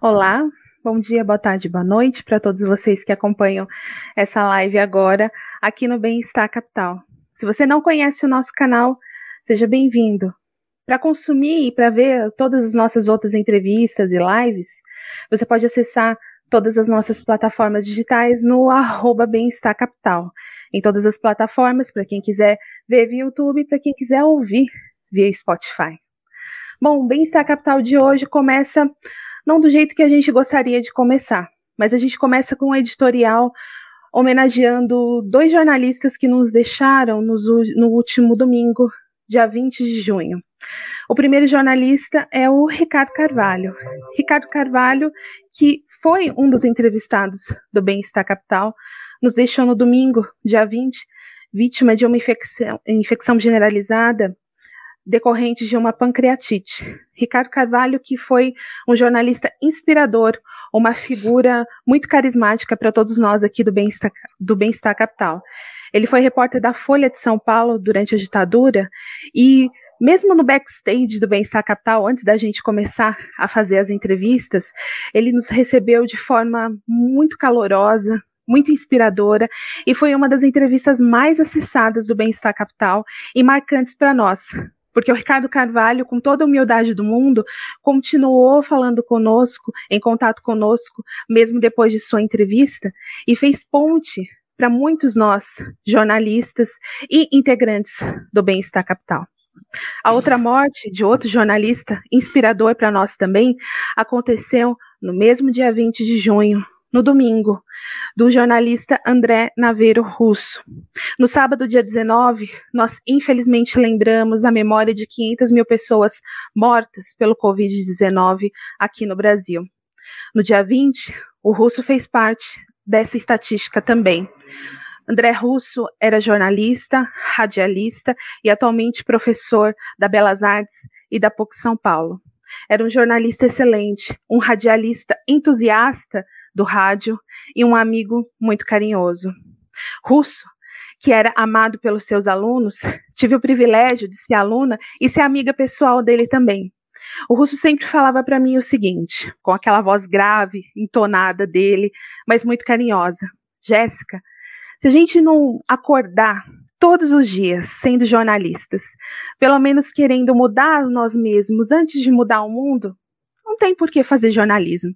Olá. Bom dia, boa tarde, boa noite para todos vocês que acompanham essa live agora aqui no Bem-Estar Capital. Se você não conhece o nosso canal, seja bem-vindo. Para consumir e para ver todas as nossas outras entrevistas e lives, você pode acessar todas as nossas plataformas digitais no arroba Bem-Estar Capital. Em todas as plataformas, para quem quiser ver via YouTube para quem quiser ouvir via Spotify. Bom, o Bem-Estar Capital de hoje começa não do jeito que a gente gostaria de começar, mas a gente começa com um editorial homenageando dois jornalistas que nos deixaram nos, no último domingo, dia 20 de junho. O primeiro jornalista é o Ricardo Carvalho. Ricardo Carvalho, que foi um dos entrevistados do Bem-Estar Capital, nos deixou no domingo, dia 20, vítima de uma infecção, infecção generalizada decorrente de uma pancreatite. Ricardo Carvalho, que foi um jornalista inspirador, uma figura muito carismática para todos nós aqui do Bem-Estar do Bem Capital. Ele foi repórter da Folha de São Paulo durante a ditadura e mesmo no backstage do Bem-Estar Capital, antes da gente começar a fazer as entrevistas, ele nos recebeu de forma muito calorosa, muito inspiradora e foi uma das entrevistas mais acessadas do Bem-Estar Capital e marcantes para nós, porque o Ricardo Carvalho, com toda a humildade do mundo, continuou falando conosco, em contato conosco, mesmo depois de sua entrevista, e fez ponte para muitos nós, jornalistas e integrantes do Bem-Estar Capital. A outra morte de outro jornalista, inspirador para nós também, aconteceu no mesmo dia 20 de junho, no domingo, do jornalista André Naveiro Russo. No sábado, dia 19, nós infelizmente lembramos a memória de 500 mil pessoas mortas pelo Covid-19 aqui no Brasil. No dia 20, o Russo fez parte dessa estatística também. André Russo era jornalista, radialista e atualmente professor da Belas Artes e da PUC São Paulo. Era um jornalista excelente, um radialista entusiasta do rádio e um amigo muito carinhoso. Russo, que era amado pelos seus alunos, tive o privilégio de ser aluna e ser amiga pessoal dele também. O Russo sempre falava para mim o seguinte, com aquela voz grave, entonada dele, mas muito carinhosa: Jéssica, se a gente não acordar todos os dias sendo jornalistas, pelo menos querendo mudar nós mesmos antes de mudar o mundo, não tem por que fazer jornalismo.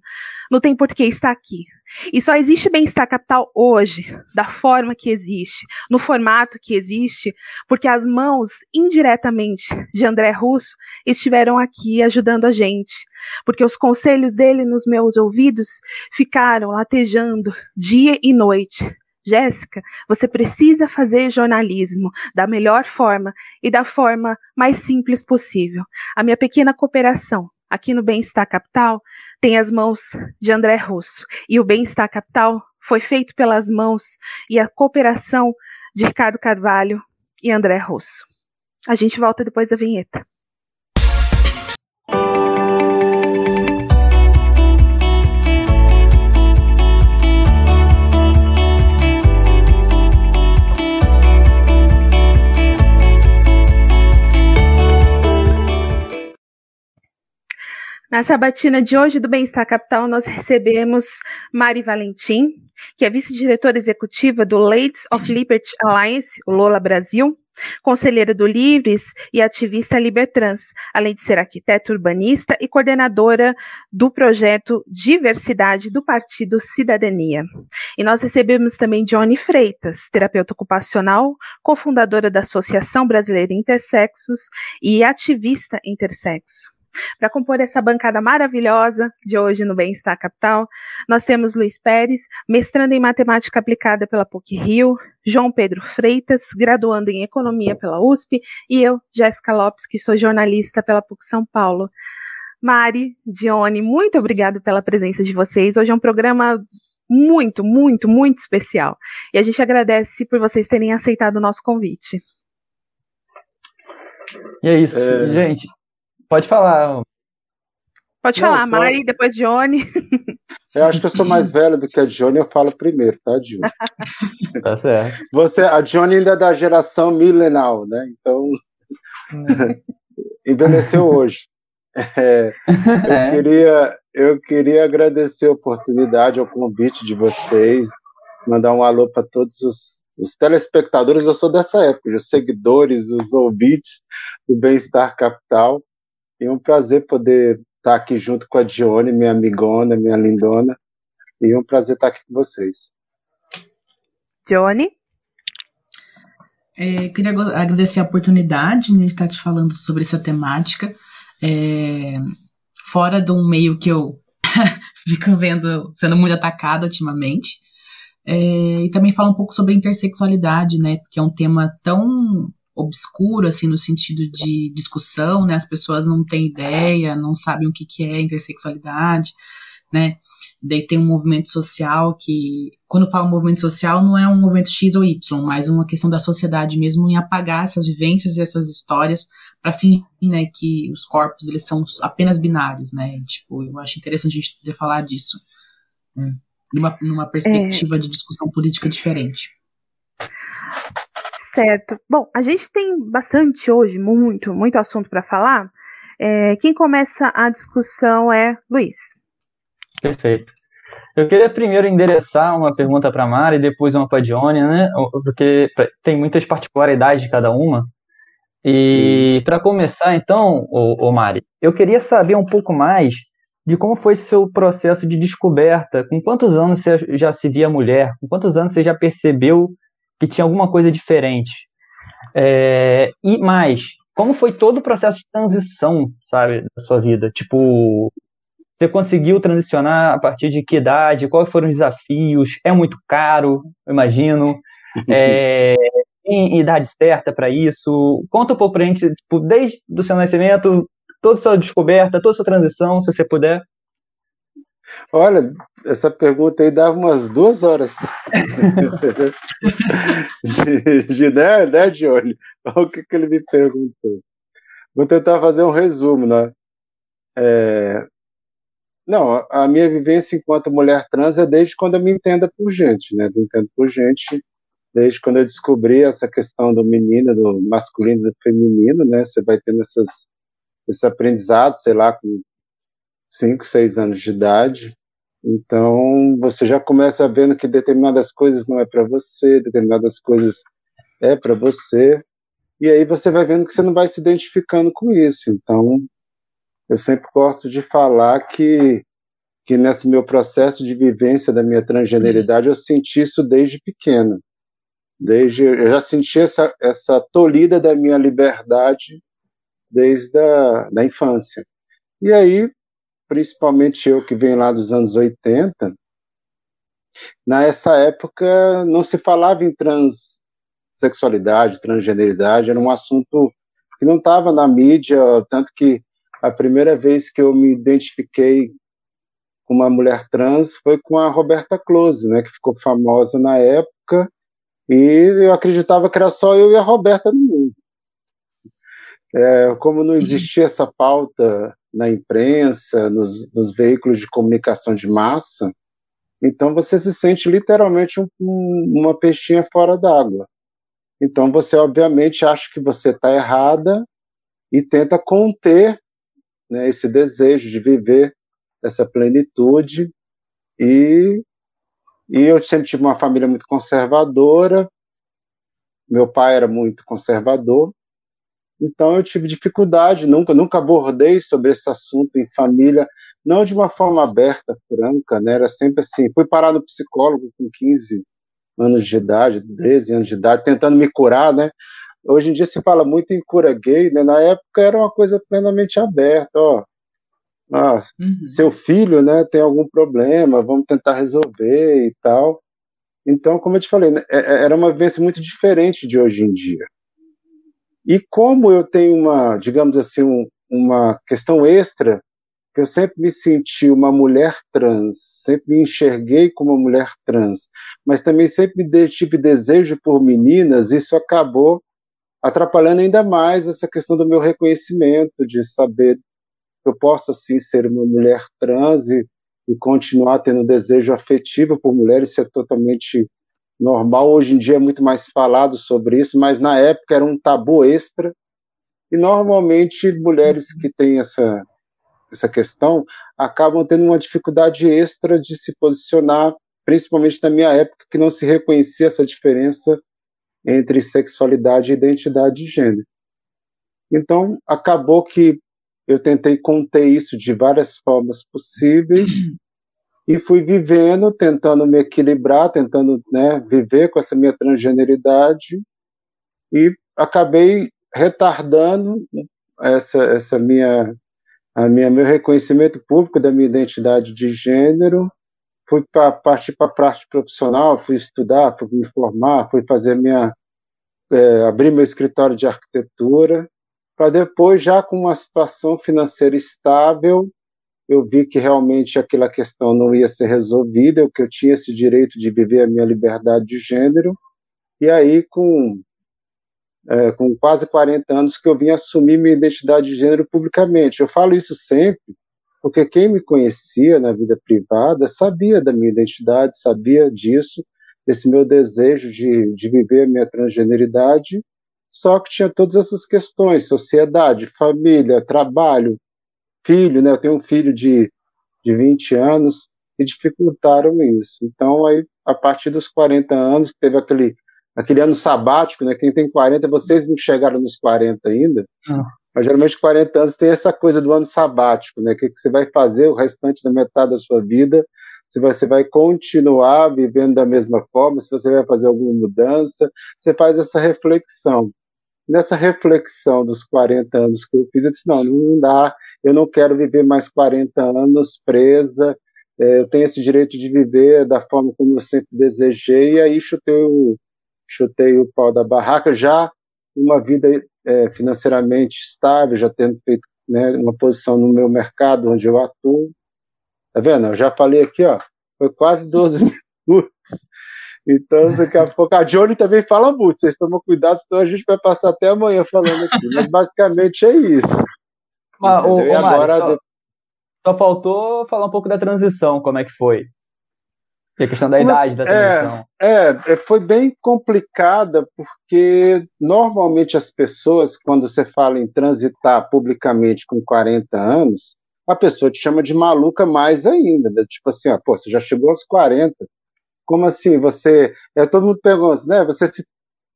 Não tem por que estar aqui. E só existe bem-estar capital hoje, da forma que existe, no formato que existe, porque as mãos, indiretamente, de André Russo estiveram aqui ajudando a gente. Porque os conselhos dele nos meus ouvidos ficaram latejando dia e noite. Jéssica, você precisa fazer jornalismo da melhor forma e da forma mais simples possível. A minha pequena cooperação aqui no Bem-Estar Capital, tem as mãos de André Russo. E o Bem-Estar Capital foi feito pelas mãos e a cooperação de Ricardo Carvalho e André Russo. A gente volta depois da vinheta. Na sabatina de hoje do Bem-Estar Capital, nós recebemos Mari Valentim, que é vice-diretora executiva do Ladies of Liberty Alliance, o Lola Brasil, conselheira do Livres e ativista Libertrans, além de ser arquiteta urbanista e coordenadora do projeto Diversidade do Partido Cidadania. E nós recebemos também Johnny Freitas, terapeuta ocupacional, cofundadora da Associação Brasileira Intersexos e ativista intersexo. Para compor essa bancada maravilhosa de hoje no Bem-Estar Capital, nós temos Luiz Pérez, mestrando em Matemática Aplicada pela PUC-Rio, João Pedro Freitas, graduando em Economia pela USP, e eu, Jéssica Lopes, que sou jornalista pela PUC São Paulo. Mari, Dione, muito obrigado pela presença de vocês. Hoje é um programa muito, muito, muito especial. E a gente agradece por vocês terem aceitado o nosso convite. E é isso, é... gente. Pode falar. Pode Não, falar, só... Mari, depois Johnny. Eu acho que eu sou mais velho do que a Johnny, eu falo primeiro, tá, Johnny? tá certo. Você, a Johnny ainda é da geração millennial, né? Então, envelheceu hoje. É, eu, é. Queria, eu queria agradecer a oportunidade, o convite de vocês, mandar um alô para todos os, os, telespectadores. Eu sou dessa época, os seguidores, os ouvintes do Bem-Estar Capital. E é um prazer poder estar aqui junto com a Dione, minha amigona, minha lindona. E é um prazer estar aqui com vocês. Dione? É, queria agradecer a oportunidade né, de estar te falando sobre essa temática. É, fora de um meio que eu fico vendo sendo muito atacado ultimamente. É, e também falar um pouco sobre intersexualidade, né? Porque é um tema tão obscuro, assim, no sentido de discussão, né? As pessoas não têm ideia, não sabem o que, que é intersexualidade, né? Daí tem um movimento social que, quando falo movimento social, não é um movimento X ou Y, mas uma questão da sociedade mesmo em apagar essas vivências e essas histórias para fingir, né, que os corpos eles são apenas binários, né? Tipo, eu acho interessante a gente poder falar disso, né? numa, numa perspectiva é... de discussão política diferente. Certo. Bom, a gente tem bastante hoje, muito, muito assunto para falar. É, quem começa a discussão é Luiz. Perfeito. Eu queria primeiro endereçar uma pergunta para a Mari e depois uma para a Dione, né? Porque tem muitas particularidades de cada uma. E para começar, então, ô, ô Mari, eu queria saber um pouco mais de como foi seu processo de descoberta. Com quantos anos você já se via mulher? Com quantos anos você já percebeu que tinha alguma coisa diferente? É, e mais, como foi todo o processo de transição, sabe, da sua vida? Tipo, você conseguiu transicionar a partir de que idade? Quais foram os desafios? É muito caro, imagino. É, tem idade certa para isso? Conta um pouco para a gente, tipo, desde o seu nascimento, toda a sua descoberta, toda a sua transição, se você puder. Olha, essa pergunta aí dava umas duas horas. de, de, né, né? Olha o que, que ele me perguntou. Vou tentar fazer um resumo, né? É, não, a minha vivência enquanto mulher trans é desde quando eu me entendo por gente, né? Me entendo por gente desde quando eu descobri essa questão do menino, do masculino do feminino, né? Você vai tendo essas, esse aprendizado, sei lá, com 5, 6 anos de idade. Então, você já começa vendo que determinadas coisas não é para você, determinadas coisas é para você. E aí você vai vendo que você não vai se identificando com isso. Então, eu sempre gosto de falar que, que nesse meu processo de vivência da minha transgeneridade, eu senti isso desde pequeno. Desde, eu já senti essa, essa tolhida da minha liberdade desde a da infância. E aí, principalmente eu que venho lá dos anos 80, nessa época não se falava em transexualidade, transgeneridade, era um assunto que não estava na mídia, tanto que a primeira vez que eu me identifiquei com uma mulher trans foi com a Roberta Close, né, que ficou famosa na época, e eu acreditava que era só eu e a Roberta no mundo. É, como não existia essa pauta na imprensa, nos, nos, veículos de comunicação de massa, então você se sente literalmente um, um, uma peixinha fora d'água. Então você obviamente acha que você está errada e tenta conter né, esse desejo de viver essa plenitude. E, e eu sempre tive uma família muito conservadora, meu pai era muito conservador, então eu tive dificuldade, nunca, nunca abordei sobre esse assunto em família, não de uma forma aberta, franca, né? Era sempre assim. Fui parar no psicólogo com 15 anos de idade, 13 anos de idade, tentando me curar, né? Hoje em dia se fala muito em cura gay, né? Na época era uma coisa plenamente aberta, ó. Ah, uhum. seu filho, né, tem algum problema, vamos tentar resolver e tal. Então, como eu te falei, né, é, é, era uma vivência muito diferente de hoje em dia. E como eu tenho uma, digamos assim, um, uma questão extra que eu sempre me senti uma mulher trans, sempre me enxerguei como uma mulher trans, mas também sempre tive desejo por meninas, isso acabou atrapalhando ainda mais essa questão do meu reconhecimento, de saber que eu posso, assim, ser uma mulher trans e, e continuar tendo desejo afetivo por mulheres, isso é totalmente normal. Hoje em dia é muito mais falado sobre isso, mas na época era um tabu extra. E normalmente mulheres que têm essa, essa questão acabam tendo uma dificuldade extra de se posicionar, principalmente na minha época, que não se reconhecia essa diferença entre sexualidade e identidade de gênero. Então, acabou que eu tentei conter isso de várias formas possíveis e fui vivendo, tentando me equilibrar, tentando né, viver com essa minha transgeneridade. E acabei retardando essa, essa minha, a minha meu reconhecimento público da minha identidade de gênero. Fui para partir para parte profissional, fui estudar, fui me formar, fui fazer minha é, abrir meu escritório de arquitetura, para depois já com uma situação financeira estável, eu vi que realmente aquela questão não ia ser resolvida, que eu tinha esse direito de viver a minha liberdade de gênero, e aí com é, com quase 40 anos que eu vim assumir minha identidade de gênero publicamente. Eu falo isso sempre porque quem me conhecia na vida privada sabia da minha identidade, sabia disso, desse meu desejo de, de viver a minha transgeneridade, só que tinha todas essas questões, sociedade, família, trabalho, filho, né? Eu tenho um filho de, de 20 anos, e dificultaram isso. Então, aí, a partir dos 40 anos, teve aquele, aquele ano sabático, né? Quem tem 40, vocês não chegaram nos 40 ainda, ah. Mas geralmente 40 anos tem essa coisa do ano sabático, né? O que, que você vai fazer o restante da metade da sua vida? Se você vai continuar vivendo da mesma forma, se você vai fazer alguma mudança, você faz essa reflexão. Nessa reflexão dos 40 anos que eu fiz, eu disse: não, não dá, eu não quero viver mais 40 anos presa, é, eu tenho esse direito de viver da forma como eu sempre desejei, e aí chutei o, chutei o pau da barraca, já uma vida é, financeiramente estável, já tendo feito né, uma posição no meu mercado onde eu atuo. Tá vendo? Eu já falei aqui, ó, foi quase 12 minutos. Então, daqui a pouco a Johnny também fala muito. Vocês tomam cuidado, senão a gente vai passar até amanhã falando aqui. Mas basicamente é isso. Mas, ô, ô, agora, só, só, faltou falar um pouco da transição, como é que foi? E a questão da idade da transição. É, é, foi bem complicada, porque normalmente as pessoas, quando você fala em transitar publicamente com 40 anos, a pessoa te chama de maluca mais ainda. Né? Tipo assim, ó, pô, você já chegou aos 40. Como assim? Você. É, todo mundo pergunta, né? Você se,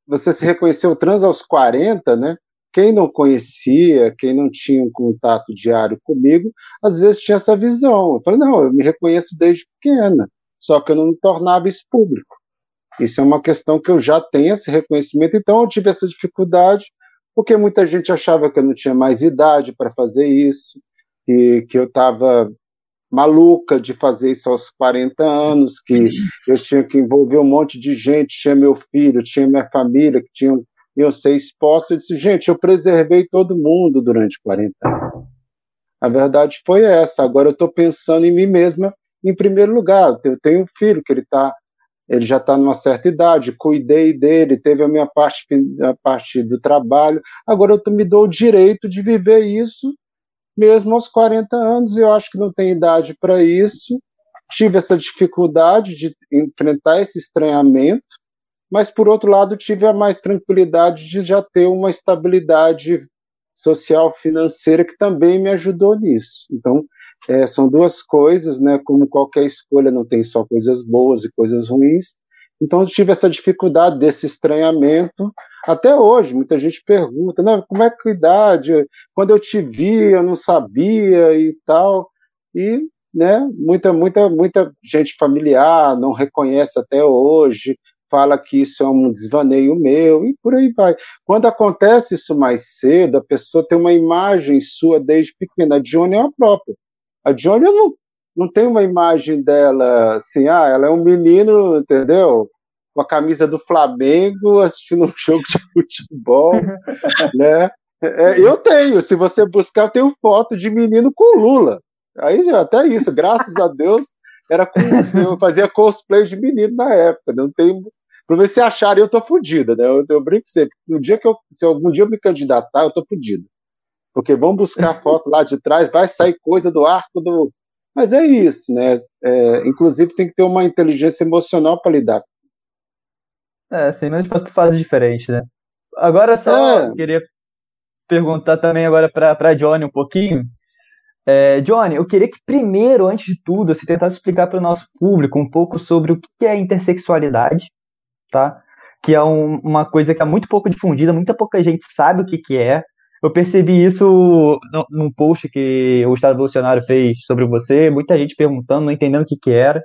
você se reconheceu trans aos 40, né? Quem não conhecia, quem não tinha um contato diário comigo, às vezes tinha essa visão. Eu falei, não, eu me reconheço desde pequena só que eu não tornava isso público. Isso é uma questão que eu já tenho esse reconhecimento, então eu tive essa dificuldade, porque muita gente achava que eu não tinha mais idade para fazer isso, e que eu estava maluca de fazer isso aos 40 anos, que eu tinha que envolver um monte de gente, tinha meu filho, tinha minha família, que tinham, iam ser expostos. Eu disse, gente, eu preservei todo mundo durante 40 anos. A verdade foi essa. Agora eu estou pensando em mim mesma em primeiro lugar. Eu tenho um filho que ele tá, ele já está numa certa idade, cuidei dele, teve a minha parte, a parte do trabalho. Agora eu me dou o direito de viver isso, mesmo aos 40 anos. Eu acho que não tem idade para isso. Tive essa dificuldade de enfrentar esse estranhamento, mas por outro lado tive a mais tranquilidade de já ter uma estabilidade social financeira que também me ajudou nisso. Então, é, são duas coisas, né? Como qualquer escolha, não tem só coisas boas e coisas ruins. Então, eu tive essa dificuldade desse estranhamento. Até hoje, muita gente pergunta, né, como é que idade? Quando eu te vi, eu não sabia e tal. E, né, muita, muita, muita gente familiar não reconhece até hoje, fala que isso é um desvaneio meu e por aí vai. Quando acontece isso mais cedo, a pessoa tem uma imagem sua desde pequena. A Johnny é a própria. A Johnny não, não tem uma imagem dela assim, ah, ela é um menino, entendeu? Com a camisa do Flamengo assistindo um jogo de futebol, né? É, eu tenho, se você buscar, eu tenho foto de menino com Lula. Aí até isso, graças a Deus, era eu fazia cosplay de menino na época. Não tem para ver se acharem eu tô fodida, né? Eu, eu brinco sempre. No dia que eu, se algum dia eu me candidatar, eu tô fodido. Porque vão buscar foto lá de trás, vai sair coisa do arco do. Mas é isso, né? É, inclusive tem que ter uma inteligência emocional para lidar. É, sim, mas que faz diferente, né? Agora só é. queria perguntar também agora para Johnny um pouquinho. É, Johnny, eu queria que primeiro, antes de tudo, você tentasse explicar para o nosso público um pouco sobre o que é intersexualidade, tá? Que é um, uma coisa que é muito pouco difundida, muita pouca gente sabe o que, que é. Eu percebi isso num post que o Estado Bolsonaro fez sobre você, muita gente perguntando, não entendendo o que, que era.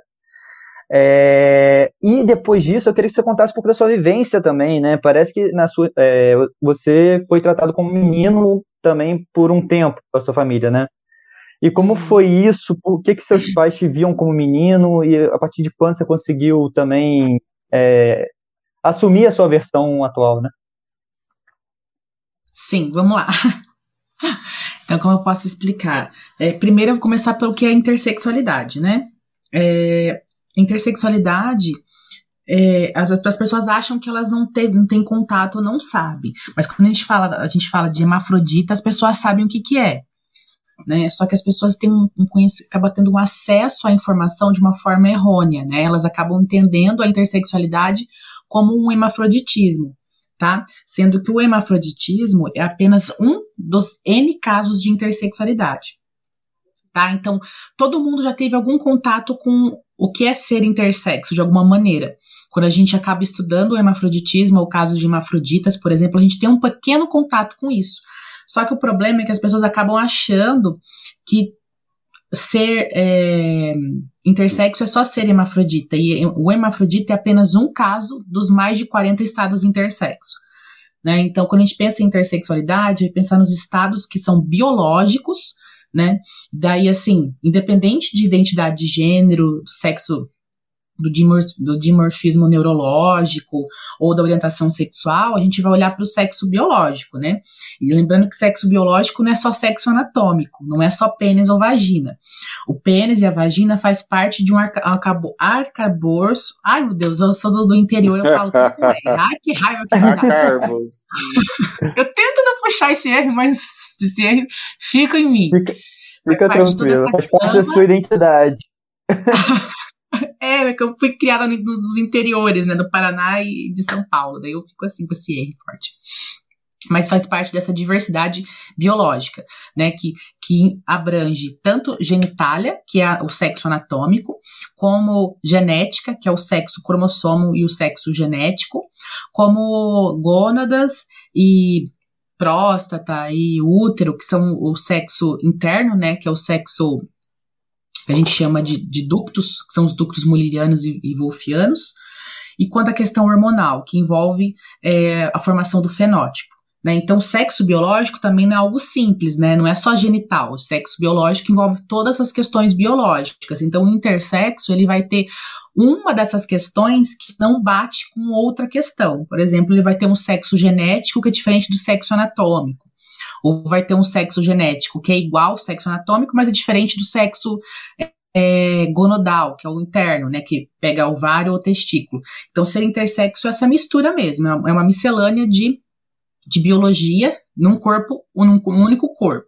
É, e depois disso, eu queria que você contasse um pouco da sua vivência também, né? Parece que na sua, é, você foi tratado como menino também por um tempo com a sua família, né? E como foi isso? Por que, que seus pais te viam como menino? E a partir de quando você conseguiu também é, assumir a sua versão atual, né? Sim, vamos lá. Então, como eu posso explicar? É, primeiro, eu vou começar pelo que é intersexualidade, né? É, intersexualidade, é, as, as, pessoas acham que elas não, não têm contato, não sabem. Mas quando a gente fala, a gente fala de hermafrodita, as pessoas sabem o que, que é. Né? Só que as pessoas têm um, um acabam tendo um acesso à informação de uma forma errônea, né? Elas acabam entendendo a intersexualidade como um hemafroditismo, tá? Sendo que o hemafroditismo é apenas um dos N casos de intersexualidade. Tá? Então, todo mundo já teve algum contato com o que é ser intersexo, de alguma maneira. Quando a gente acaba estudando o hemafroditismo, ou casos de hemafroditas, por exemplo, a gente tem um pequeno contato com isso. Só que o problema é que as pessoas acabam achando que ser é, intersexo é só ser hermafrodita. E o hermafrodita é apenas um caso dos mais de 40 estados intersexo. Né? Então, quando a gente pensa em intersexualidade, é pensar nos estados que são biológicos, né? Daí, assim, independente de identidade de gênero, sexo do, dimor, do dimorfismo neurológico ou da orientação sexual, a gente vai olhar para o sexo biológico, né? E lembrando que sexo biológico não é só sexo anatômico, não é só pênis ou vagina. O pênis e a vagina faz parte de um arcabo, arcabouço. Ai, meu Deus, eu sou do, do interior, eu falo tudo com. Ai, que raiva que me dá. eu tento não puxar esse R, mas esse R fica em mim. Fica, fica tranquilo, faz parte da sua identidade. É, é, que eu fui criada nos interiores, né, do Paraná e de São Paulo. Daí eu fico assim com esse R forte. Mas faz parte dessa diversidade biológica, né, que, que abrange tanto genitália, que é o sexo anatômico, como genética, que é o sexo cromossomo e o sexo genético, como gônadas e próstata e útero, que são o sexo interno, né, que é o sexo que a gente chama de, de ductos, que são os ductos mullerianos e, e wolfianos, e quanto à questão hormonal, que envolve é, a formação do fenótipo. Né? Então, sexo biológico também não é algo simples, né? não é só genital. O sexo biológico envolve todas as questões biológicas. Então, o intersexo ele vai ter uma dessas questões que não bate com outra questão. Por exemplo, ele vai ter um sexo genético que é diferente do sexo anatômico ou vai ter um sexo genético que é igual ao sexo anatômico, mas é diferente do sexo é, gonodal, que é o interno, né, que pega ovário ou testículo. Então, ser intersexo é essa mistura mesmo, é uma miscelânea de, de biologia num corpo, num único corpo,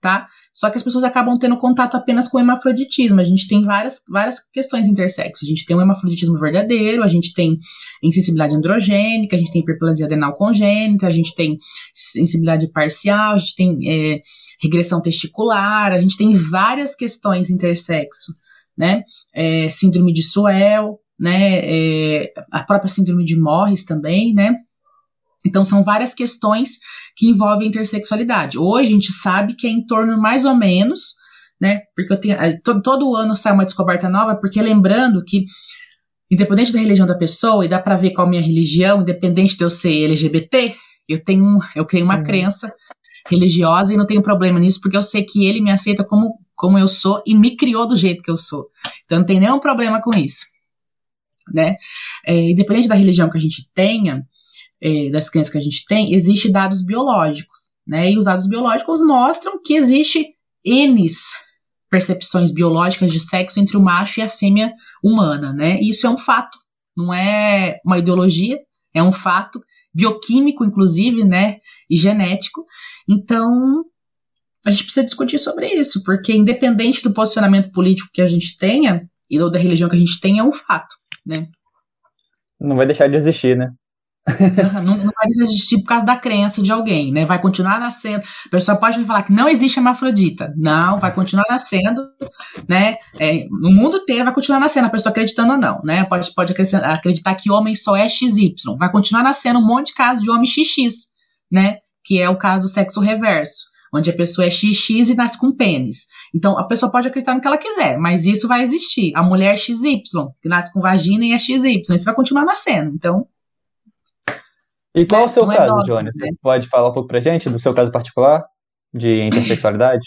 tá? Só que as pessoas acabam tendo contato apenas com o hemafroditismo. A gente tem várias, várias questões intersexo. A gente tem o hemafroditismo verdadeiro, a gente tem insensibilidade androgênica, a gente tem hiperplasia adenal congênita, a gente tem sensibilidade parcial, a gente tem é, regressão testicular, a gente tem várias questões intersexo, né? É, síndrome de Suel, né? É, a própria síndrome de Morris também, né? Então, são várias questões que envolvem a intersexualidade. Hoje, a gente sabe que é em torno mais ou menos, né? Porque eu tenho, eh, todo, todo ano sai uma descoberta nova, porque lembrando que, independente da religião da pessoa, e dá para ver qual é a minha religião, independente de eu ser LGBT, eu tenho, eu criei uma uhum. crença religiosa e não tenho problema nisso, porque eu sei que ele me aceita como, como eu sou e me criou do jeito que eu sou. Então, não tem nenhum problema com isso. Né? É, independente da religião que a gente tenha, é, das crenças que a gente tem, existe dados biológicos, né? E os dados biológicos mostram que existe N percepções biológicas de sexo entre o macho e a fêmea humana, né? E isso é um fato, não é uma ideologia, é um fato bioquímico, inclusive, né? E genético. Então, a gente precisa discutir sobre isso, porque independente do posicionamento político que a gente tenha e da religião que a gente tenha, é um fato, né? Não vai deixar de existir, né? Não, não, vai existir por causa da crença de alguém, né? Vai continuar nascendo. A pessoa pode me falar que não existe hermafrodita. Não, vai continuar nascendo, né? É, no mundo inteiro vai continuar nascendo, a pessoa acreditando ou não, né? Pode, pode acreditar que homem só é XY. Vai continuar nascendo um monte de casos de homem XX, né? Que é o caso do sexo reverso onde a pessoa é XX e nasce com pênis. Então, a pessoa pode acreditar no que ela quiser, mas isso vai existir. A mulher XY, que nasce com vagina e é XY, isso vai continuar nascendo. Então, e qual é o seu é caso, é Johnny? Você né? pode falar um pouco pra gente do seu caso particular de intersexualidade?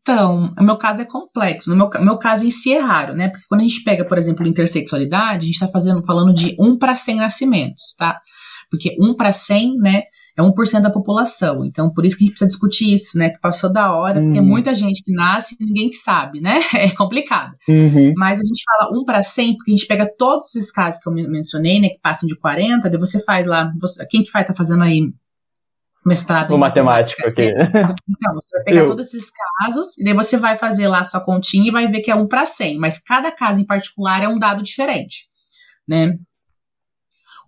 Então, o meu caso é complexo. No meu, meu caso em si é raro, né? Porque quando a gente pega, por exemplo, intersexualidade, a gente está falando de 1 para 100 nascimentos, tá? Porque 1 para 100, né, é 1% da população. Então, por isso que a gente precisa discutir isso, né? Que passou da hora, uhum. tem muita gente que nasce e ninguém que sabe, né? É complicado. Uhum. Mas a gente fala 1 para 100, porque a gente pega todos esses casos que eu mencionei, né? Que passam de 40, daí você faz lá. Você, quem que vai estar tá fazendo aí mestrado o em matemático aqui. Então, você vai pegar eu. todos esses casos, e daí você vai fazer lá a sua continha e vai ver que é 1 para 100, mas cada caso em particular é um dado diferente, né?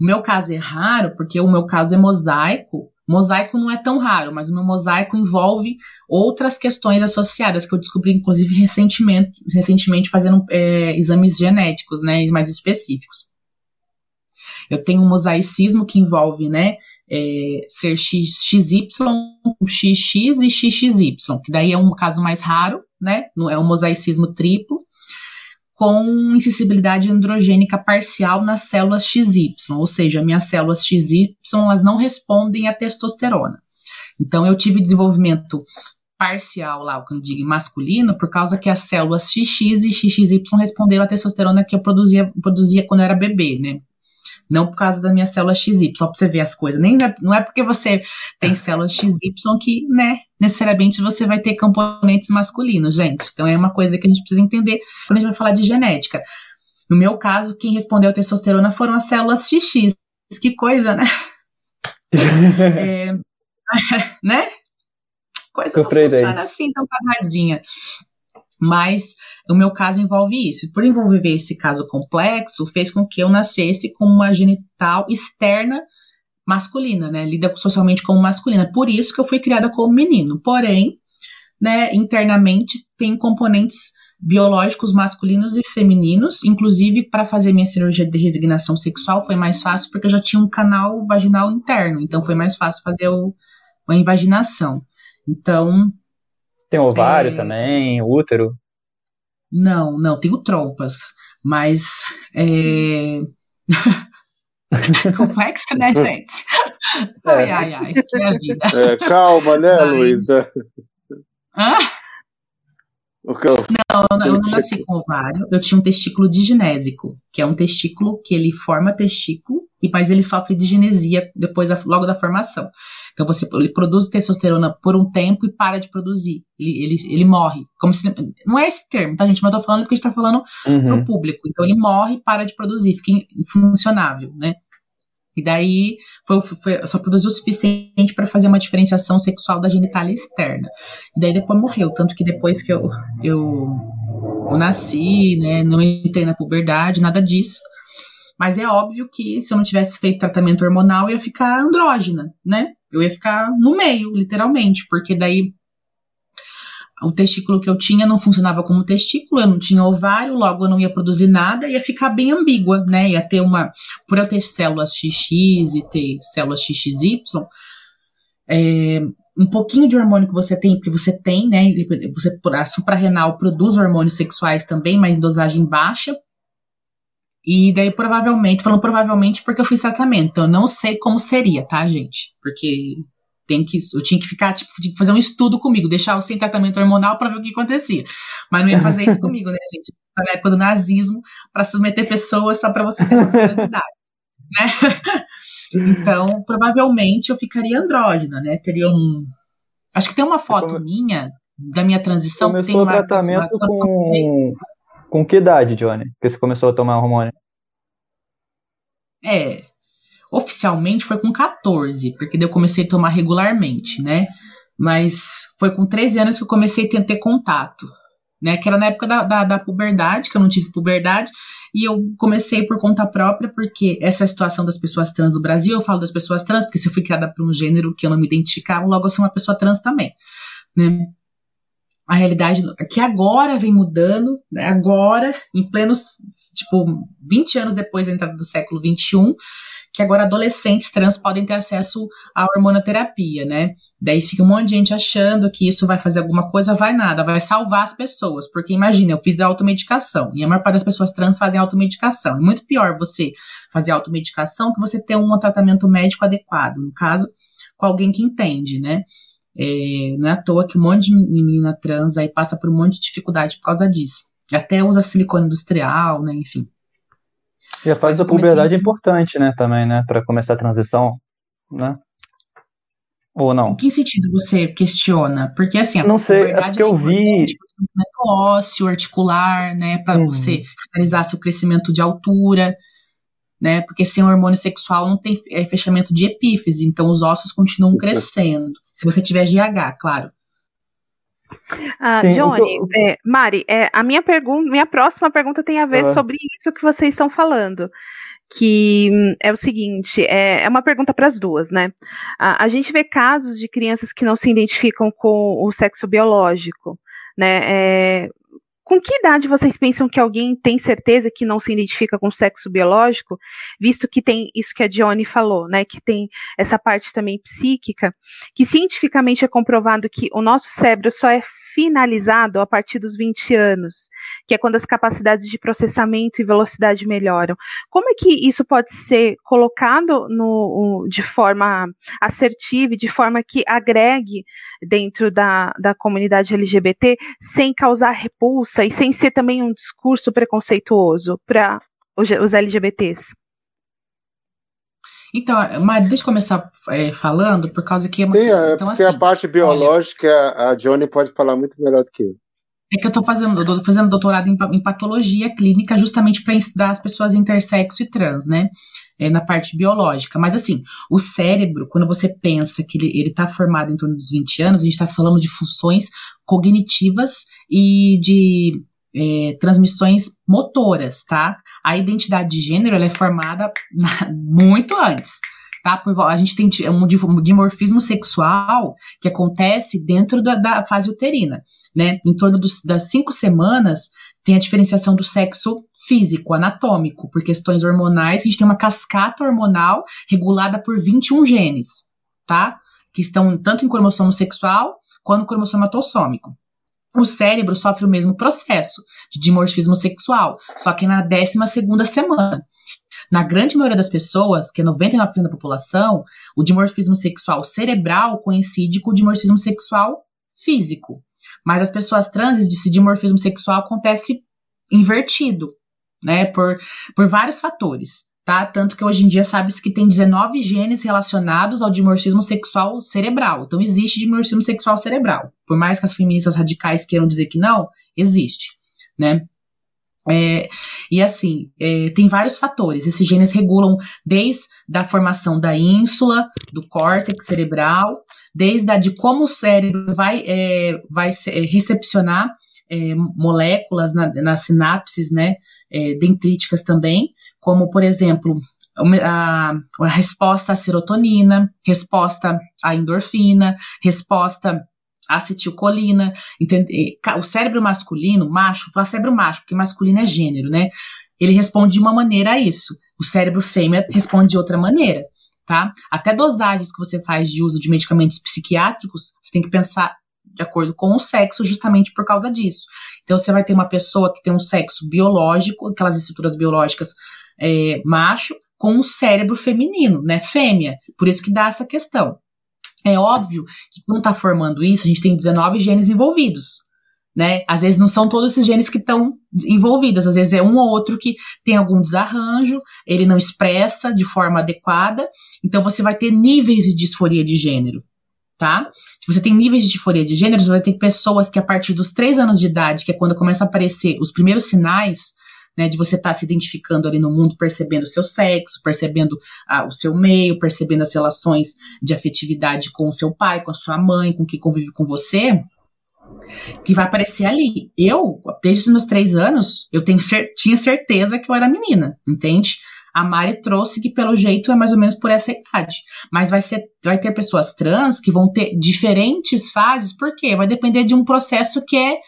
O meu caso é raro porque o meu caso é mosaico. Mosaico não é tão raro, mas o meu mosaico envolve outras questões associadas que eu descobri, inclusive, recentemente, recentemente fazendo é, exames genéticos, né, mais específicos. Eu tenho um mosaicismo que envolve, né, é, ser XY, XX e XXY, que daí é um caso mais raro, né, é um mosaicismo triplo com insensibilidade androgênica parcial nas células XY, ou seja, minhas células XY elas não respondem à testosterona. Então eu tive desenvolvimento parcial lá, o que eu digo masculino, por causa que as células XX e XXY responderam à testosterona que eu produzia, produzia quando eu era bebê, né? Não por causa da minha célula XY, só para você ver as coisas. Nem é, não é porque você tem célula XY que, né, necessariamente você vai ter componentes masculinos, gente. Então é uma coisa que a gente precisa entender quando a gente vai falar de genética. No meu caso, quem respondeu a testosterona foram as células XX. Que coisa, né? é, né? Coisa não funciona assim tão quadradinha. Mas o meu caso envolve isso. Por envolver esse caso complexo, fez com que eu nascesse com uma genital externa masculina, né? Lida socialmente como masculina. Por isso que eu fui criada como menino. Porém, né, internamente tem componentes biológicos masculinos e femininos, inclusive para fazer minha cirurgia de resignação sexual foi mais fácil porque eu já tinha um canal vaginal interno, então foi mais fácil fazer o, a invaginação. Então, tem ovário é... também, útero? Não, não, tenho trompas, mas é... complexo, né, gente? Ai, é. ai, ai, vida. É, calma, né, mas... Luísa? Hã? Não, eu, eu não nasci com ovário, eu tinha um testículo digenésico, que é um testículo que ele forma testículo, e mas ele sofre de genesia depois, logo da formação. Então você ele produz testosterona por um tempo e para de produzir. Ele, ele, ele morre. Como se, não é esse termo, tá, gente? Mas eu tô falando porque a gente tá falando uhum. pro público. Então ele morre e para de produzir, fica infuncionável, né? E daí foi, foi, só produziu o suficiente para fazer uma diferenciação sexual da genitália externa. E daí depois morreu. Tanto que depois que eu, eu, eu nasci, né, não entrei na puberdade, nada disso. Mas é óbvio que se eu não tivesse feito tratamento hormonal, eu ia ficar andrógena, né? Eu ia ficar no meio, literalmente, porque daí o testículo que eu tinha não funcionava como testículo, eu não tinha ovário, logo eu não ia produzir nada, ia ficar bem ambígua, né? Ia ter uma. Por eu ter células XX e ter células XXY, é, um pouquinho de hormônio que você tem, porque você tem, né? Você, a suprarrenal produz hormônios sexuais também, mas dosagem baixa. E daí, provavelmente, falando provavelmente porque eu fiz tratamento. Então, eu não sei como seria, tá, gente? Porque tem que, eu tinha que ficar, tipo, tinha que fazer um estudo comigo, deixar o sem tratamento hormonal para ver o que acontecia. Mas não ia fazer isso comigo, né, gente? Na época do nazismo, para submeter pessoas só para você ter curiosidade, né? Então, provavelmente eu ficaria andrógena, né? Teria um. Acho que tem uma foto minha da minha transição. Começou o tratamento uma, com, com que idade, Johnny? Que você começou a tomar hormônio? É, oficialmente foi com 14, porque daí eu comecei a tomar regularmente, né? Mas foi com 13 anos que eu comecei a ter contato, né? Que era na época da, da, da puberdade, que eu não tive puberdade, e eu comecei por conta própria, porque essa situação das pessoas trans no Brasil, eu falo das pessoas trans, porque se eu fui criada por um gênero que eu não me identificava, logo eu sou uma pessoa trans também, né? A realidade que agora vem mudando, né? agora, em plenos, tipo, 20 anos depois da entrada do século 21, que agora adolescentes trans podem ter acesso à hormonoterapia, né? Daí fica um monte de gente achando que isso vai fazer alguma coisa, vai nada, vai salvar as pessoas. Porque imagina, eu fiz a automedicação e a maior parte das pessoas trans fazem automedicação. É muito pior você fazer automedicação que você ter um tratamento médico adequado, no caso, com alguém que entende, né? É, não é à toa que um monte de menina trans aí passa por um monte de dificuldade por causa disso. Até usa silicone industrial, né? Enfim. E a fase da puberdade é importante, né, também, né, para começar a transição, né? Ou não? Em que sentido você questiona? Porque assim, a não sei, é porque eu vi ósseo, articular, né, para uhum. você finalizar seu crescimento de altura, né? Porque sem hormônio sexual não tem é, fechamento de epífise, então os ossos continuam crescendo. Se você tiver GH, claro. Ah, Sim, Johnny, é, Mari, é, a minha pergunta, minha próxima pergunta tem a ver ah. sobre isso que vocês estão falando. Que hum, é o seguinte, é, é uma pergunta para as duas, né? A, a gente vê casos de crianças que não se identificam com o sexo biológico, né? Com que idade vocês pensam que alguém tem certeza que não se identifica com sexo biológico, visto que tem isso que a Dione falou, né, que tem essa parte também psíquica, que cientificamente é comprovado que o nosso cérebro só é finalizado a partir dos 20 anos, que é quando as capacidades de processamento e velocidade melhoram. Como é que isso pode ser colocado no, de forma assertiva de forma que agregue dentro da, da comunidade LGBT sem causar repulsa e sem ser também um discurso preconceituoso para os LGBTs? Então, mas deixa eu começar é, falando, por causa que é. Sim, é, então, porque assim, a parte biológica, olha, a Johnny pode falar muito melhor do que eu. É que eu estou fazendo, eu tô fazendo doutorado em, em, patologia clínica justamente para estudar as pessoas intersexo e trans, né? É, na parte biológica. Mas assim, o cérebro, quando você pensa que ele está formado em torno dos 20 anos, a gente está falando de funções cognitivas e de é, transmissões motoras, tá? A identidade de gênero é formada muito antes. Tá? A gente tem um dimorfismo sexual que acontece dentro da, da fase uterina. Né? Em torno dos, das cinco semanas, tem a diferenciação do sexo físico, anatômico, por questões hormonais. A gente tem uma cascata hormonal regulada por 21 genes, tá? Que estão tanto em cromossomo sexual quanto no cromossomo autossômico o cérebro sofre o mesmo processo de dimorfismo sexual, só que na 12 semana. Na grande maioria das pessoas, que é 99% da população, o dimorfismo sexual cerebral coincide com o dimorfismo sexual físico. Mas as pessoas trans, esse dimorfismo sexual acontece invertido, né, por, por vários fatores tá? Tanto que hoje em dia sabe-se que tem 19 genes relacionados ao dimorfismo sexual cerebral. Então existe dimorfismo sexual cerebral. Por mais que as feministas radicais queiram dizer que não, existe, né? É, e assim, é, tem vários fatores. Esses genes regulam desde a formação da ínsula, do córtex cerebral, desde a de como o cérebro vai, é, vai recepcionar é, moléculas na, nas sinapses né, é, dendríticas também, como, por exemplo, a, a, resposta à serotonina, resposta à endorfina, resposta à acetilcolina. Entende? O cérebro masculino, macho, fala cérebro macho, porque masculino é gênero, né? Ele responde de uma maneira a isso. O cérebro fêmea responde de outra maneira. Tá? Até dosagens que você faz de uso de medicamentos psiquiátricos, você tem que pensar de acordo com o sexo, justamente por causa disso. Então, você vai ter uma pessoa que tem um sexo biológico, aquelas estruturas biológicas é, macho, com um cérebro feminino, né, fêmea. Por isso que dá essa questão. É óbvio que quando está formando isso, a gente tem 19 genes envolvidos. Né? Às vezes não são todos esses genes que estão envolvidos, às vezes é um ou outro que tem algum desarranjo, ele não expressa de forma adequada, então você vai ter níveis de disforia de gênero tá? Se você tem níveis de disforia de gênero, você vai ter pessoas que a partir dos 3 anos de idade, que é quando começam a aparecer os primeiros sinais, né, de você estar tá se identificando ali no mundo, percebendo o seu sexo, percebendo ah, o seu meio, percebendo as relações de afetividade com o seu pai, com a sua mãe, com quem convive com você, que vai aparecer ali. Eu, desde os meus três anos, eu tenho tinha certeza que eu era menina, entende? A Mari trouxe que, pelo jeito, é mais ou menos por essa idade. Mas vai, ser, vai ter pessoas trans que vão ter diferentes fases, por quê? Vai depender de um processo que é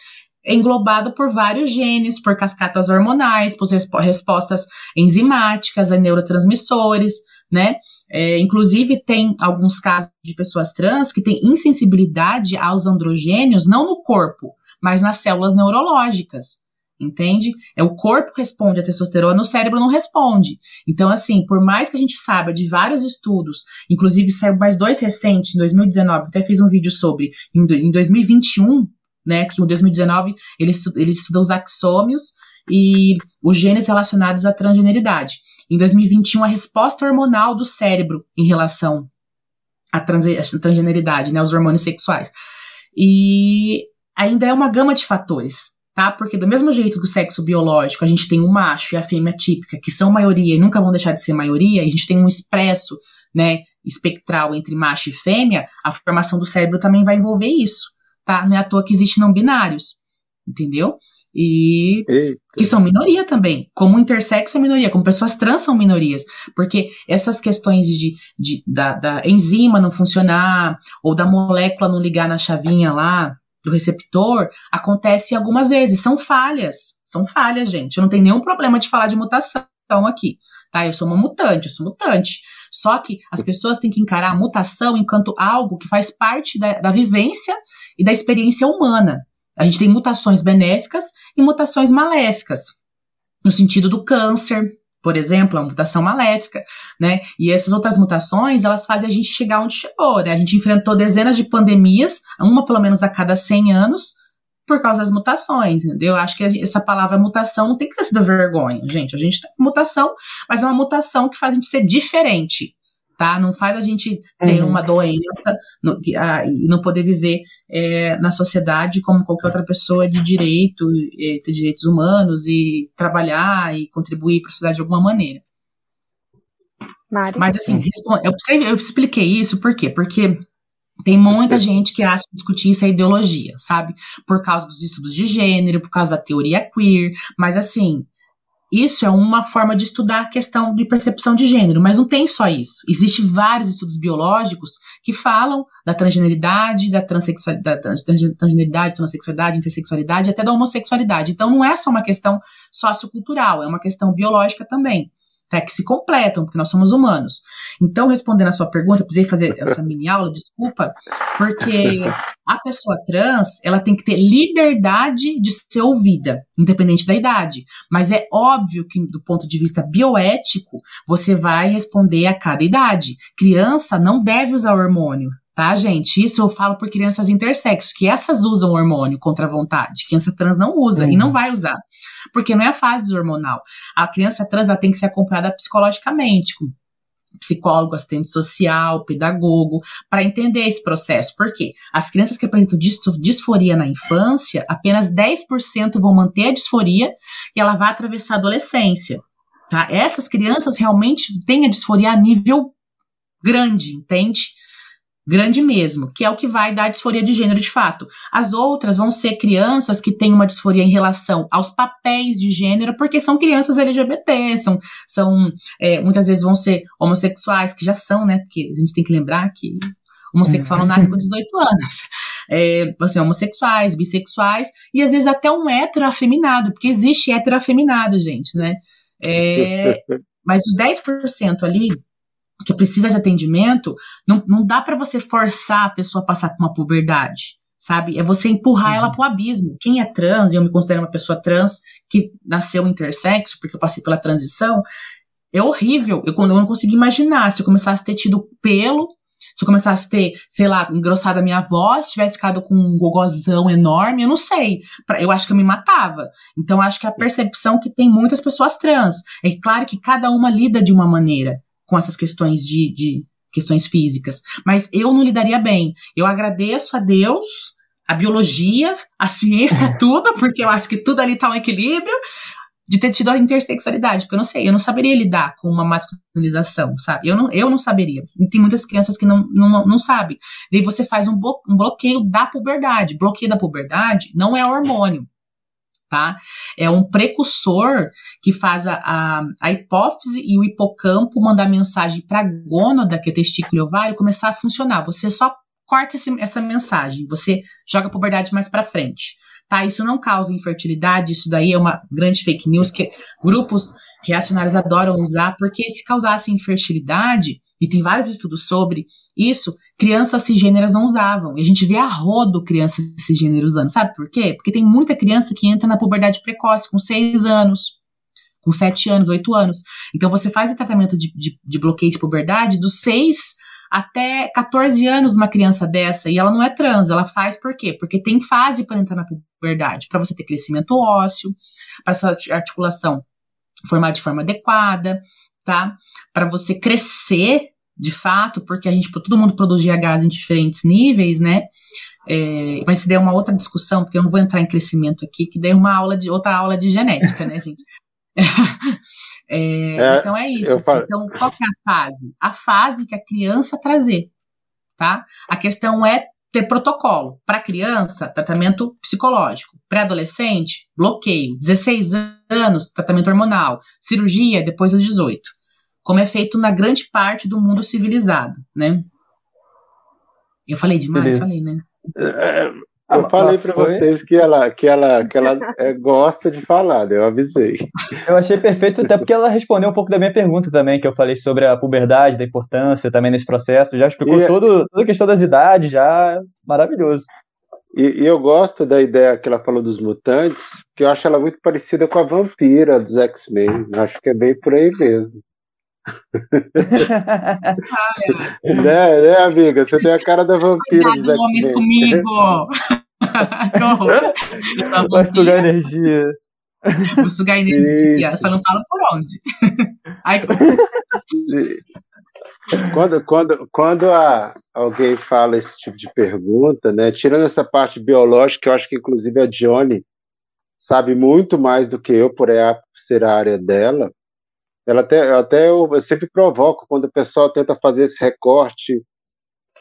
englobado por vários genes, por cascatas hormonais, por respostas enzimáticas a neurotransmissores, né? É, inclusive, tem alguns casos de pessoas trans que têm insensibilidade aos androgênios, não no corpo, mas nas células neurológicas. Entende? É o corpo que responde a testosterona, o cérebro não responde. Então, assim, por mais que a gente saiba de vários estudos, inclusive saiu mais dois recentes, em 2019, até fiz um vídeo sobre, em 2021, né, que em 2019 ele, ele estudou os axômios e os genes relacionados à transgeneridade. Em 2021, a resposta hormonal do cérebro em relação à, à transgeneridade, né, os hormônios sexuais. E ainda é uma gama de fatores, tá? Porque do mesmo jeito que o sexo biológico, a gente tem o macho e a fêmea típica, que são maioria e nunca vão deixar de ser maioria, e a gente tem um expresso, né, espectral entre macho e fêmea, a formação do cérebro também vai envolver isso tá? Não é à toa que existem não binários, entendeu? E Eita. que são minoria também, como intersexo é minoria, como pessoas trans são minorias, porque essas questões de, de da, da enzima não funcionar ou da molécula não ligar na chavinha lá do receptor acontece algumas vezes, são falhas, são falhas, gente. Eu não tenho nenhum problema de falar de mutação aqui, tá? Eu sou uma mutante, eu sou mutante. Só que as pessoas têm que encarar a mutação enquanto algo que faz parte da, da vivência e da experiência humana. A gente tem mutações benéficas e mutações maléficas, no sentido do câncer, por exemplo, a mutação maléfica, né? E essas outras mutações, elas fazem a gente chegar onde chegou, né? A gente enfrentou dezenas de pandemias, uma pelo menos a cada 100 anos, por causa das mutações, entendeu? Eu acho que essa palavra mutação não tem que ter sido vergonha, gente. A gente tem mutação, mas é uma mutação que faz a gente ser diferente tá? Não faz a gente ter uhum. uma doença no, a, e não poder viver é, na sociedade como qualquer outra pessoa de direito, é, ter direitos humanos e trabalhar e contribuir para a sociedade de alguma maneira. Mas assim, eu, eu expliquei isso por quê? Porque tem muita gente que acha que discutir isso é ideologia, sabe? Por causa dos estudos de gênero, por causa da teoria queer, mas assim, isso é uma forma de estudar a questão de percepção de gênero, mas não tem só isso. Existem vários estudos biológicos que falam da transgeneridade, da da transgeneridade, transexualidade, intersexualidade, até da homossexualidade. Então não é só uma questão sociocultural, é uma questão biológica também tá? que se completam, porque nós somos humanos. Então, respondendo a sua pergunta, eu precisei fazer essa mini aula, desculpa, porque a pessoa trans, ela tem que ter liberdade de ser ouvida, independente da idade. Mas é óbvio que, do ponto de vista bioético, você vai responder a cada idade. Criança não deve usar hormônio, tá, gente? Isso eu falo por crianças intersexos, que essas usam hormônio contra a vontade. Criança trans não usa uhum. e não vai usar, porque não é a fase hormonal. A criança trans ela tem que ser acompanhada psicologicamente, com psicólogo, assistente social, pedagogo, para entender esse processo. Por quê? As crianças que apresentam disforia na infância, apenas 10% vão manter a disforia e ela vai atravessar a adolescência. Tá? Essas crianças realmente têm a disforia a nível grande, entende? Grande mesmo, que é o que vai dar disforia de gênero de fato. As outras vão ser crianças que têm uma disforia em relação aos papéis de gênero, porque são crianças LGBT, são, são é, muitas vezes vão ser homossexuais, que já são, né? Porque a gente tem que lembrar que homossexual não nasce com 18 anos. É, assim, homossexuais, bissexuais, e às vezes até um heteroafeminado, porque existe heteroafeminado, gente, né? É, mas os 10% ali que precisa de atendimento, não, não dá para você forçar a pessoa a passar por uma puberdade, sabe? É você empurrar uhum. ela pro abismo. Quem é trans, e eu me considero uma pessoa trans que nasceu intersexo, porque eu passei pela transição, é horrível. Eu, eu não consegui imaginar se eu começasse a ter tido pelo, se eu começasse a ter, sei lá, engrossado a minha voz, tivesse ficado com um gogozão enorme, eu não sei. Eu acho que eu me matava. Então, acho que a percepção que tem muitas pessoas trans. É claro que cada uma lida de uma maneira com essas questões de, de questões físicas. Mas eu não lidaria bem. Eu agradeço a Deus, a biologia, a ciência, tudo, porque eu acho que tudo ali está um equilíbrio, de ter tido a intersexualidade, porque eu não sei, eu não saberia lidar com uma masculinização, sabe? Eu não, eu não saberia. E tem muitas crianças que não, não, não sabem. Daí você faz um, um bloqueio da puberdade. Bloqueio da puberdade não é hormônio, tá? É um precursor que faz a, a, a hipófise e o hipocampo mandar mensagem para a gônada, que é testículo e ovário, começar a funcionar. Você só corta esse, essa mensagem, você joga a puberdade mais para frente tá? Isso não causa infertilidade, isso daí é uma grande fake news que grupos reacionários adoram usar, porque se causasse infertilidade, e tem vários estudos sobre isso, crianças cisgêneras não usavam. E a gente vê a rodo crianças cisgêneras usando. Sabe por quê? Porque tem muita criança que entra na puberdade precoce, com 6 anos, com 7 anos, 8 anos. Então você faz o tratamento de, de, de bloqueio de puberdade dos 6 até 14 anos uma criança dessa e ela não é trans, ela faz por quê? Porque tem fase para entrar na puberdade, para você ter crescimento ósseo, para sua articulação formar de forma adequada, tá? Para você crescer de fato, porque a gente, todo mundo produz GHs em diferentes níveis, né? É, mas isso daí é uma outra discussão, porque eu não vou entrar em crescimento aqui, que daí é uma aula de outra aula de genética, né, gente? É, é, então é isso. Assim, então, qual é a fase? A fase que a criança trazer, tá? A questão é ter protocolo. Para criança, tratamento psicológico. Pré-adolescente, bloqueio. 16 anos, tratamento hormonal. Cirurgia depois dos 18. Como é feito na grande parte do mundo civilizado, né? Eu falei demais, Beleza. falei, né? É, eu falei para vocês que ela, que ela, que ela é, gosta de falar, eu avisei. Eu achei perfeito, até porque ela respondeu um pouco da minha pergunta também, que eu falei sobre a puberdade, da importância também nesse processo. Já explicou e, todo, toda a questão das idades, já maravilhoso. E, e, eu gosto da ideia que ela falou dos mutantes, que eu acho ela muito parecida com a vampira dos X-Men. Acho que é bem por aí mesmo. né, né, amiga? Você tem a cara da vampira dos X-Men. comigo! Vai sugar energia. Vou sugar energia, Isso. só não falo por onde. Ai, quando, quando, quando a, alguém fala esse tipo de pergunta, né, tirando essa parte biológica, eu acho que inclusive a Johnny sabe muito mais do que eu, por ser a área dela, ela até, até eu, eu sempre provoco quando o pessoal tenta fazer esse recorte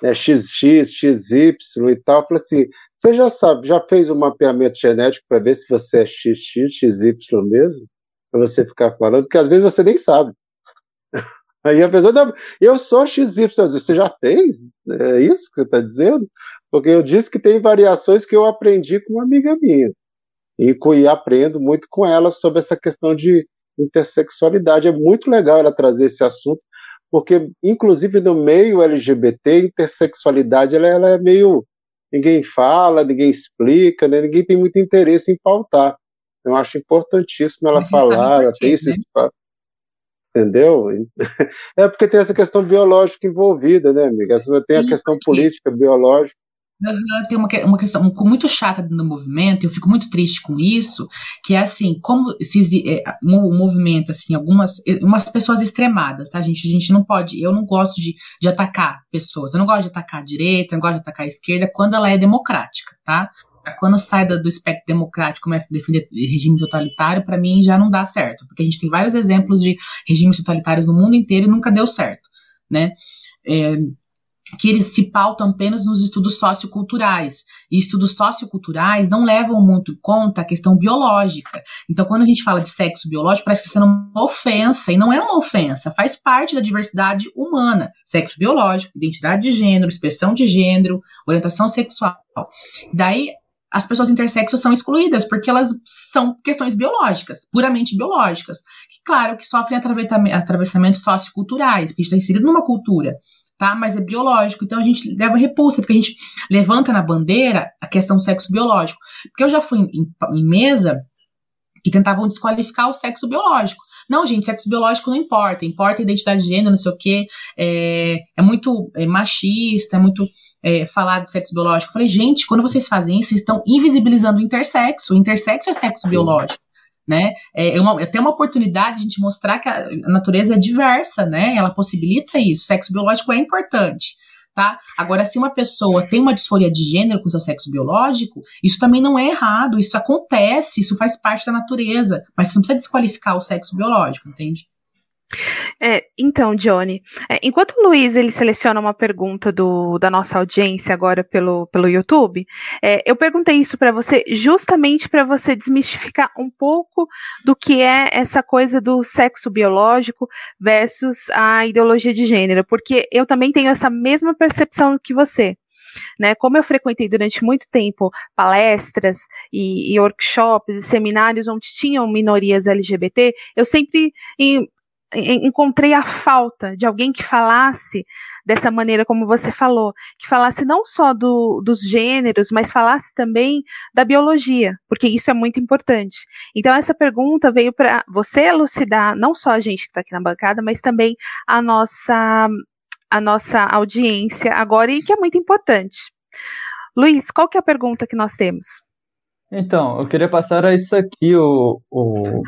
né, XX, XY e tal, falo assim, você já sabe, já fez um mapeamento genético para ver se você é XX, XY mesmo? Para você ficar falando, porque às vezes você nem sabe. Aí a pessoa, não, eu sou XY, você já fez? É isso que você está dizendo? Porque eu disse que tem variações que eu aprendi com uma amiga minha. E, e aprendo muito com ela sobre essa questão de intersexualidade. É muito legal ela trazer esse assunto, porque, inclusive, no meio LGBT, intersexualidade ela, ela é meio. Ninguém fala, ninguém explica, né? ninguém tem muito interesse em pautar. Eu acho importantíssimo ela falar, ela tem esse né? espaço. Entendeu? É porque tem essa questão biológica envolvida, né, amiga? Tem a questão política, biológica. Tem uma, uma questão muito chata no movimento, eu fico muito triste com isso, que é assim, como se é, um movimento, assim, algumas umas pessoas extremadas, tá, gente? A gente não pode, eu não gosto de, de atacar pessoas, eu não gosto de atacar a direita, eu não gosto de atacar a esquerda quando ela é democrática, tá? Quando sai do espectro democrático começa a defender regime totalitário, para mim já não dá certo, porque a gente tem vários exemplos de regimes totalitários no mundo inteiro e nunca deu certo, né? É, que eles se pautam apenas nos estudos socioculturais. E estudos socioculturais não levam muito em conta a questão biológica. Então, quando a gente fala de sexo biológico, parece que sendo uma ofensa, e não é uma ofensa, faz parte da diversidade humana. Sexo biológico, identidade de gênero, expressão de gênero, orientação sexual. Daí, as pessoas intersexo são excluídas porque elas são questões biológicas, puramente biológicas. Claro que sofrem atravessamentos socioculturais, porque está inserido numa cultura tá? Mas é biológico. Então a gente leva repulsa, porque a gente levanta na bandeira a questão do sexo biológico. Porque eu já fui em, em mesa que tentavam desqualificar o sexo biológico. Não, gente, sexo biológico não importa, importa a identidade de gênero, não sei o quê, é, é muito é, machista, é muito é, falar do sexo biológico. Eu falei, gente, quando vocês fazem isso, vocês estão invisibilizando o intersexo. O intersexo é sexo biológico. Né? É, uma, é até uma oportunidade de a gente mostrar que a, natureza é diversa, né? Ela possibilita isso. Sexo biológico é importante. Tá? Agora, se uma pessoa tem uma disforia de gênero com seu sexo biológico, isso também não é errado, isso acontece, isso faz parte da natureza, mas você não precisa desqualificar o sexo biológico, entende? É, então, Johnny, é, enquanto o Luiz ele seleciona uma pergunta do, da nossa audiência agora pelo, pelo YouTube, é, eu perguntei isso para você justamente para você desmistificar um pouco do que é essa coisa do sexo biológico versus a ideologia de gênero, porque eu também tenho essa mesma percepção que você. Né, como eu frequentei durante muito tempo palestras e, e, workshops e seminários onde tinham minorias LGBT, eu sempre em, encontrei a falta de alguém que falasse dessa maneira como você falou, que falasse não só do, dos gêneros, mas falasse também da biologia, porque isso é muito importante. Então essa pergunta veio para você elucidar não só a gente que está aqui na bancada, mas também a nossa a nossa audiência agora e que é muito importante. Luiz, qual que é a pergunta que nós temos? Então, eu queria passar a isso aqui, o, o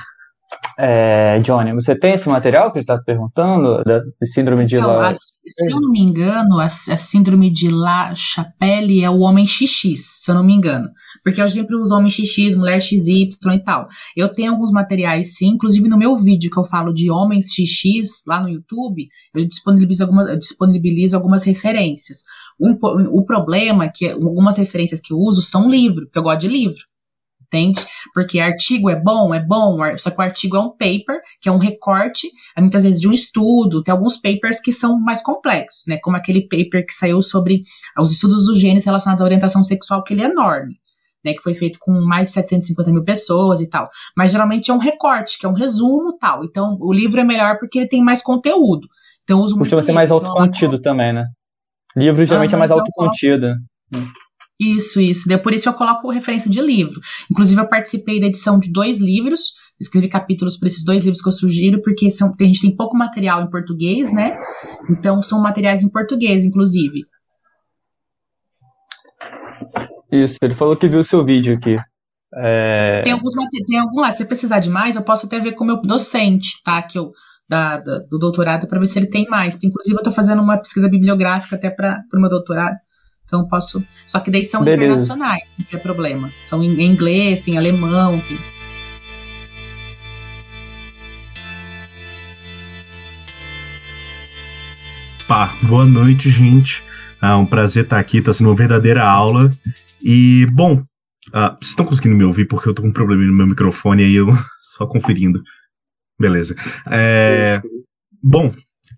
é, Johnny, você tem esse material que ele está perguntando, da síndrome de La... Se eu não me engano, a, a, síndrome de La Chapelle é o homem XX, se eu não me engano. Porque eu sempre uso homem XX, mulher XY e tal. Eu tenho alguns materiais sim, inclusive no meu vídeo que eu falo de homens XX, lá no YouTube, eu disponibilizo, algumas, eu disponibilizo algumas referências. Um, o problema é que algumas referências que eu uso são livro, porque eu gosto de livro Porque artigo é bom, é bom, só que o artigo é um paper, que é um recorte, muitas vezes de um estudo, tem alguns papers que são mais complexos, né? Como aquele paper que saiu sobre os estudos dos genes relacionados à orientação sexual, que ele é enorme. Né, que foi feito com mais de 750 mil pessoas e tal. Mas geralmente é um recorte, que é um resumo tal. Então, o livro é melhor porque ele tem mais conteúdo. Então, uso Costuma ser mais autocontido então, também, né? Livro geralmente é mais então, autocontido. Sim. Isso, isso. Por isso eu coloco referência de livro. Inclusive, eu participei da edição de dois livros, escrevi capítulos para esses dois livros que eu sugiro, porque são, a gente tem pouco material em português, né? Então, são materiais em português, inclusive. Isso, ele falou que viu o seu vídeo aqui. É... Tem alguns tem algum lá, se precisar de mais, eu posso até ver com o meu docente, tá? Que eu, da, da do doutorado, para ver se ele tem mais. Inclusive, eu estou fazendo uma pesquisa bibliográfica até para o meu doutorado. Então eu posso. Só que daí são Beleza. internacionais, não tem problema. São em inglês, tem alemão, tem. Pá, boa noite, gente. É um prazer estar aqui, está sendo uma verdadeira aula. E, bom, uh, vocês estão conseguindo me ouvir porque eu tô com um problema no meu microfone aí eu só conferindo. Beleza. É, bom,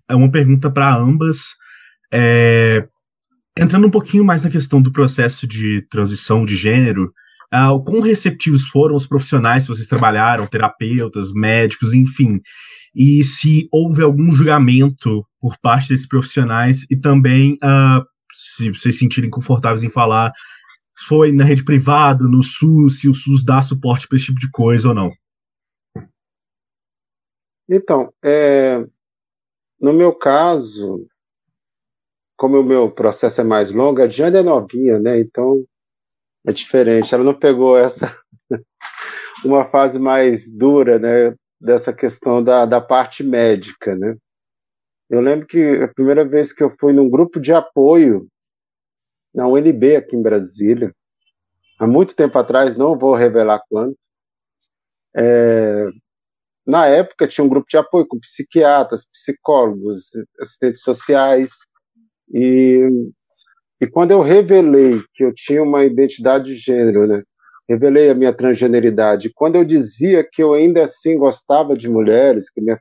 é uma pergunta para ambas. É, Entrando um pouquinho mais na questão do processo de transição de gênero, uh, o quão receptivos foram os profissionais que vocês trabalharam, terapeutas, médicos, enfim, e se houve algum julgamento por parte desses profissionais e também uh, se vocês se sentirem confortáveis em falar, foi na rede privada, no SUS, se o SUS dá suporte para esse tipo de coisa ou não. Então, é, no meu caso, como o meu processo é mais longo, a Diana é novinha, né? Então é diferente. Ela não pegou essa uma fase mais dura, né? Dessa questão da, da parte médica, né? Eu lembro que a primeira vez que eu fui num grupo de apoio na UNB aqui em Brasília, há muito tempo atrás, não vou revelar quanto. É, na época tinha um grupo de apoio com psiquiatras, psicólogos, assistentes sociais, e, e quando eu revelei que eu tinha uma identidade de gênero, né? Revelei a minha transgeneridade. Quando eu dizia que eu ainda assim gostava de mulheres, que minha,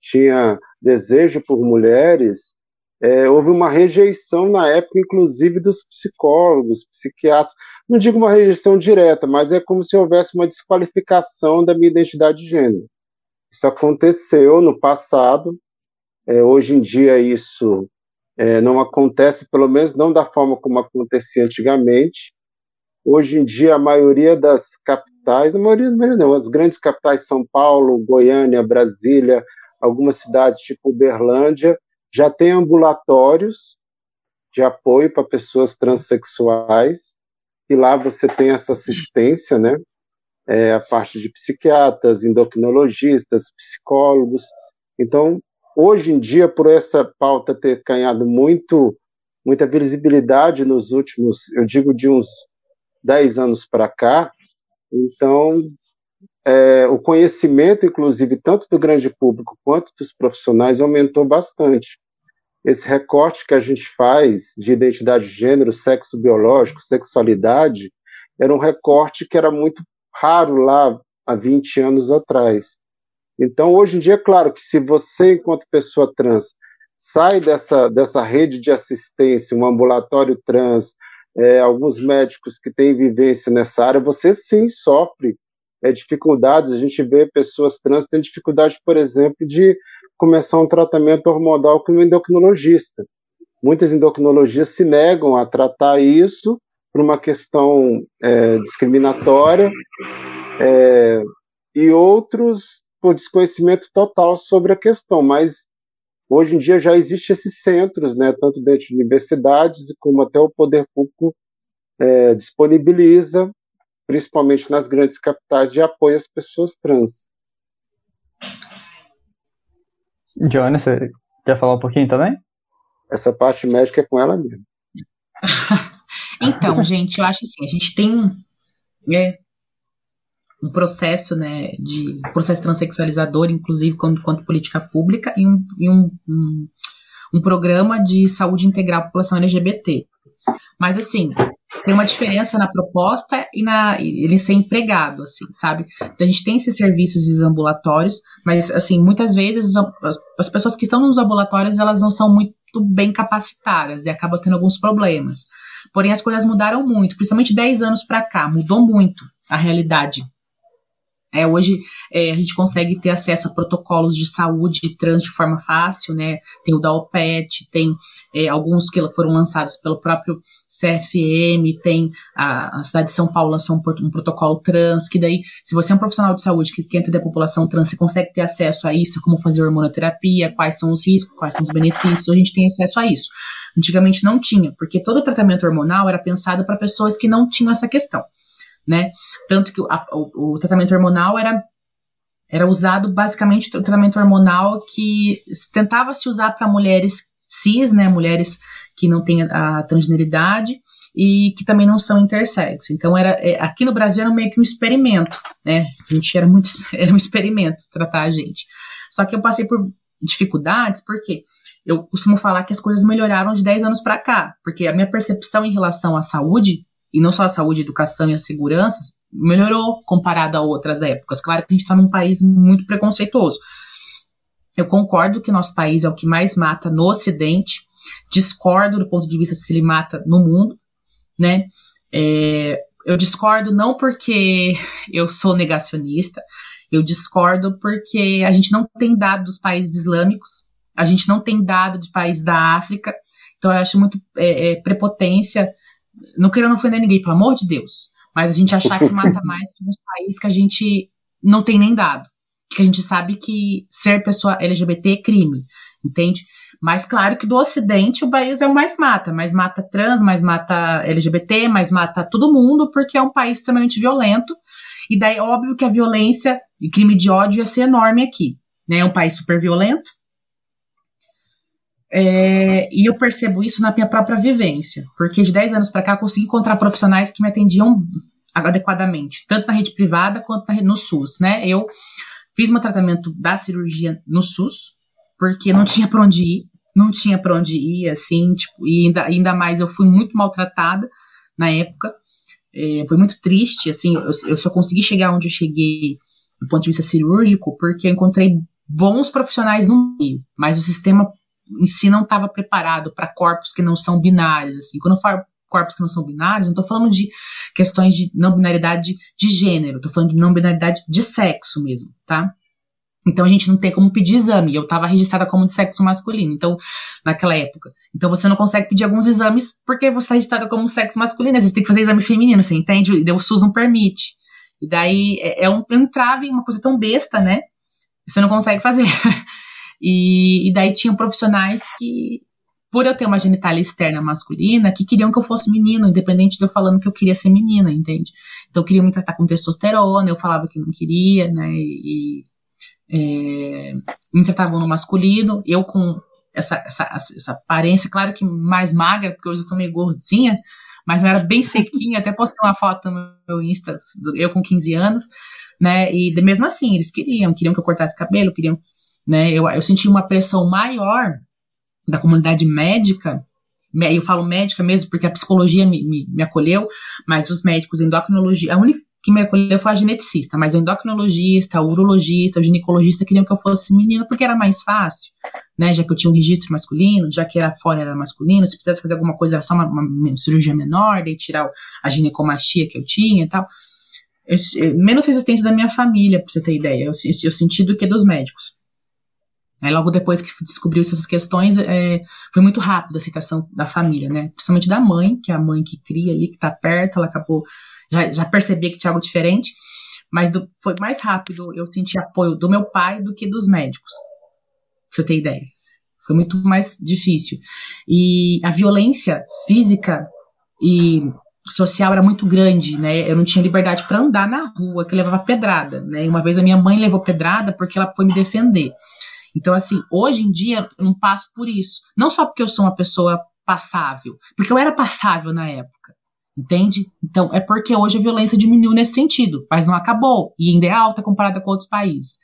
tinha desejo por mulheres, é, houve uma rejeição na época, inclusive dos psicólogos, psiquiatras. Não digo uma rejeição direta, mas é como se houvesse uma desqualificação da minha identidade de gênero. Isso aconteceu no passado. É, hoje em dia isso é, não acontece, pelo menos não da forma como acontecia antigamente. Hoje em dia, a maioria das capitais, a maioria, não, as grandes capitais, São Paulo, Goiânia, Brasília, algumas cidades tipo Uberlândia, já tem ambulatórios de apoio para pessoas transexuais, e lá você tem essa assistência, né? é, a parte de psiquiatras, endocrinologistas, psicólogos. Então, hoje em dia, por essa pauta ter ganhado muito, muita visibilidade nos últimos, eu digo de uns 10 anos para cá, então é, o conhecimento, inclusive, tanto do grande público quanto dos profissionais, aumentou bastante. Esse recorte que a gente faz de identidade de gênero, sexo biológico, sexualidade, era um recorte que era muito raro lá há 20 anos atrás. Então, hoje em dia, é claro que se você, enquanto pessoa trans, sai dessa, dessa rede de assistência, um ambulatório trans, é, alguns médicos que têm vivência nessa área, você sim sofre é, dificuldades. A gente vê pessoas trans tendo dificuldade, por exemplo, de começar um tratamento hormonal com um endocrinologista. Muitas endocrinologias se negam a tratar isso por uma questão é, discriminatória é, e outros por desconhecimento total sobre a questão. Mas hoje em dia já existem esses centros, né, tanto dentro de universidades como até o poder público é, disponibiliza, principalmente nas grandes capitais, de apoio às pessoas trans. Joana, você quer falar um pouquinho também? Essa parte médica é com ela mesmo. então, gente, eu acho assim, a gente tem né, um processo, né, de processo transexualizador, inclusive quanto, quanto política pública, e, um, e um, um, um programa de saúde integral à população LGBT. Mas assim, tem uma diferença na proposta e na ele ser empregado, assim, sabe? Então, a gente tem esses serviços ambulatórios, mas assim, muitas vezes as, as, pessoas que estão nos ambulatórios, elas não são muito bem capacitadas e acabam tendo alguns problemas. Porém, as coisas mudaram muito, principalmente 10 anos para cá, mudou muito a realidade é, hoje é, a gente consegue ter acesso a protocolos de saúde trans de forma fácil, né? Tem o da OPET, tem é, alguns que foram lançados pelo próprio CFM, tem a, a, cidade de São Paulo lançou um, um, protocolo trans, que daí, se você é um profissional de saúde que quer entender população trans, você consegue ter acesso a isso, como fazer hormonoterapia, quais são os riscos, quais são os benefícios, a gente tem acesso a isso. Antigamente não tinha, porque todo tratamento hormonal era pensado para pessoas que não tinham essa questão né? Tanto que a, o, o, tratamento hormonal era, era usado basicamente o tratamento hormonal que tentava se usar para mulheres cis, né? Mulheres que não têm a, a transgeneridade e que também não são intersexo. Então era é, aqui no Brasil era meio que um experimento, né? A gente era muito era um experimento tratar a gente. Só que eu passei por dificuldades porque eu costumo falar que as coisas melhoraram de 10 anos para cá, porque a minha percepção em relação à saúde e não só a saúde, a educação e a segurança, melhorou comparado a outras épocas. Claro que a gente está num país muito preconceituoso. Eu concordo que nosso país é o que mais mata no Ocidente, discordo do ponto de vista se ele mata no mundo, né? É, eu discordo não porque eu sou negacionista, eu discordo porque a gente não tem dado dos países islâmicos, a gente não tem dado de países da África, então eu acho muito é, é, prepotência não querendo ofender ninguém, pelo amor de Deus, mas a gente achar que mata mais que nos países que a gente não tem nem dado. Que a gente sabe que ser pessoa LGBT é crime, entende? Mas claro que do Ocidente o país é o mais mata, mais mata trans, mais mata LGBT, mais mata todo mundo, porque é um país extremamente violento. E daí, óbvio que a violência e crime de ódio ia ser enorme aqui. Né? É um país super violento, é, e eu percebo isso na minha própria vivência, porque de 10 anos para cá eu consegui encontrar profissionais que me atendiam adequadamente, tanto na rede privada quanto no SUS, né? Eu fiz meu tratamento da cirurgia no SUS, porque não tinha para onde ir, não tinha para onde ir, assim, tipo, e ainda, ainda mais eu fui muito maltratada na época, é, foi muito triste, assim, eu, eu só consegui chegar onde eu cheguei do ponto de vista cirúrgico porque eu encontrei bons profissionais no meio, mas o sistema em si não estava preparado para corpos que não são binários. Assim. Quando eu falo corpos que não são binários, não estou falando de questões de não binaridade de gênero, estou falando de não binaridade de sexo mesmo, tá? Então a gente não tem como pedir exame. Eu estava registrada como de sexo masculino, então naquela época. Então você não consegue pedir alguns exames porque você está registrada como sexo masculino. Vezes tem que fazer exame feminino, você entende? E o SUS não permite. E daí é, é um, é entrave, uma coisa tão besta, né? Você não consegue fazer. E, e daí tinham profissionais que por eu ter uma genitália externa masculina, que queriam que eu fosse menino, independente de eu falando que eu queria ser menina, entende? Então queriam me tratar com testosterona, eu falava que não queria, né? E é, me tratavam no masculino, eu com essa, essa, essa aparência, claro que mais magra, porque hoje eu estou meio gordinha, mas eu era bem sequinha, até postei uma foto no meu Insta, eu com 15 anos, né? E mesmo assim, eles queriam, queriam que eu cortasse cabelo, queriam, né? Eu, eu senti uma pressão maior da comunidade médica, eu falo médica mesmo porque a psicologia me, me, me acolheu, mas os médicos, endocrinologia, a única que me acolheu foi a geneticista, mas o endocrinologista, o urologista, o ginecologista queriam que eu fosse menina porque era mais fácil, né? Já que eu tinha um registro masculino, já que era fora era masculino, se precisasse fazer alguma coisa era só uma, uma cirurgia menor, daí tirar a ginecomastia que eu tinha e tal. Eu, menos resistência da minha família, pra você ter ideia, eu, eu senti do que dos médicos. Logo depois que descobriu essas questões, é, foi muito rápido a aceitação da família, né? Principalmente da mãe, que é a mãe que cria ali, que tá perto, ela acabou, já, já percebia que tinha algo diferente, mas do, foi mais rápido eu senti apoio do meu pai do que dos médicos, pra você ter ideia. Foi muito mais difícil. E a violência física e social era muito grande, né? Eu não tinha liberdade para andar na rua, que levava pedrada, né? E uma vez a minha mãe levou pedrada porque ela foi me defender. Então, assim, hoje em dia eu não passo por isso. Não só porque eu sou uma pessoa passável, porque eu era passável na época. Entende? Então, é porque hoje a violência diminuiu nesse sentido, mas não acabou. E ainda é alta comparada com outros países.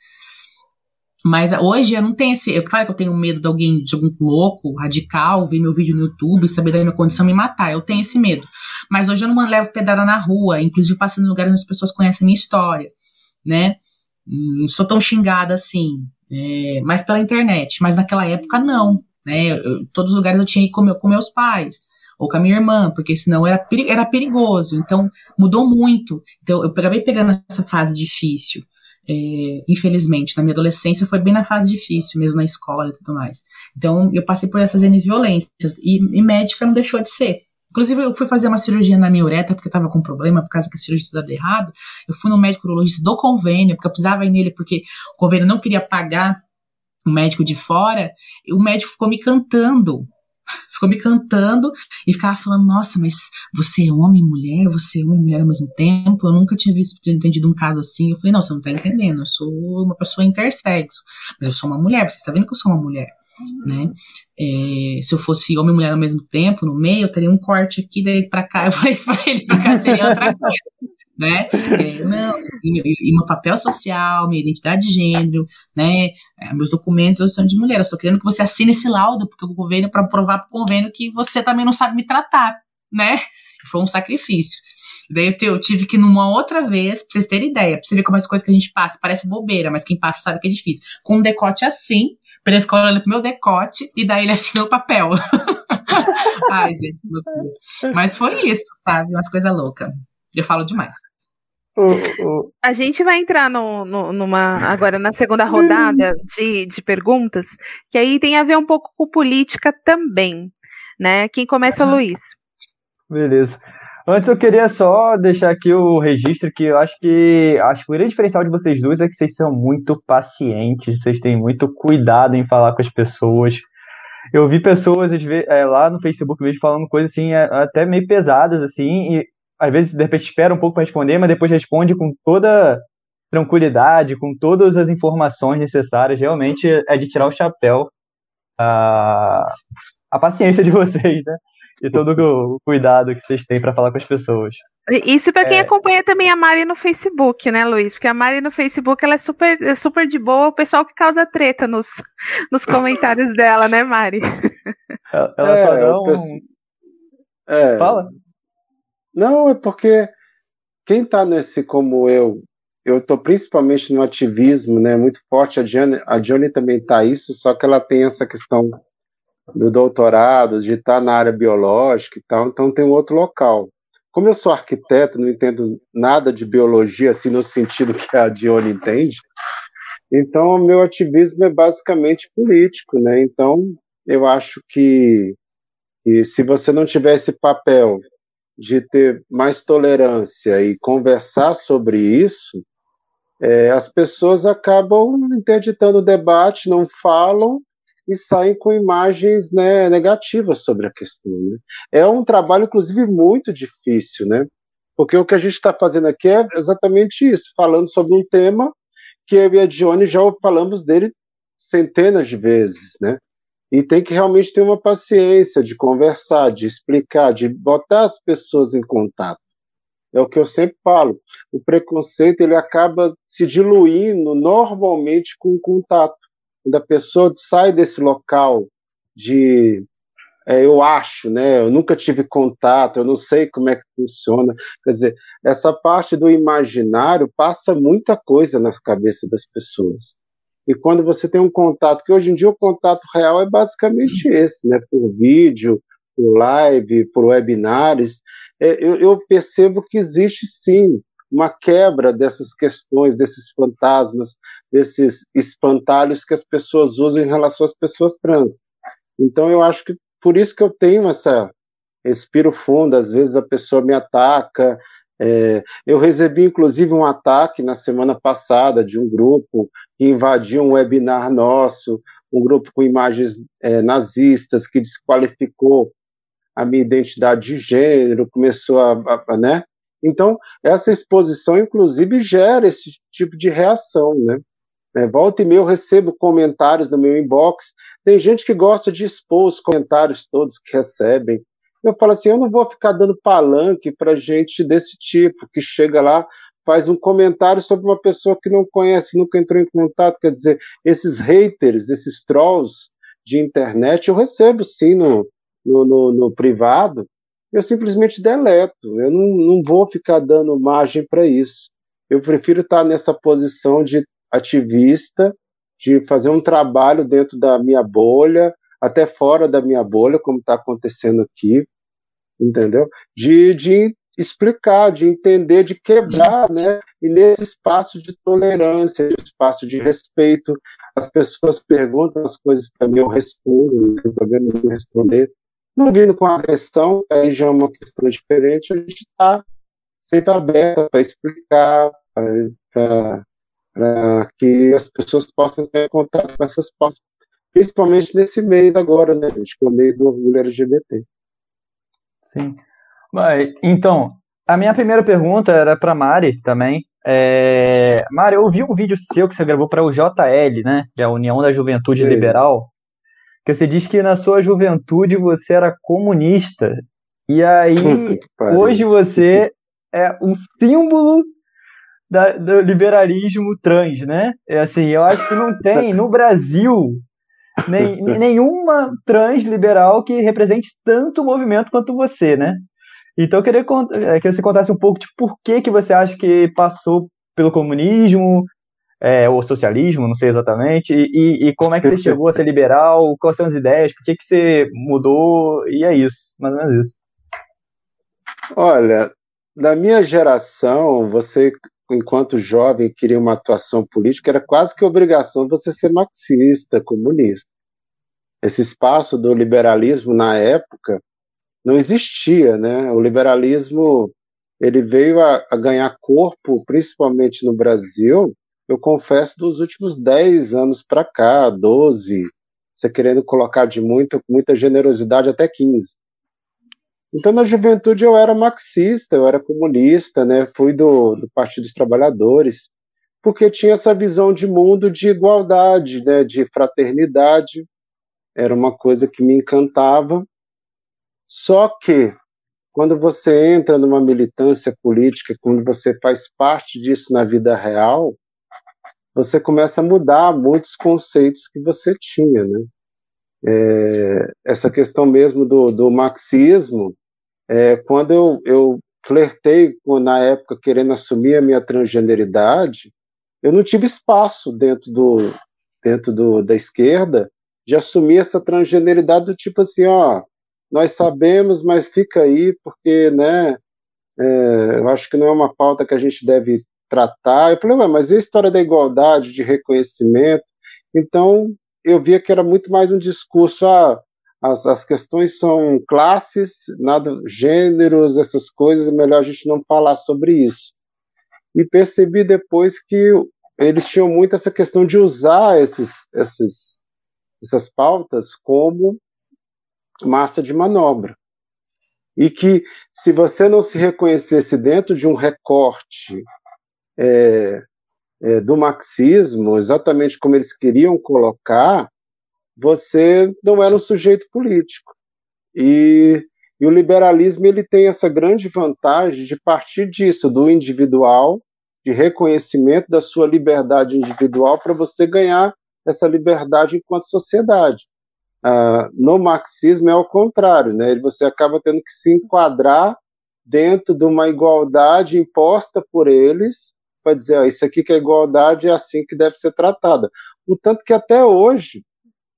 Mas hoje eu não tenho esse. Eu, claro que eu tenho medo de alguém, de algum louco, radical, ver meu vídeo no YouTube, saber da minha condição me matar. Eu tenho esse medo. Mas hoje eu não levo pedrada na rua, inclusive passando em lugares onde as pessoas conhecem a minha história, né? Não hum, sou tão xingada assim é, mais pela internet, mas naquela época não, né? Eu, todos os lugares eu tinha que ir com, meu, com meus pais ou com a minha irmã, porque senão era, era perigoso. Então mudou muito. Então eu acabei pegando essa fase difícil. É, infelizmente, na minha adolescência foi bem na fase difícil, mesmo na escola e tudo mais. Então eu passei por essas N violências e, e médica não deixou de ser. Inclusive, eu fui fazer uma cirurgia na minha uretra porque estava com problema, por causa que a cirurgia dado errado. Eu fui no médico urologista do convênio, porque eu precisava ir nele, porque o convênio não queria pagar o médico de fora. E o médico ficou me cantando. Ficou me cantando e ficava falando: Nossa, mas você é homem e mulher, você é homem e mulher ao mesmo tempo. Eu nunca tinha visto, entendido um caso assim. Eu falei: Não, você não está entendendo. Eu sou uma pessoa intersexo, mas eu sou uma mulher. Você está vendo que eu sou uma mulher né? É, se eu fosse homem e mulher ao mesmo tempo, no meio, eu teria um corte aqui, daí para cá, eu falei isso para ele, para cá seria outra coisa. Né? É, não, e, e, meu papel social, minha identidade de gênero, né? É, meus documentos, eu sou de mulher. Eu estou querendo que você assine esse laudo, porque o convênio, para provar para o convênio que você também não sabe me tratar, né? Foi um sacrifício. Daí eu, tive que numa outra vez, pra vocês terem ideia, pra você ver como as coisas que a gente passa, parece bobeira, mas quem passa sabe que é difícil. Com um decote assim, pra ele ficar olhando pro meu decote e daí ele assinou o papel. Ai, gente, loucura. Mas foi isso, sabe? Umas coisas loucas. Eu falo demais. A gente vai entrar no, no, numa agora na segunda rodada de, de perguntas, que aí tem a ver um pouco com política também, né? Quem começa é o Luiz. Beleza. Antes eu queria só deixar aqui o registro que eu acho que acho que o grande diferencial de vocês dois é que vocês são muito pacientes, vocês têm muito cuidado em falar com as pessoas. Eu vi pessoas é, lá no Facebook mesmo falando coisas assim, é, até meio pesadas, assim, e às vezes de repente espera um pouco para responder, mas depois responde com toda tranquilidade, com todas as informações necessárias. Realmente é de tirar o chapéu a, a paciência de vocês, né? E todo o cuidado que vocês têm para falar com as pessoas. Isso para quem é... acompanha também a Mari no Facebook, né, Luiz? Porque a Mari no Facebook ela é super, é super de boa, o pessoal que causa treta nos, nos comentários dela, né, Mari? Ela, ela é, só dá um... é... Fala. Não, é porque quem está nesse como eu, eu estou principalmente no ativismo, né, muito forte. A Johnny, a Johnny também está isso, só que ela tem essa questão do doutorado, de estar na área biológica e tal, então tem um outro local. Como eu sou arquiteto, não entendo nada de biologia, assim, no sentido que a Dione entende, então o meu ativismo é basicamente político, né? Então eu acho que, que se você não tiver esse papel de ter mais tolerância e conversar sobre isso, é, as pessoas acabam interditando o debate, não falam e saem com imagens né, negativas sobre a questão. Né? É um trabalho, inclusive, muito difícil, né? Porque o que a gente está fazendo aqui é exatamente isso, falando sobre um tema que eu e a Dione já falamos dele centenas de vezes, né? E tem que realmente ter uma paciência de conversar, de explicar, de botar as pessoas em contato. É o que eu sempre falo. O preconceito ele acaba se diluindo normalmente com o contato. Quando a pessoa sai desse local de é, eu acho, né? Eu nunca tive contato, eu não sei como é que funciona. Quer dizer, essa parte do imaginário passa muita coisa na cabeça das pessoas. E quando você tem um contato, que hoje em dia o contato real é basicamente esse, né? Por vídeo, por live, por webinars, é, eu, eu percebo que existe sim uma quebra dessas questões, desses fantasmas, desses espantalhos que as pessoas usam em relação às pessoas trans. Então eu acho que por isso que eu tenho essa respiro fundo, às vezes a pessoa me ataca. É, eu recebi inclusive um ataque na semana passada de um grupo que invadiu um webinar nosso, um grupo com imagens é, nazistas que desqualificou a minha identidade de gênero, começou a, a, né? Então, essa exposição, inclusive, gera esse tipo de reação, né? É, volta e meia eu recebo comentários no meu inbox, tem gente que gosta de expor os comentários todos que recebem. Eu falo assim, eu não vou ficar dando palanque para gente desse tipo, que chega lá, faz um comentário sobre uma pessoa que não conhece, nunca entrou em contato. Quer dizer, esses haters, esses trolls de internet, eu recebo sim no, no, no, no privado, eu simplesmente deleto. Eu não, não vou ficar dando margem para isso. Eu prefiro estar nessa posição de ativista, de fazer um trabalho dentro da minha bolha, até fora da minha bolha, como está acontecendo aqui, entendeu? De, de explicar, de entender, de quebrar, né? E nesse espaço de tolerância, de espaço de respeito, as pessoas perguntam as coisas para mim, eu respondo, não tem problema em responder. Não vindo com agressão, aí já é uma questão diferente, a gente está sempre aberta para explicar, para que as pessoas possam ter contato com essas pautas, principalmente nesse mês agora, né, gente, que é o mês do orgulho LGBT. Sim. Então, a minha primeira pergunta era para Mari também. É... Mari, eu vi um vídeo seu que você gravou para o JL, né? Que é a União da Juventude Sim. Liberal. Que você diz que na sua juventude você era comunista. E aí, hoje você é um símbolo da, do liberalismo trans, né? É assim, eu acho que não tem no Brasil nem, nenhuma trans liberal que represente tanto o movimento quanto você, né? Então eu queria é, que você contasse um pouco de por que, que você acha que passou pelo comunismo, é, ou socialismo, não sei exatamente, e, e, como é que você chegou a ser liberal, quais são as ideias, por que, que você mudou, e é isso, mais ou menos isso. Olha, da minha geração, você, enquanto jovem, queria uma atuação política, era quase que obrigação você ser marxista, comunista. Esse espaço do liberalismo na época não existia, né? O liberalismo ele veio a, a ganhar corpo, principalmente no Brasil, eu confesso, dos últimos 10 anos para cá, 12, você querendo colocar de muita, muita generosidade até 15. Então, na juventude, eu era marxista, eu era comunista, né? fui do, do Partido dos Trabalhadores, porque tinha essa visão de mundo de igualdade, né? de fraternidade, era uma coisa que me encantava. Só que quando você entra numa militância política, quando você faz parte disso na vida real, você começa a mudar muitos conceitos que você tinha, né? É, essa questão mesmo do, do marxismo, é, quando eu, eu flertei na época querendo assumir a minha transgeneridade, eu não tive espaço dentro do dentro do, da esquerda de assumir essa transgeneridade do tipo assim, ó, nós sabemos, mas fica aí, porque, né, é, eu acho que não é uma pauta que a gente deve tratar. Eu falei, mas e a história da igualdade, de reconhecimento? Então, eu via que era muito mais um discurso, ah, as, as questões são classes, nada, gêneros, essas coisas, é melhor a gente não falar sobre isso. E percebi depois que eles tinham muito essa questão de usar esses, esses essas pautas como massa de manobra. E que, se você não se reconhecesse dentro de um recorte é, é, do marxismo, exatamente como eles queriam colocar, você não era um sujeito político. E, e o liberalismo ele tem essa grande vantagem de partir disso, do individual, de reconhecimento da sua liberdade individual para você ganhar essa liberdade enquanto sociedade. Ah, no marxismo é o contrário, né? Você acaba tendo que se enquadrar dentro de uma igualdade imposta por eles para dizer, ó, isso aqui que é igualdade é assim que deve ser tratada. O tanto que até hoje,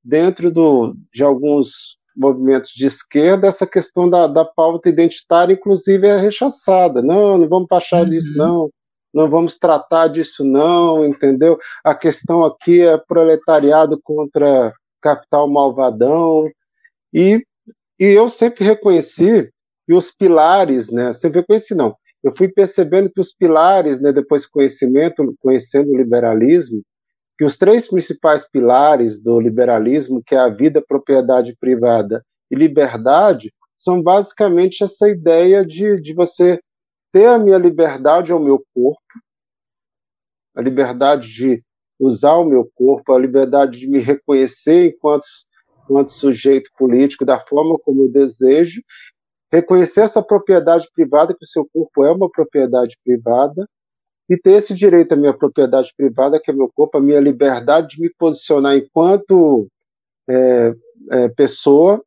dentro do, de alguns movimentos de esquerda, essa questão da, da pauta identitária, inclusive, é rechaçada. Não, não vamos baixar uhum. disso, não. Não vamos tratar disso, não, entendeu? A questão aqui é proletariado contra capital malvadão. E, e eu sempre reconheci que os pilares, né? Sempre reconheci, não eu fui percebendo que os pilares, né, depois conhecimento, conhecendo o liberalismo, que os três principais pilares do liberalismo, que é a vida, propriedade privada e liberdade, são basicamente essa ideia de, de você ter a minha liberdade ao meu corpo, a liberdade de usar o meu corpo, a liberdade de me reconhecer enquanto, enquanto sujeito político da forma como eu desejo, reconhecer essa propriedade privada, que o seu corpo é uma propriedade privada, e ter esse direito à minha propriedade privada, que é meu corpo, a minha liberdade de me posicionar enquanto é, é, pessoa,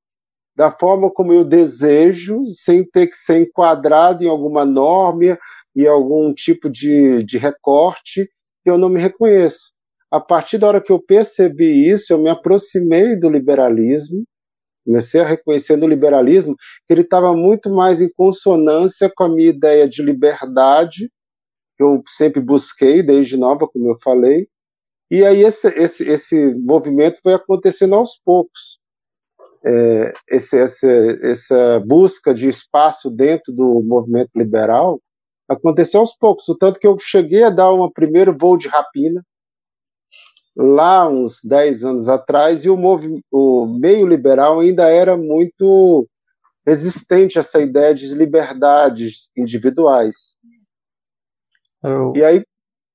da forma como eu desejo, sem ter que ser enquadrado em alguma norma e algum tipo de, de recorte que eu não me reconheço. A partir da hora que eu percebi isso, eu me aproximei do liberalismo, Comecei a reconhecer no liberalismo que ele estava muito mais em consonância com a minha ideia de liberdade, que eu sempre busquei desde nova, como eu falei. E aí esse, esse, esse movimento foi acontecendo aos poucos. É, esse, essa, essa busca de espaço dentro do movimento liberal aconteceu aos poucos, o tanto que eu cheguei a dar um primeiro voo de rapina, lá uns 10 anos atrás, e o, o meio liberal ainda era muito resistente a essa ideia de liberdades individuais. Eu... E aí,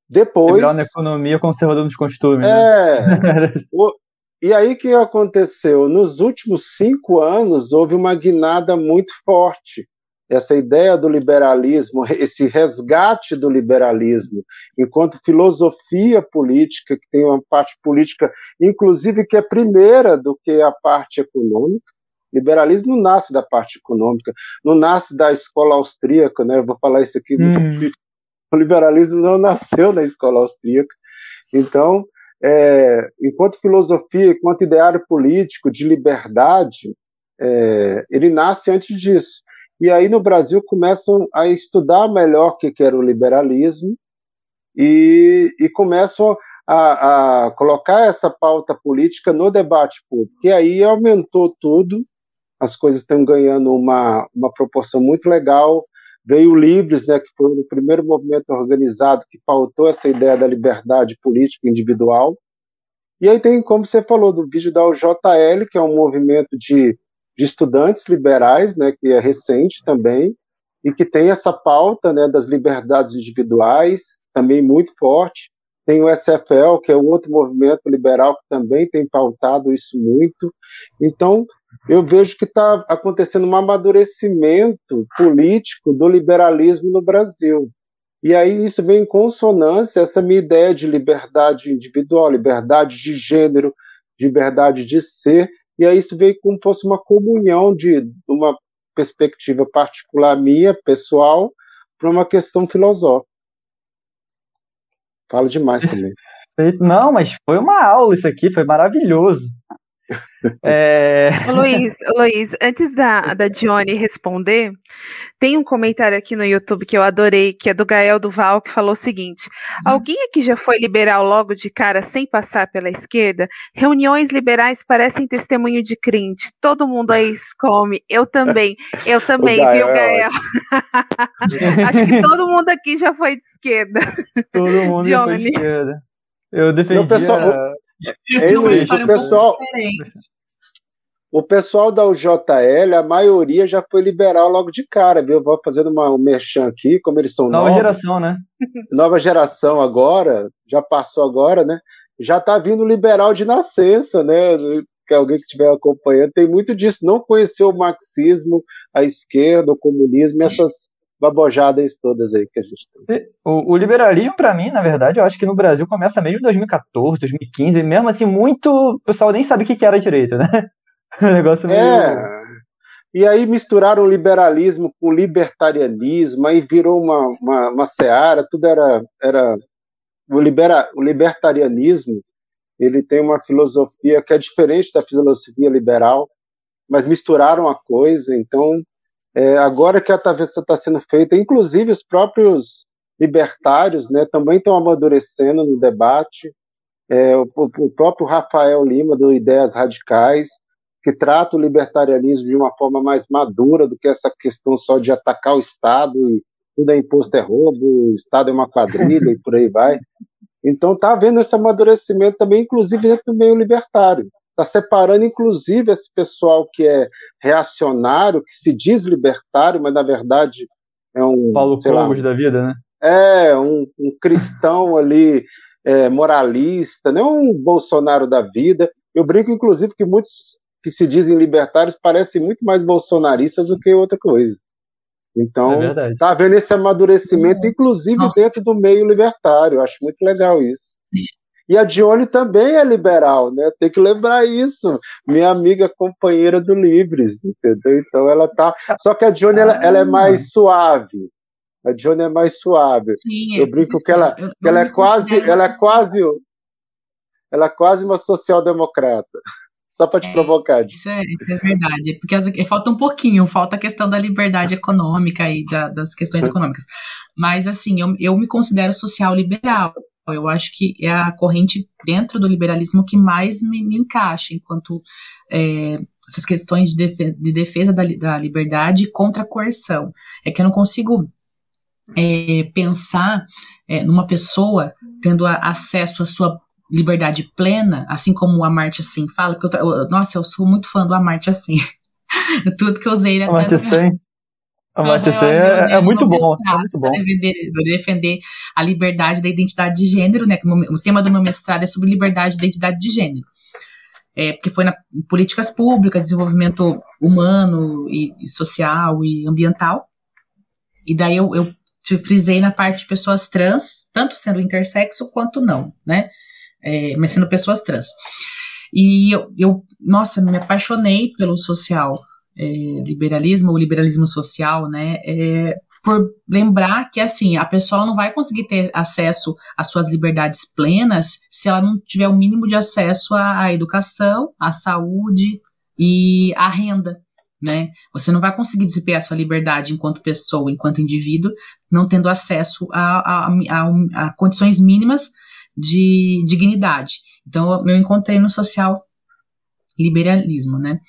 depois. Liberal na economia, conservador nos costumes. Né? É. Né? o... E aí, o que aconteceu? Nos últimos cinco anos, houve uma guinada muito forte essa ideia do liberalismo, esse resgate do liberalismo, enquanto filosofia política, que tem uma parte política, inclusive, que é primeira do que a parte econômica. Liberalismo não nasce da parte econômica, não nasce da escola austríaca, né? Eu vou falar isso aqui. Hum. O liberalismo não nasceu na escola austríaca. Então, é, enquanto filosofia, enquanto ideário político de liberdade, é, ele nasce antes disso. E aí no Brasil começam a estudar melhor o que era o liberalismo e, e começam a, a, colocar essa pauta política no debate público. E aí aumentou tudo, as coisas estão ganhando uma, uma proporção muito legal. Veio o Livres, né, que foi o primeiro movimento organizado que pautou essa ideia da liberdade política individual. E aí tem, como você falou, do vídeo da UJL, que é um movimento de de estudantes liberais, né, que é recente também, e que tem essa pauta né, das liberdades individuais, também muito forte. Tem o SFL, que é um outro movimento liberal que também tem pautado isso muito. Então, eu vejo que está acontecendo um amadurecimento político do liberalismo no Brasil. E aí isso vem em consonância essa minha ideia de liberdade individual, liberdade de gênero, liberdade de ser, e aí isso veio como fosse uma comunhão de uma perspectiva particular minha, pessoal, para uma questão filosófica. Falo demais também. Não, mas foi uma aula isso aqui, foi maravilhoso. É... Ô, Luiz, ô, Luiz, antes da, da Dione responder, tem um comentário aqui no YouTube que eu adorei, que é do Gael Duval, que falou o seguinte: hum. Alguém aqui já foi liberal logo de cara sem passar pela esquerda? Reuniões liberais parecem testemunho de crente. Todo mundo aí come. Eu também. Eu também, Gael, viu, Gael? Acho que todo mundo aqui já foi de esquerda. Todo mundo já foi de esquerda. Eu defendi. Não, pessoal, É, é Luiz, o pessoal, o pessoal da UJL, a maioria já foi liberal logo de cara, viu? Vou fazendo uma, um merchan aqui, como eles são Nova novos, geração, né? Nova geração agora, já passou agora, né? Já tá vindo liberal de nascença, né? Que alguém que estiver acompanhando tem muito disso. Não conheceu o marxismo, a esquerda, o comunismo, essas babojadas todas aí que a gente tem. O, o liberalismo, para mim, na verdade, eu acho que no Brasil começa mesmo em 2014, 2015, e mesmo assim, muito. O pessoal nem sabe o que era direita, né? O negócio meio... É. E aí misturaram o liberalismo com o libertarianismo, aí virou uma, uma, uma seara, tudo era. era o, libera, o libertarianismo ele tem uma filosofia que é diferente da filosofia liberal, mas misturaram a coisa, então é, agora que a travessa está sendo feita, inclusive os próprios libertários né, também estão amadurecendo no debate, é, o, o, próprio Rafael Lima, do Ideias Radicais, que trata o libertarianismo de uma forma mais madura do que essa questão só de atacar o Estado e tudo é imposto é roubo, o Estado é uma quadrilha e por aí vai. Então está havendo esse amadurecimento também, inclusive dentro do meio libertário. Está separando, inclusive, esse pessoal que é reacionário, que se diz libertário, mas na verdade é um. Paulo Cogos da vida, né? É, um, um cristão ali é, moralista, não um Bolsonaro da vida. Eu brinco, inclusive, que muitos que se dizem libertários parecem muito mais bolsonaristas do que outra coisa. Então, é tá vendo esse amadurecimento, inclusive Nossa. dentro do meio libertário. Eu acho muito legal isso. E a Dione também é liberal, né? Tem que lembrar isso. Minha amiga companheira do Livres, entendeu? Então ela tá. Só que a Dione ela, ela é mais suave. A Dione é mais suave. Sim, eu brinco que ela, que ela é quase, ela é quase, ela é quase uma social-democrata. Só para te é, provocar. Isso é, isso é verdade. Porque as, falta um pouquinho, falta a questão da liberdade econômica e da, das questões econômicas. Mas, assim, eu, eu me considero social liberal. Eu acho que é a corrente dentro do liberalismo que mais me, me encaixa, enquanto é, essas questões de defesa, de defesa da, da, liberdade contra a coerção. É que eu não consigo é, pensar é, numa pessoa tendo a, acesso à sua liberdade plena, assim como o Amartya Sen fala, que eu, eu, nossa, eu sou muito fã do Amartya Sen. Tudo que eu usei... Amartya Sen? Sen é, é, muito bom, é muito bom. Defender, defender a liberdade da identidade de gênero, né? O tema do meu mestrado é sobre liberdade da identidade de gênero. É, porque foi na políticas públicas, desenvolvimento humano e, e social e ambiental. E daí eu, eu frisei na parte de pessoas trans, tanto sendo intersexo quanto não, né? é, mas sendo pessoas trans. E eu, eu, nossa, me apaixonei pelo social, é, liberalismo, o liberalismo social, né, é, por lembrar que, assim, a pessoa não vai conseguir ter acesso às suas liberdades plenas se ela não tiver o mínimo de acesso à, à educação, à saúde e à renda, né? Você não vai conseguir desempenhar a sua liberdade enquanto pessoa, enquanto indivíduo, não tendo acesso a, a, a, a condições mínimas de dignidade. Então, eu encontrei no social liberalismo, né?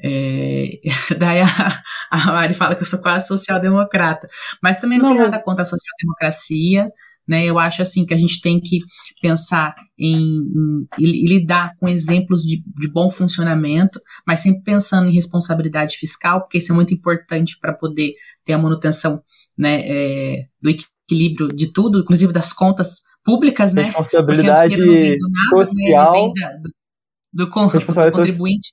É, daí a, a Mari fala que eu sou quase social-democrata, mas também não, não tem nada contra a social-democracia, né? Eu acho assim que a gente tem que pensar em, em, em lidar com exemplos de, de, bom funcionamento, mas sempre pensando em responsabilidade fiscal, porque isso é muito importante para poder ter a manutenção né, é, do equilíbrio de tudo, inclusive das contas públicas, né? Responsabilidade nada, social. Né? do, do, contribuinte.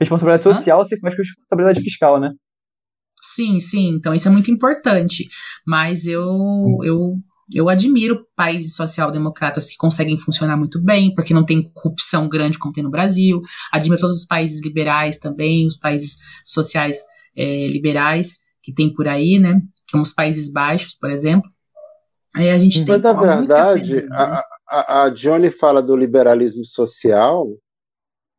Responsabilidade social se faz com responsabilidade fiscal, né? Sim, sim. Então isso é muito importante. Mas eu, hum. eu, eu admiro países social-democratas que conseguem funcionar muito bem, porque não tem corrupção grande como tem no Brasil. Admiro todos os países liberais também, os países sociais é, liberais que tem por aí, né? Como os Países Baixos, por exemplo. Aí a gente tem. Mas, na verdade, pena, né? a, a, Johnny fala do liberalismo social,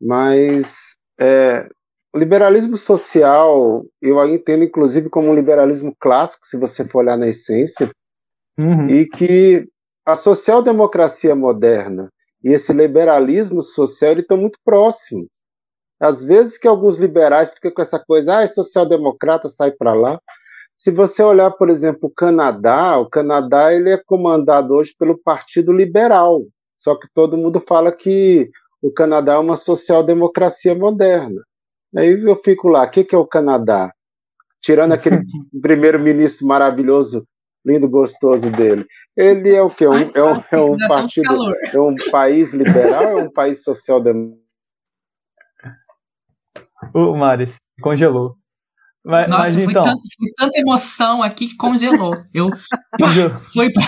mas é, o liberalismo social eu entendo, inclusive, como um liberalismo clássico, se você for olhar na essência, uhum. e que a social-democracia moderna e esse liberalismo social estão muito próximos. Às vezes que alguns liberais ficam com essa coisa, ah, é social-democrata, sai para lá. Se você olhar, por exemplo, o Canadá, o Canadá ele é comandado hoje pelo Partido Liberal. Só que todo mundo fala que o Canadá é uma social-democracia moderna. Aí eu fico lá, o que, que é o Canadá? Tirando aquele primeiro-ministro maravilhoso, lindo, gostoso dele. Ele é o quê? Um, é, um, é um partido, é um país liberal, é um país social-democrático? O Maris congelou. Mas, Nossa, mas foi, então... tanto, foi tanta emoção aqui que congelou. Eu pá, foi pra...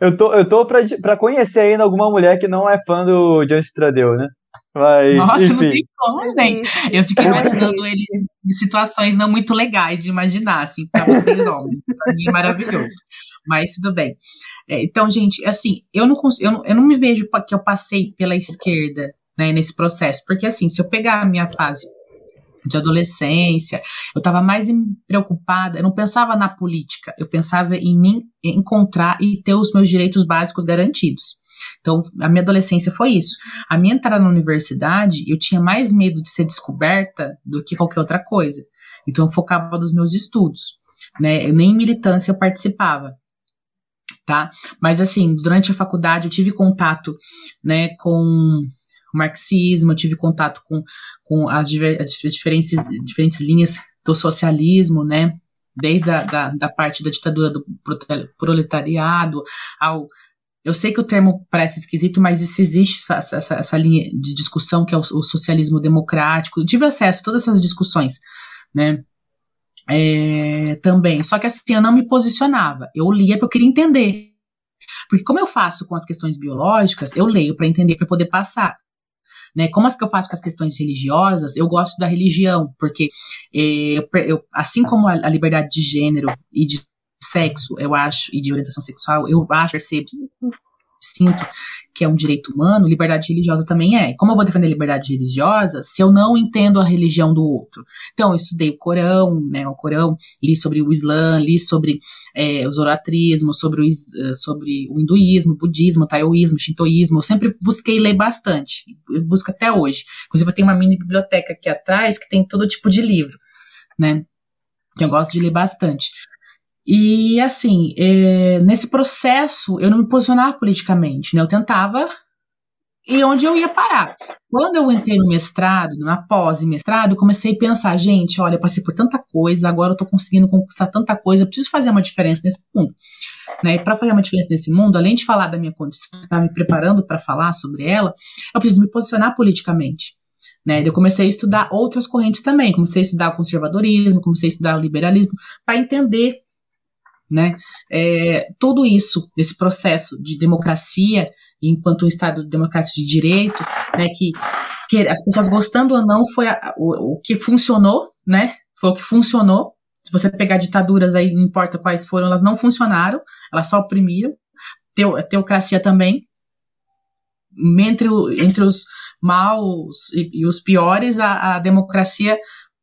Eu tô, eu tô pra, pra conhecer ainda alguma mulher que não é fã do John Stradeu, né? Mas, Nossa, enfim. não tem como, gente. Eu fico imaginando ele em situações não muito legais de imaginar, assim, pra vocês homens. Pra mim é maravilhoso. Mas tudo bem. É, então, gente, assim, eu não, consigo, eu, não, eu não me vejo que eu passei pela esquerda né, nesse processo. Porque, assim, se eu pegar a minha fase de adolescência, eu estava mais preocupada, eu não pensava na política, eu pensava em mim encontrar e ter os meus direitos básicos garantidos. Então, a minha adolescência foi isso. A minha entrada na universidade, eu tinha mais medo de ser descoberta do que qualquer outra coisa. Então, eu focava nos meus estudos, né? Eu nem militância eu participava. Tá? Mas assim, durante a faculdade eu tive contato, né, com o marxismo, eu tive contato com, com as, as diferentes, diferentes linhas do socialismo, né? Desde a da, da parte da ditadura do proletariado ao eu sei que o termo parece esquisito, mas existe essa, essa, essa linha de discussão que é o, o, socialismo democrático. Eu tive acesso a todas essas discussões, né? É, também. Só que assim, eu não me posicionava. Eu lia porque eu queria entender. Porque como eu faço com as questões biológicas, eu leio para entender, para poder passar. Né? Como as que eu faço com as questões religiosas, eu gosto da religião, porque é, eu, eu, assim como a, a, liberdade de gênero e de sexo, eu acho, e de orientação sexual, eu acho, percebo, sinto que é um direito humano, liberdade religiosa também é. Como eu vou defender liberdade religiosa se eu não entendo a religião do outro? Então, eu estudei o Corão, né, o Corão, li sobre o Islã, li sobre é, o zoroatrismo, sobre o, eh, sobre o hinduísmo, budismo, taoísmo, shintoísmo, eu sempre busquei ler bastante, eu busco até hoje. Inclusive, eu tenho uma mini biblioteca aqui atrás que tem todo tipo de livro, né, que eu gosto de ler bastante. E assim, é, nesse processo eu não me posicionava politicamente, né? Eu tentava e onde eu ia parar. Quando eu entrei no mestrado, na pós e mestrado, comecei a pensar, gente, olha, passei por tanta coisa, agora eu tô conseguindo conquistar tanta coisa, preciso fazer uma diferença nesse mundo. Né? Para fazer uma diferença nesse mundo, além de falar da minha condição, estar me preparando para falar sobre ela, eu preciso me posicionar politicamente. Né? Eu comecei a estudar outras correntes também, comecei a estudar o conservadorismo, comecei a estudar o liberalismo, para entender né? É, tudo isso, esse processo de democracia, enquanto um Estado democrático de direito, né, que, que as pessoas gostando ou não foi a, o, o que funcionou, né? Foi o que funcionou. Se você pegar ditaduras aí, não importa quais foram, elas não funcionaram, elas só oprimiram. Teo, teocracia também. Entre, entre os maus e, e os piores, a, a democracia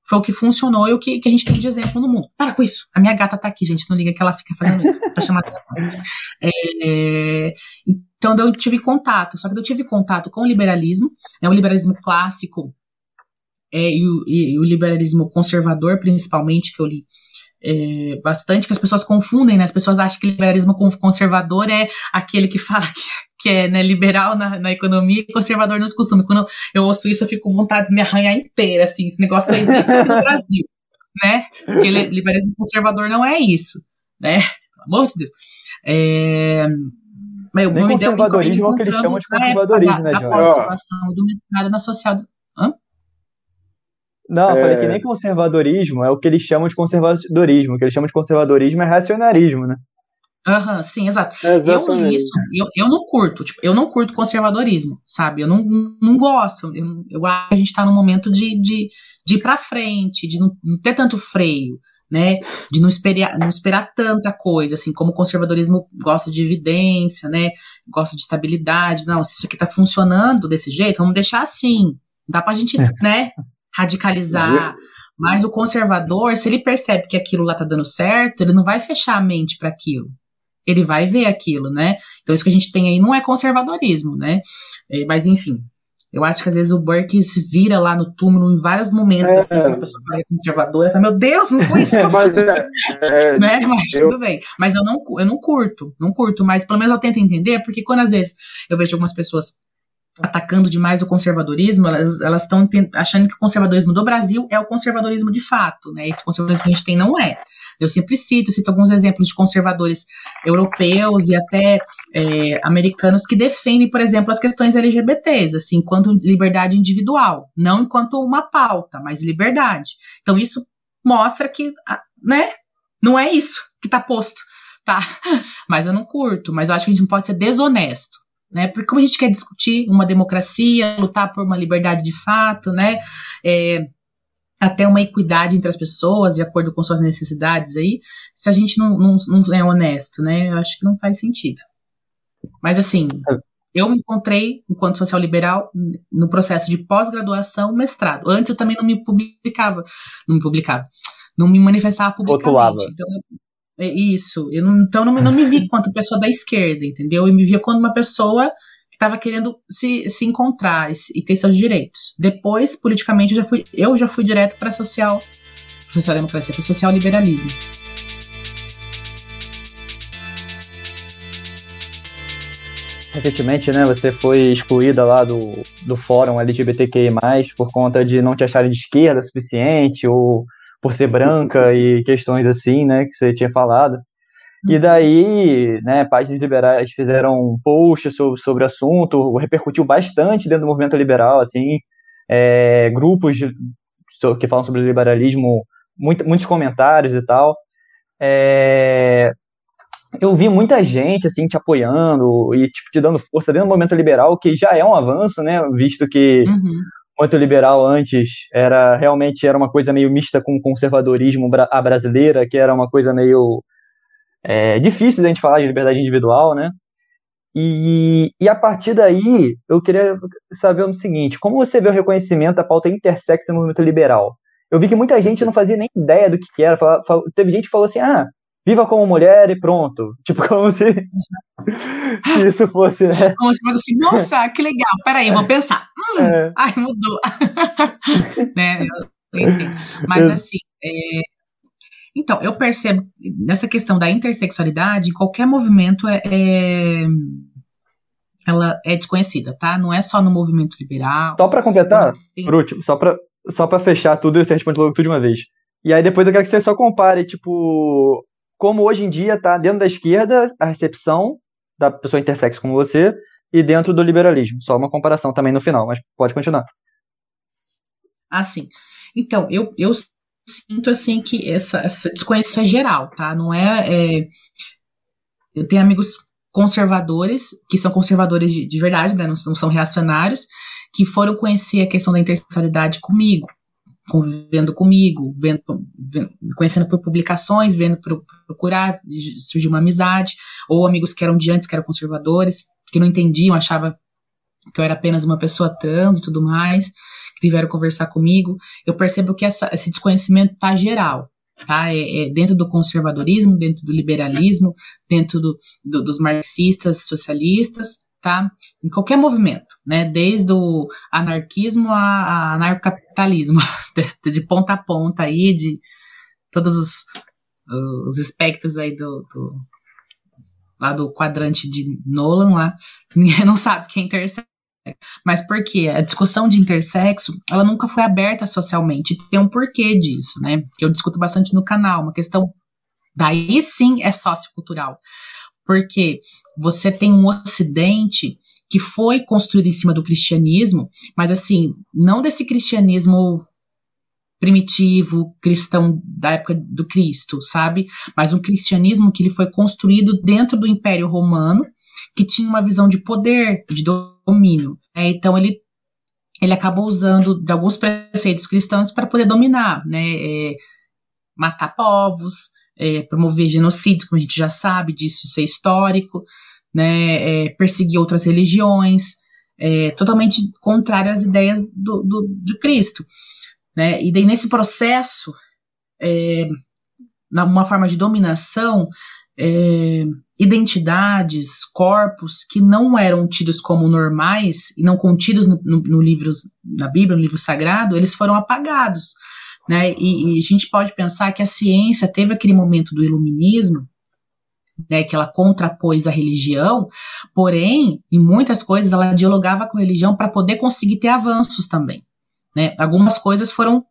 foi o que funcionou e o que, que a gente tem de exemplo no mundo. Para com isso. A minha gata tá aqui, gente. Não liga que ela fica fazendo isso, pra chamar atenção. É, então, eu tive contato. Só que eu tive contato com o liberalismo, né, o liberalismo clássico é, e, o, e, o, liberalismo conservador, principalmente, que eu li é, bastante, que as pessoas confundem, né? As pessoas acham que liberalismo conservador é aquele que fala que, que é né, liberal na, na, economia e conservador nos costumes. Quando eu ouço isso, eu fico com vontade de me arranhar inteira, assim, esse negócio só existe aqui no Brasil, né? Porque liberalismo conservador não é isso, né? Pelo amor de Deus. É, meu, Nem conservadorismo é o que eles chamam de conservadorismo, né? A do mestrado na social... Hã? Não, eu falei que é. nem conservadorismo é o que eles chamam de conservadorismo. O que eles chamam de conservadorismo é racionarismo, né? Aham, uhum, sim, exato. eu isso, eu, eu não curto, tipo, eu não curto conservadorismo, sabe? Eu não, não gosto. Eu, eu acho que a gente tá num momento de, de, de ir pra frente, de não, não ter tanto freio, né? De não esperar, não esperar tanta coisa, assim, como o conservadorismo gosta de evidência, né? Gosta de estabilidade. Não, se isso aqui tá funcionando desse jeito, vamos deixar assim. Não dá pra gente, é. né? Radicalizar. Mas o conservador, se ele percebe que aquilo lá tá dando certo, ele não vai fechar a mente para aquilo. Ele vai ver aquilo, né? Então isso que a gente tem aí não é conservadorismo, né? É, mas enfim, Eu acho que às vezes o Burke se vira lá no túmulo em vários momentos, É. assim, quando a pessoa fala conservadora, fala, meu Deus, não foi isso que eu Mas é, é, né? Mas eu- tudo bem. Mas eu não, eu não curto, não curto, mas pelo menos eu tento entender, porque quando às vezes eu vejo algumas pessoas atacando demais o conservadorismo, elas estão achando que o conservadorismo do Brasil é o conservadorismo de fato, né? Esse conservadorismo que a gente tem não é. Eu sempre cito, cito alguns exemplos de conservadores europeus e até é, americanos que defendem, por exemplo, as questões LGBTs, assim, enquanto liberdade individual, não enquanto uma pauta, mas liberdade. Então isso mostra que, né, não é isso que tá posto, tá? Mas eu não curto, mas eu acho que a gente não pode ser desonesto, né? Porque como a gente quer discutir uma democracia, lutar por uma liberdade de fato, né? É, até uma equidade entre as pessoas, de acordo com suas necessidades aí, se a gente não, não, não é honesto, né? Eu acho que não faz sentido. Mas assim, eu me encontrei, enquanto social liberal, no processo de pós-graduação, mestrado. Antes eu também não me publicava, não me publicava, não me manifestava Rotulava. publicamente. Então, eu- é isso. Eu não, então não, me- não me vi quanto pessoa da esquerda, entendeu? Eu me via como uma pessoa que estava querendo se, se encontrar e, e ter seus direitos. Depois, politicamente, eu já fui, eu já fui direto para social, social democracia, para social liberalismo. Recentemente, né, você foi excluída lá do, do fórum LGBTQI+, por conta de não te acharem de esquerda o suficiente, ou por ser branca e questões assim, né, que você tinha falado. E daí, né, páginas liberais fizeram posts sobre, sobre o assunto, repercutiu bastante dentro do movimento liberal, assim, é, grupos de- que falam sobre liberalismo, muito- muitos comentários e tal. É, eu vi muita gente, assim, te apoiando e, tipo, te dando força dentro do movimento liberal, que já é um avanço, né, visto que Uhum. O movimento liberal antes era realmente era uma coisa meio mista com o conservadorismo a brasileira, que era uma coisa meio é, difícil da gente falar de liberdade individual, né? E, e a partir daí, eu queria saber o seguinte: como você vê o reconhecimento da pauta intersexo no movimento liberal? Eu vi que muita gente não fazia nem ideia do que, que era. Fala- fala- teve gente que falou assim: ah, viva como mulher e pronto. Tipo, como se, se isso fosse, né? Como se fosse assim, nossa, que legal, peraí, vou pensar. Hum, É, ai, mudou. né? Mas assim, é, então, eu percebo nessa questão da intersexualidade, qualquer movimento é, é- ela é desconhecida, tá? Não é só no movimento liberal. só pra completar, Tem- por último, só pra, só pra fechar tudo e você responde logo tudo de uma vez. E aí depois eu quero que você só compare, tipo, como hoje em dia tá dentro da esquerda a recepção da pessoa intersexo como você e dentro do liberalismo. Só uma comparação também no final, mas pode continuar. Assim, então, eu, eu sinto assim que essa, essa é geral, tá? Não é, é, Eu tenho amigos conservadores, que são conservadores de, de verdade, né? Não são, são reacionários, que foram conhecer a questão da intersexualidade comigo, convivendo comigo, vendo, vendo- conhecendo por publicações, vendo por procurar, surgiu uma amizade, ou amigos que eram de antes, que eram conservadores, que não entendiam, achavam que eu era apenas uma pessoa trans e tudo mais, que tiveram conversar comigo. Eu percebo que essa- esse desconhecimento tá geral, tá? É, é dentro do conservadorismo, dentro do liberalismo, dentro do- do- dos marxistas, socialistas, tá? Em qualquer movimento, né? Desde o anarquismo a, a anarcocapitalismo, de, de ponta a ponta aí, de todos os, os espectros aí do, do- lá do quadrante de Nolan lá, ninguém não sabe quem é intersexo. Mas por quê? A discussão de intersexo, ela nunca foi aberta socialmente. Tem um porquê disso, né? Que eu discuto bastante no canal, uma questão daí sim é sociocultural. Porque você tem um ocidente que foi construído em cima do cristianismo, mas assim, não desse cristianismo primitivo, cristão da época do Cristo, sabe? Mas um cristianismo que ele foi construído dentro do Império Romano, que tinha uma visão de poder, de domínio. né? Então ele ele acabou usando de alguns preceitos cristãos para poder dominar, né? É, matar povos, é, promover genocídios, como a gente já sabe disso ser histórico, né? É, perseguir outras religiões, é, totalmente contrário às ideias do, do, de Cristo. Né? E daí nesse processo, é, uma forma de dominação, é, identidades, corpos que não eram tidos como normais e não contidos no, no, no livros, na Bíblia, no livro sagrado, eles foram apagados. Né? E, e, a gente pode pensar que a ciência teve aquele momento do iluminismo, né, que ela contrapôs a religião, porém, em muitas coisas ela dialogava com a religião para poder conseguir ter avanços também. Né? Algumas coisas foram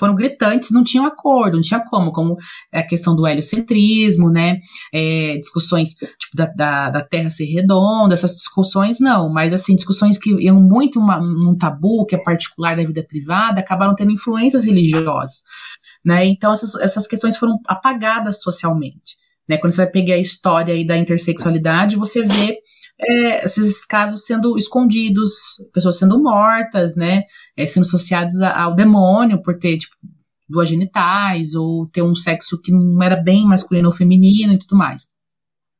foram gritantes, não tinham acordo, não tinha como, como a questão do heliocentrismo, né, é, discussões tipo, da, da, da, Terra ser redonda, essas discussões não, mas assim, discussões que iam muito uma, num tabu, que é particular da vida privada, acabaram tendo influências religiosas, né, então essas, essas questões foram apagadas socialmente, né, quando você vai pegar a história aí da intersexualidade, você vê é, esses casos sendo escondidos, pessoas sendo mortas, né, é, sendo associados ao demônio por ter, tipo, duas genitais, ou ter um sexo que não era bem masculino ou feminino e tudo mais.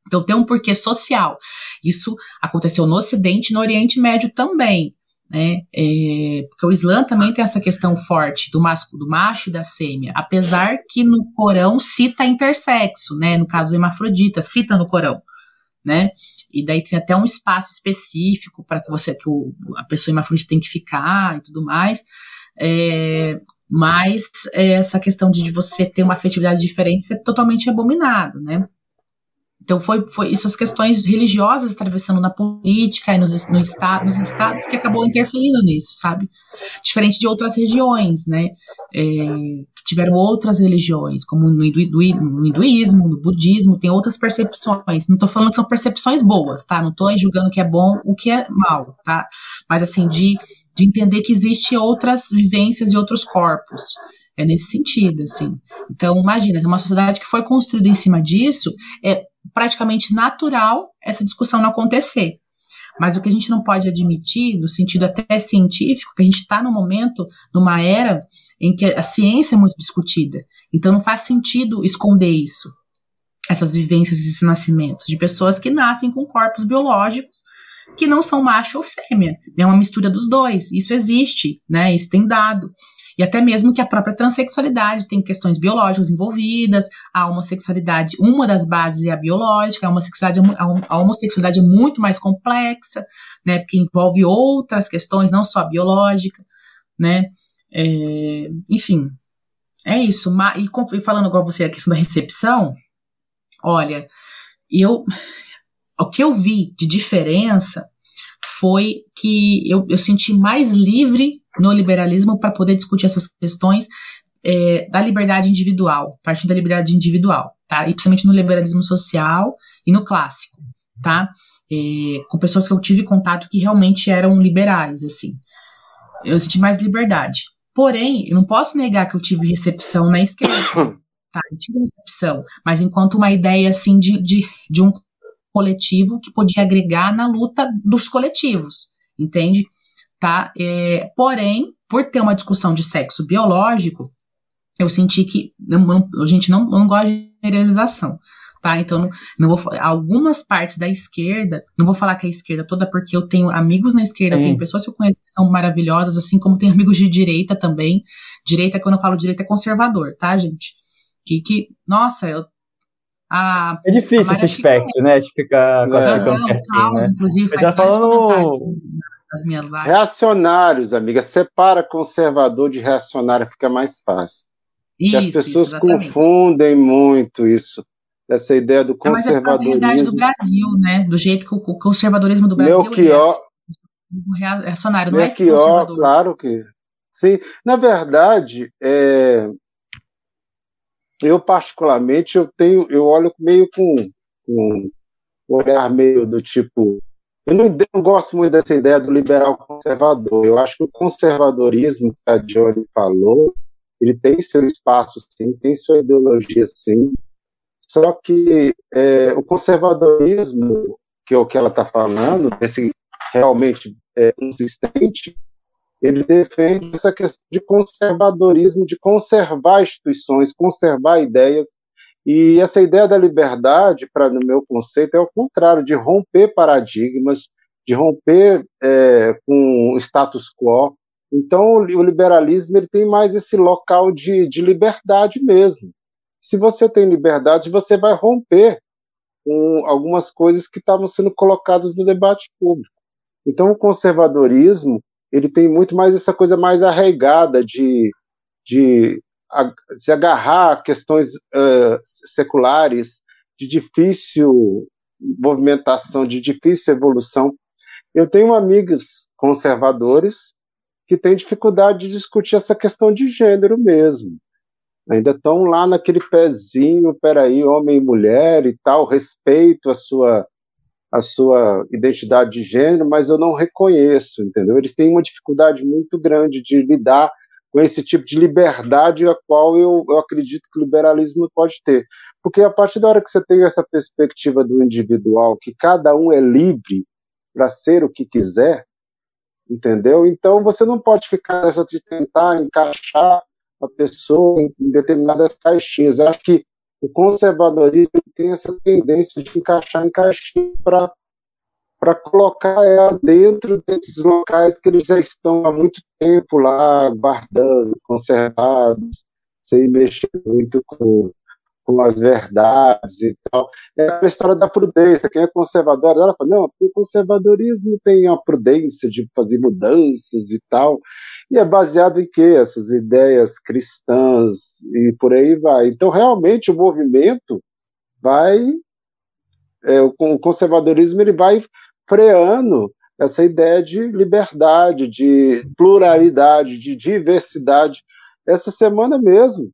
Então tem um porquê social. Isso aconteceu no Ocidente e no Oriente Médio também. Né? É, porque o Islã também tem essa questão forte do, macho, do macho e da fêmea, apesar que no Corão cita intersexo, né? no caso do hermafrodita, cita no Corão. Né? E daí tem até um espaço específico para que você que o, a pessoa hermafrodita tem que ficar e tudo mais. É, mas é, essa questão de, de, você ter uma afetividade diferente é totalmente abominado, né? Então foi, foi essas questões religiosas atravessando na política e nos, no nos estados que acabou interferindo nisso, sabe? Diferente de outras regiões, né? É, que tiveram outras religiões, como no, hindu, no, hinduísmo, no budismo, tem outras percepções. Não estou falando que são percepções boas, tá? Não estou julgando que é bom o que é mal, tá? Mas assim, de, de entender que existe outras vivências e outros corpos. É nesse sentido, assim. Então, imagina, uma sociedade que foi construída em cima disso, é praticamente natural essa discussão não acontecer. Mas o que a gente não pode admitir, no sentido até científico, que a gente está no momento, numa era em que a ciência é muito discutida. Então não faz sentido esconder isso, essas vivências esses nascimentos, de pessoas que nascem com corpos biológicos que não são macho ou fêmea, é uma mistura dos dois. Isso existe, né? Isso tem dado e até mesmo que a própria transexualidade tem questões biológicas envolvidas, a homossexualidade, uma das bases é a biológica, a homossexualidade, é a homossexualidade é muito mais complexa, né, porque envolve outras questões, não só a biológica, né, é, enfim, é isso. E falando igual você a questão da recepção, olha, eu, o que eu vi de diferença foi que eu, eu senti mais livre no liberalismo para poder discutir essas questões é, da liberdade individual, partindo da liberdade individual, tá? E principalmente no liberalismo social e no clássico, tá? É, com pessoas que eu tive contato que realmente eram liberais, assim. Eu senti mais liberdade. Porém, eu não posso negar que eu tive recepção na esquerda, tá? Eu tive recepção, mas enquanto uma ideia, assim, de, de, de um coletivo que podia agregar na luta dos coletivos, entende? Tá? É, porém, por ter uma discussão de sexo biológico, eu senti que não, a gente não, não gosta de generalização, tá? Então, não, não vou algumas partes da esquerda, não vou falar que é a esquerda toda, porque eu tenho amigos na esquerda, Sim. tenho pessoas que eu conheço que são maravilhosas, assim como tem amigos de direita também. Direita, quando eu falo direita, é conservador, tá, gente? Que, que nossa, eu a, é difícil esse espectro, né? De ficar classificando certinho, caos, né? Inclusive, faz tá falando as minhas áreas. Reacionários, amiga. Separa conservador de reacionário, fica mais fácil. Isso, as pessoas isso, confundem muito isso. Essa ideia do conservadorismo. É, mas é a realidade do Brasil, né? Do jeito que o conservadorismo do Brasil Melchior, é reacionário, não Melchior, é claro que. Sim, na verdade, é, eu particularmente eu tenho, eu olho meio com, com um olhar meio do tipo eu não, não, gosto muito dessa ideia do liberal conservador. Eu acho que o conservadorismo que a Johnny falou, ele tem seu espaço, sim, tem sua ideologia, sim. Só que é, o conservadorismo, que é o que ela está falando, esse realmente é, consistente, ele defende essa questão de conservadorismo, de conservar instituições, conservar ideias, e essa ideia da liberdade, para no meu conceito, é o contrário, de romper paradigmas, de romper é, com o status quo. Então, o liberalismo ele tem mais esse local de, de liberdade mesmo. Se você tem liberdade, você vai romper com algumas coisas que estavam sendo colocadas no debate público. Então, o conservadorismo ele tem muito mais essa coisa mais arraigada de, de se agarrar a questões uh, seculares, de difícil movimentação, de difícil evolução. Eu tenho amigos conservadores que têm dificuldade de discutir essa questão de gênero mesmo. Ainda estão lá naquele pezinho, peraí, homem e mulher e tal, respeito a sua a sua identidade de gênero, mas eu não reconheço, entendeu? Eles têm uma dificuldade muito grande de lidar com esse tipo de liberdade a qual eu, eu acredito que o liberalismo pode ter. Porque a partir da hora que você tem essa perspectiva do individual, que cada um é livre para ser o que quiser, entendeu? Então você não pode ficar nessa de tentar encaixar a pessoa em determinadas caixinhas. Eu acho que o conservadorismo tem essa tendência de encaixar em caixinha para para colocar ela dentro desses locais que eles já estão há muito tempo lá guardando, conservados, sem mexer muito com, com as verdades e tal. É a história da prudência. Quem é conservador, ela fala, não, o conservadorismo tem a prudência de fazer mudanças e tal. E é baseado em quê? Essas ideias cristãs e por aí vai. Então, realmente, o movimento vai. É, o conservadorismo ele vai freando essa ideia de liberdade, de pluralidade, de diversidade. Essa semana mesmo,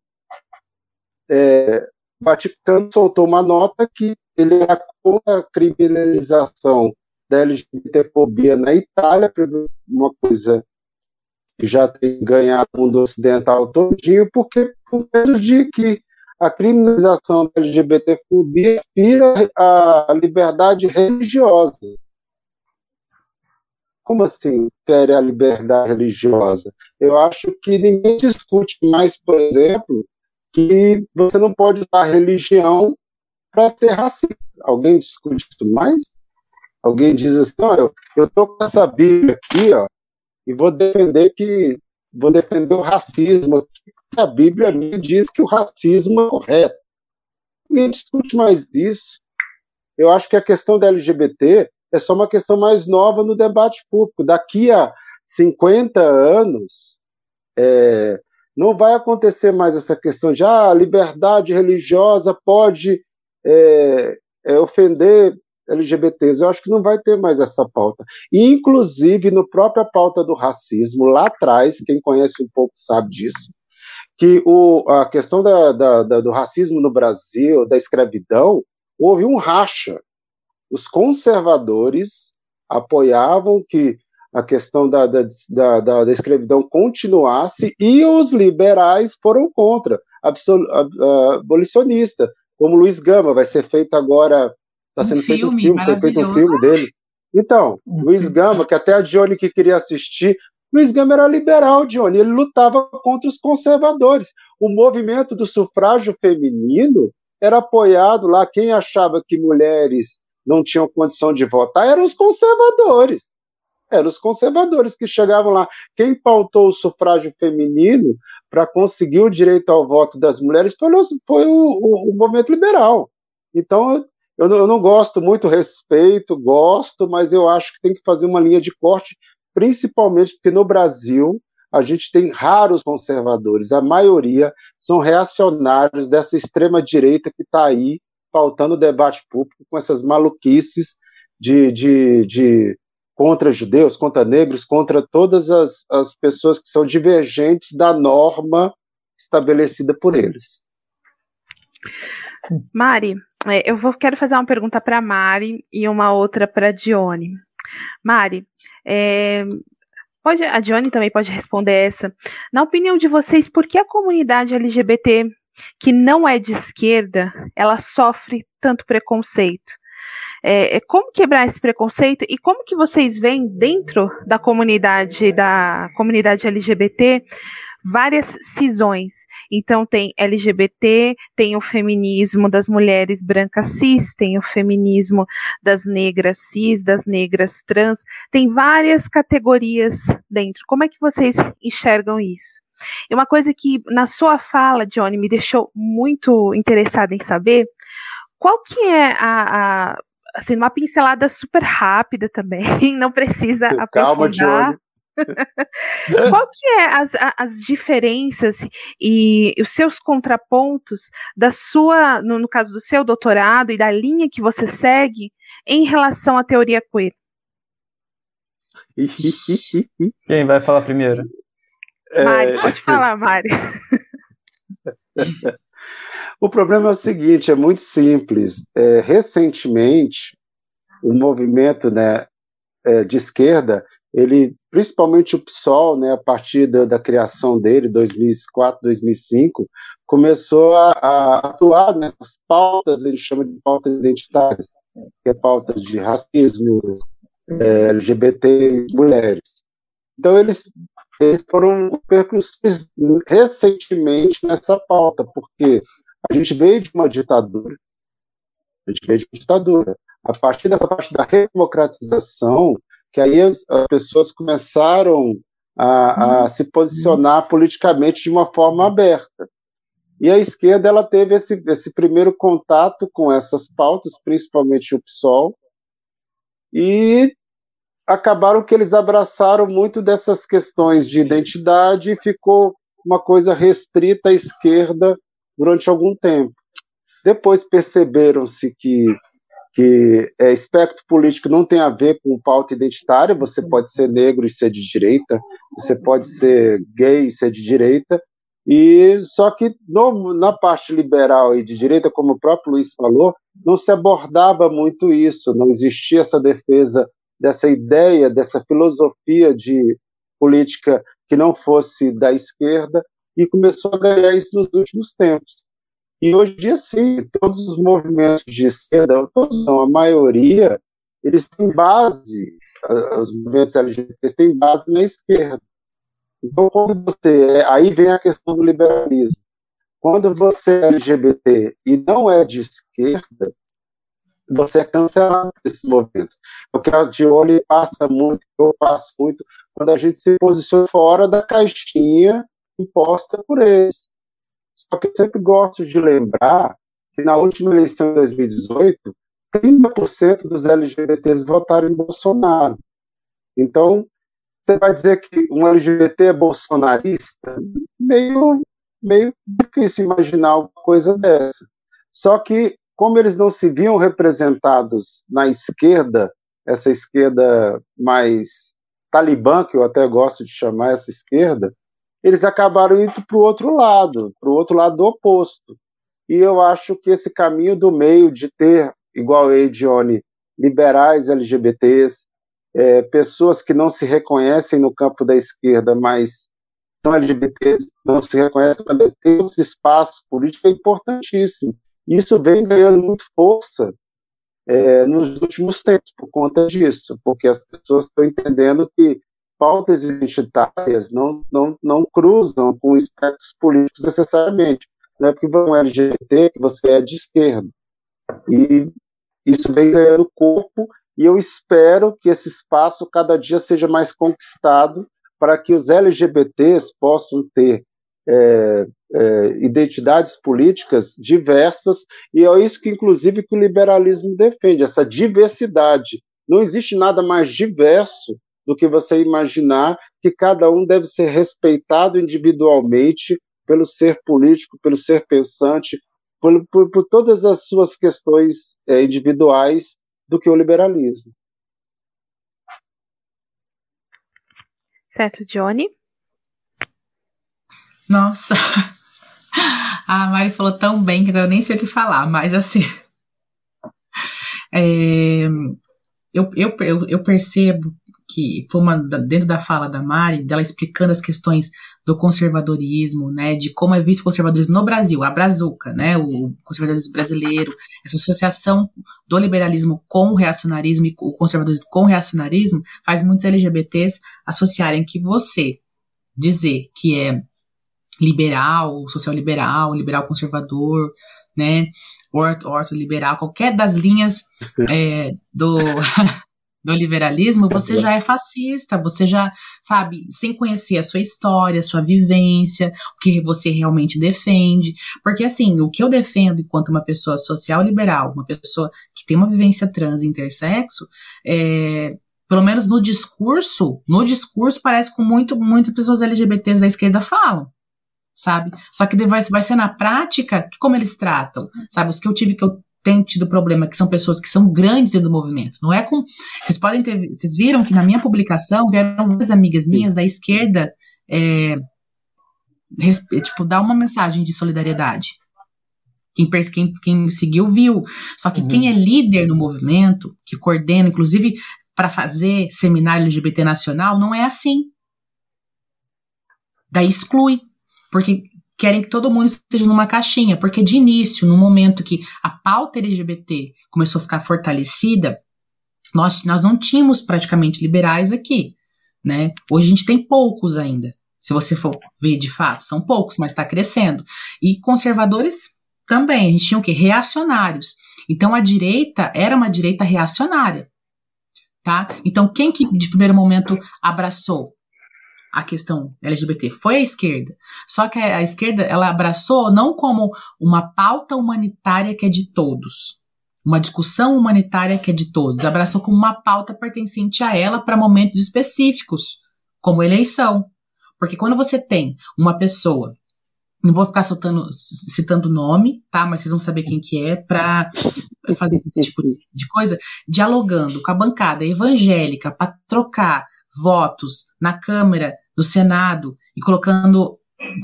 é, o Vaticano soltou uma nota que ele era contra a criminalização da LGBTfobia na Itália, uma coisa que já tem ganhado o mundo ocidental todinho, porque por medo de que a criminalização da LGBTfobia vira a liberdade religiosa. Como assim fere a liberdade religiosa? Eu acho que ninguém discute mais, por exemplo, que você não pode usar religião para ser racista. Alguém discute isso mais? Alguém diz assim, não, eu estou com essa Bíblia aqui, ó, e vou defender que vou defender o racismo, porque a Bíblia diz que o racismo é correto. Ninguém discute mais disso. Eu acho que a questão da LGBT é só uma questão mais nova no debate público. Daqui a 50 anos, é, não vai acontecer mais essa questão de ah, a liberdade religiosa pode é, é, ofender LGBTs, eu acho que não vai ter mais essa pauta. E, inclusive, no própria pauta do racismo, lá atrás, quem conhece um pouco sabe disso, que o, a questão da, da, da, do racismo no Brasil, da escravidão, houve um racha. Os conservadores apoiavam que a questão da, da, da, da, escravidão continuasse e os liberais foram contra, abolicionista, como Luiz Gama, vai ser feito agora Está sendo um feito um filme, foi feito um filme dele. Então, um Luiz filme. Gama, que até a Johnny que queria assistir, Luiz Gama era liberal, Johnny, ele lutava contra os conservadores. O movimento do sufrágio feminino era apoiado lá, quem achava que mulheres não tinham condição de votar eram os conservadores. Eram os conservadores que chegavam lá. Quem pautou o sufrágio feminino para conseguir o direito ao voto das mulheres foi, foi o, o, o movimento liberal. Então, eu eu não gosto muito, respeito, gosto, mas eu acho que tem que fazer uma linha de corte, principalmente porque no Brasil a gente tem raros conservadores, a maioria são reacionários dessa extrema direita que está aí pautando o debate público com essas maluquices de, de, de contra judeus, contra negros, contra todas as, as pessoas que são divergentes da norma estabelecida por eles. Mari, é, eu vou, quero fazer uma pergunta para Mari e uma outra para Dione. Mari, é, pode, a Dione também pode responder essa. Na opinião de vocês, por que a comunidade LGBT que não é de esquerda, ela sofre tanto preconceito? É, é como quebrar esse preconceito e como que vocês veem dentro da comunidade da comunidade LGBT várias cisões. Então tem LGBT, tem o feminismo das mulheres brancas cis, tem o feminismo das negras cis, das negras trans, tem várias categorias dentro. Como é que vocês enxergam isso? E uma coisa que na sua fala, Johnny, me deixou muito interessada em saber, qual que é a, a assim, uma pincelada super rápida também, não precisa Calma, aprofundar. Johnny. Qual que é as, as diferenças e os seus contrapontos da sua, no, no caso do seu doutorado e da linha que você segue em relação à teoria queer? Quem vai falar primeiro? Mari, É, pode falar, Mari. O problema é o seguinte, é muito simples. É, recentemente, o movimento né, é, de esquerda, ele, principalmente o PSOL, né, a partir da, da criação dele, 2004, 2005, começou a, a atuar nessas pautas, ele chama de pautas identitárias, que é pautas de racismo, é, LGBT e mulheres. Então, eles, eles foram percussores recentemente nessa pauta, porque a gente veio de uma ditadura. A gente veio de uma ditadura. A partir dessa parte da redemocratização, que aí as, as pessoas começaram a, a se posicionar politicamente de uma forma aberta. E a esquerda ela teve esse, esse primeiro contato com essas pautas, principalmente o PSOL, e acabaram que eles abraçaram muito dessas questões de identidade e ficou uma coisa restrita à esquerda durante algum tempo. Depois perceberam-se que, que é, espectro político não tem a ver com pauta identitária, você pode ser negro e ser de direita, você pode ser gay e ser de direita, e só que no, na parte liberal e de direita, como o próprio Luiz falou, não se abordava muito isso, não existia essa defesa dessa ideia, dessa filosofia de política que não fosse da esquerda, e começou a ganhar isso nos últimos tempos. E hoje em dia, sim, todos os movimentos de esquerda, todos não, a maioria, eles têm base, os movimentos LGBTs têm base na esquerda. Então, quando você. Aí vem a questão do liberalismo. Quando você é LGBT e não é de esquerda, você é cancelado desses movimentos. Porque a Dione passa muito, eu passo muito, quando a gente se posiciona fora da caixinha imposta por eles. Só que eu sempre gosto de lembrar que na última eleição de 2018, 30% dos LGBTs votaram em Bolsonaro. Então, você vai dizer que um LGBT é bolsonarista? Meio, meio difícil imaginar uma coisa dessa. Só que, como eles não se viam representados na esquerda, essa esquerda mais talibã, que eu até gosto de chamar essa esquerda, eles acabaram indo para o outro lado, para o outro lado oposto. E eu acho que esse caminho do meio de ter, igual a Edione, liberais LGBTs, é, pessoas que não se reconhecem no campo da esquerda, mas são LGBTs, não se reconhecem, mas tem os espaços políticos, é importantíssimo. Isso vem ganhando muito força é, nos últimos tempos por conta disso, porque as pessoas estão entendendo que pautas identitárias não, não, não cruzam com espectros políticos necessariamente. Não é porque você é LGBT que você é de esquerda. E isso vem ganhando corpo e eu espero que esse espaço cada dia seja mais conquistado para que os LGBTs possam ter é, é, identidades políticas diversas, e é isso que, inclusive, que o liberalismo defende, essa diversidade. Não existe nada mais diverso do que você imaginar que cada um deve ser respeitado individualmente pelo ser político, pelo ser pensante, por, por, por todas as suas questões é, individuais do que o liberalismo. Certo, Johnny? Nossa, a Mari falou tão bem que agora eu nem sei o que falar, mas assim. É, eu, eu, eu percebo que foi uma dentro da fala da Mari, dela explicando as questões do conservadorismo, né, de como é visto o conservadorismo no Brasil, a Brazuca, né, o conservadorismo brasileiro, essa associação do liberalismo com o reacionarismo e o conservadorismo com o reacionarismo faz muitos LGBTs associarem que você dizer que é liberal, social liberal, liberal conservador, né, orto, orto liberal, qualquer das linhas é, do neoliberalismo, você já é fascista, você já, sabe, sem conhecer a sua história, a sua vivência, o que você realmente defende. Porque, assim, o que eu defendo enquanto uma pessoa social liberal, uma pessoa que tem uma vivência trans intersexo, é, pelo menos no discurso, no discurso parece com muito, muitas pessoas LGBTs da esquerda falam sabe? Só que vai, vai ser na prática como eles tratam, sabe? Os que eu tive que eu tenho tido problema, que são pessoas que são grandes dentro do movimento. Não é com. Vocês podem ter. Vocês viram que na minha publicação vieram várias amigas minhas da esquerda é, res, tipo, dar uma mensagem de solidariedade. Quem, quem, quem seguiu viu. Só que uhum. quem é líder no movimento, que coordena, inclusive para fazer seminário LGBT nacional, não é assim. Daí exclui porque querem que todo mundo esteja numa caixinha, porque de início, no momento que a pauta LGBT começou a ficar fortalecida, nós, nós não tínhamos praticamente liberais aqui, né? Hoje a gente tem poucos ainda. Se você for ver de fato, são poucos, mas está crescendo. E conservadores também, a gente tinha o quê? Reacionários. Então a direita era uma direita reacionária. Tá? Então quem que de primeiro momento abraçou? A questão LGBT foi a esquerda. Só que a, esquerda ela abraçou não como uma pauta humanitária que é de todos, uma discussão humanitária que é de todos, abraçou como uma pauta pertencente a ela para momentos específicos, como eleição. Porque quando você tem uma pessoa, não vou ficar soltando, citando nome, tá? Mas vocês vão saber quem que é para fazer esse tipo de coisa, dialogando com a bancada evangélica para trocar votos na Câmara do Senado e colocando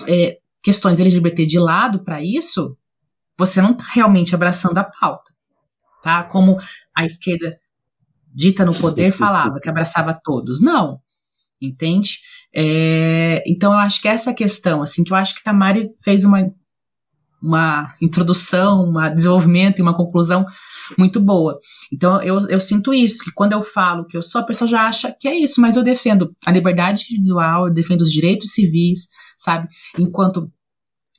é, questões LGBT de lado para isso, você não está realmente abraçando a pauta. Tá? Como a esquerda dita no poder falava, que abraçava todos. Não. Entende? É, então, eu acho que essa questão, assim, que eu acho que a Mari fez uma, uma introdução, um desenvolvimento e uma conclusão muito boa. Então eu, eu sinto isso, que quando eu falo que eu sou, a pessoa já acha que é isso, mas eu defendo a liberdade individual, eu defendo os direitos civis, sabe? Enquanto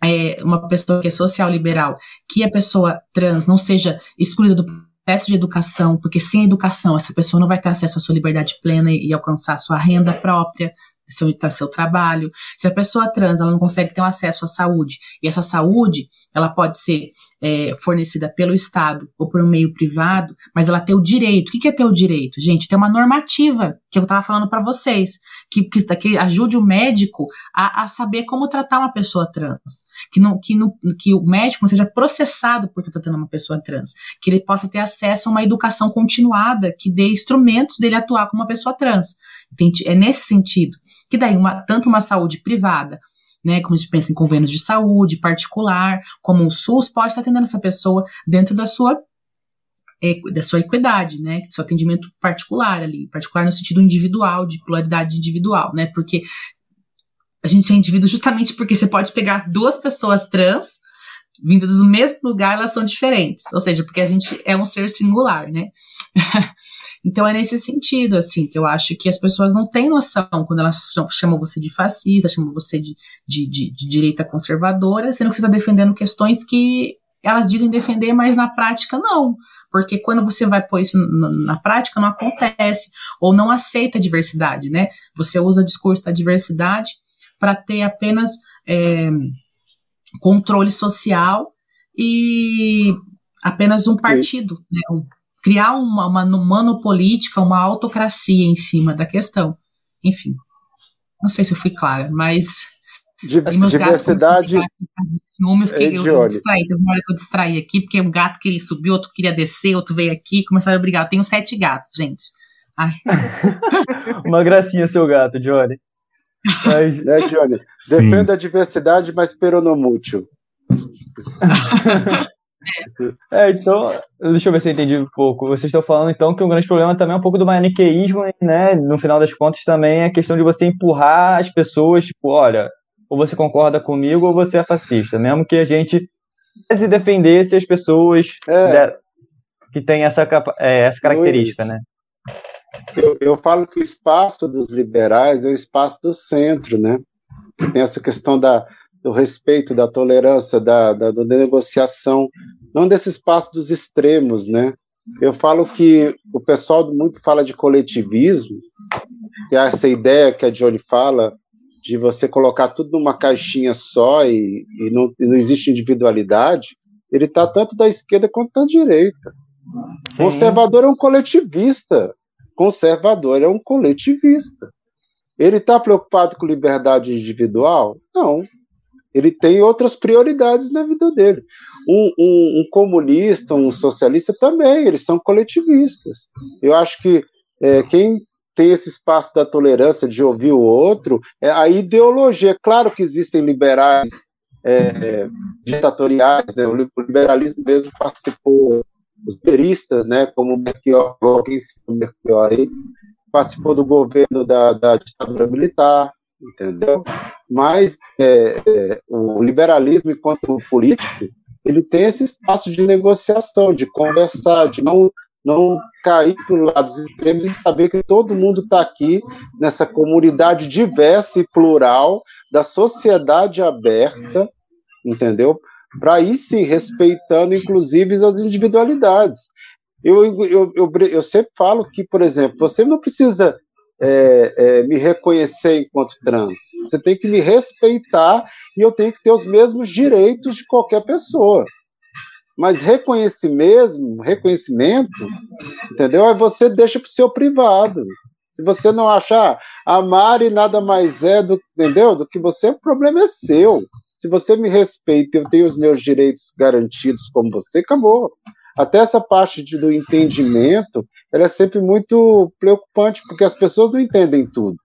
é, uma pessoa que é social liberal, que a pessoa trans não seja excluída do processo de educação, porque sem educação essa pessoa não vai ter acesso à sua liberdade plena e, e alcançar a sua renda própria, seu, seu trabalho. Se a pessoa trans ela não consegue ter um acesso à saúde, e essa saúde ela pode ser é, fornecida pelo Estado ou por um meio privado, mas ela tem o direito. O que é ter o direito? Gente, tem uma normativa que eu estava falando para vocês, que, que, que, ajude o médico a, a, saber como tratar uma pessoa trans. Que, que, no, que o médico não seja processado por estar tratando uma pessoa trans. Que ele possa ter acesso a uma educação continuada que dê instrumentos dele atuar como uma pessoa trans. É nesse sentido. Que daí, uma, tanto uma saúde privada né, como a gente pensa em convênios de saúde particular, como o SUS pode estar atendendo essa pessoa dentro da sua é, da sua equidade, né, do seu atendimento particular ali, particular no sentido individual, de pluralidade individual, né, porque a gente é indivíduo justamente porque você pode pegar duas pessoas trans vindas do mesmo lugar, elas são diferentes, ou seja, porque a gente é um ser singular, né. Então é nesse sentido, assim, que eu acho que as pessoas não têm noção quando elas chamam você de fascista, chamam você de, de, de, de direita conservadora, sendo que você está defendendo questões que elas dizem defender, mas na prática não. Porque quando você vai pôr isso na prática, não acontece. Ou não aceita a diversidade, né? Você usa o discurso da diversidade para ter apenas é, controle social e apenas um partido, né? Criar uma, uma monopolítica, uma autocracia em cima da questão. Enfim, não sei se eu fui clara, mas diversidade. Ciúme, eu fiquei eu, eu distraí. Teve uma hora que eu distraí aqui, porque um gato queria subir, outro queria descer, outro veio aqui, começaram a brigar. Eu tenho sete gatos, gente. uma gracinha seu gato, Johnny. Mas... Né, Johnny? Defenda a diversidade, mas peronomútil. É, então, deixa eu ver se eu entendi um pouco. Vocês estão falando então que um grande problema também é um pouco do maniqueísmo, né? No final das contas, também é a questão de você empurrar as pessoas, tipo, olha, ou você concorda comigo ou você é fascista. Mesmo que a gente se defendesse as pessoas é. de, que têm essa, é, essa característica, né? Eu, eu falo que o espaço dos liberais é o espaço do centro, né? Tem essa questão da, do respeito, da tolerância, da, da, da negociação, não desse espaço dos extremos, né? Eu falo que o pessoal muito fala de coletivismo, que é essa ideia que a Johnny fala de você colocar tudo numa caixinha só e, e, não, e não, existe individualidade, ele está tanto da esquerda quanto da direita. Sim. Conservador é um coletivista. Conservador é um coletivista. Ele está preocupado com liberdade individual? Não. Ele tem outras prioridades na vida dele. Um, um, um comunista, um socialista também, eles são coletivistas. Eu acho que é, quem tem esse espaço da tolerância de ouvir o outro é a ideologia. Claro que existem liberais é, ditatoriais, né? o liberalismo mesmo participou, os peristas, né, como o Melchior, quem o Melchior aí, participou do governo da, da ditadura militar, entendeu? Mas é, é, o liberalismo, enquanto político, ele tem esse espaço de negociação, de conversar, de não, não cair para os lados extremos e saber que todo mundo está aqui nessa comunidade diversa e plural da sociedade aberta, entendeu? Para ir se respeitando, inclusive, as individualidades. Eu, eu, eu, eu, sempre falo que, por exemplo, você não precisa é, é, me reconhecer enquanto trans. Você tem que me respeitar e eu tenho que ter os mesmos direitos de qualquer pessoa. Mas reconhecimento, reconhecimento, entendeu? Aí você deixa para o seu privado. Se você não achar a Mari nada mais é do, entendeu? do que você, o problema é seu. Se você me respeita, eu tenho os meus direitos garantidos como você, acabou até essa parte de, do entendimento, ela é sempre muito preocupante, porque as pessoas não entendem tudo.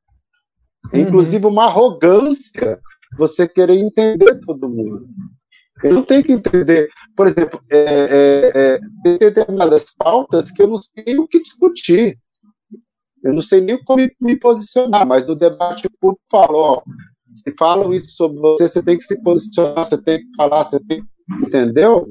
É, inclusive uma arrogância você querer entender todo mundo. Eu não tenho que entender, por exemplo, é, é, é, tem determinadas pautas que eu não sei o que discutir. Eu não sei nem como me posicionar, mas no debate público falou, se falam isso sobre você, você tem que se posicionar, você tem que falar, você tem entendeu?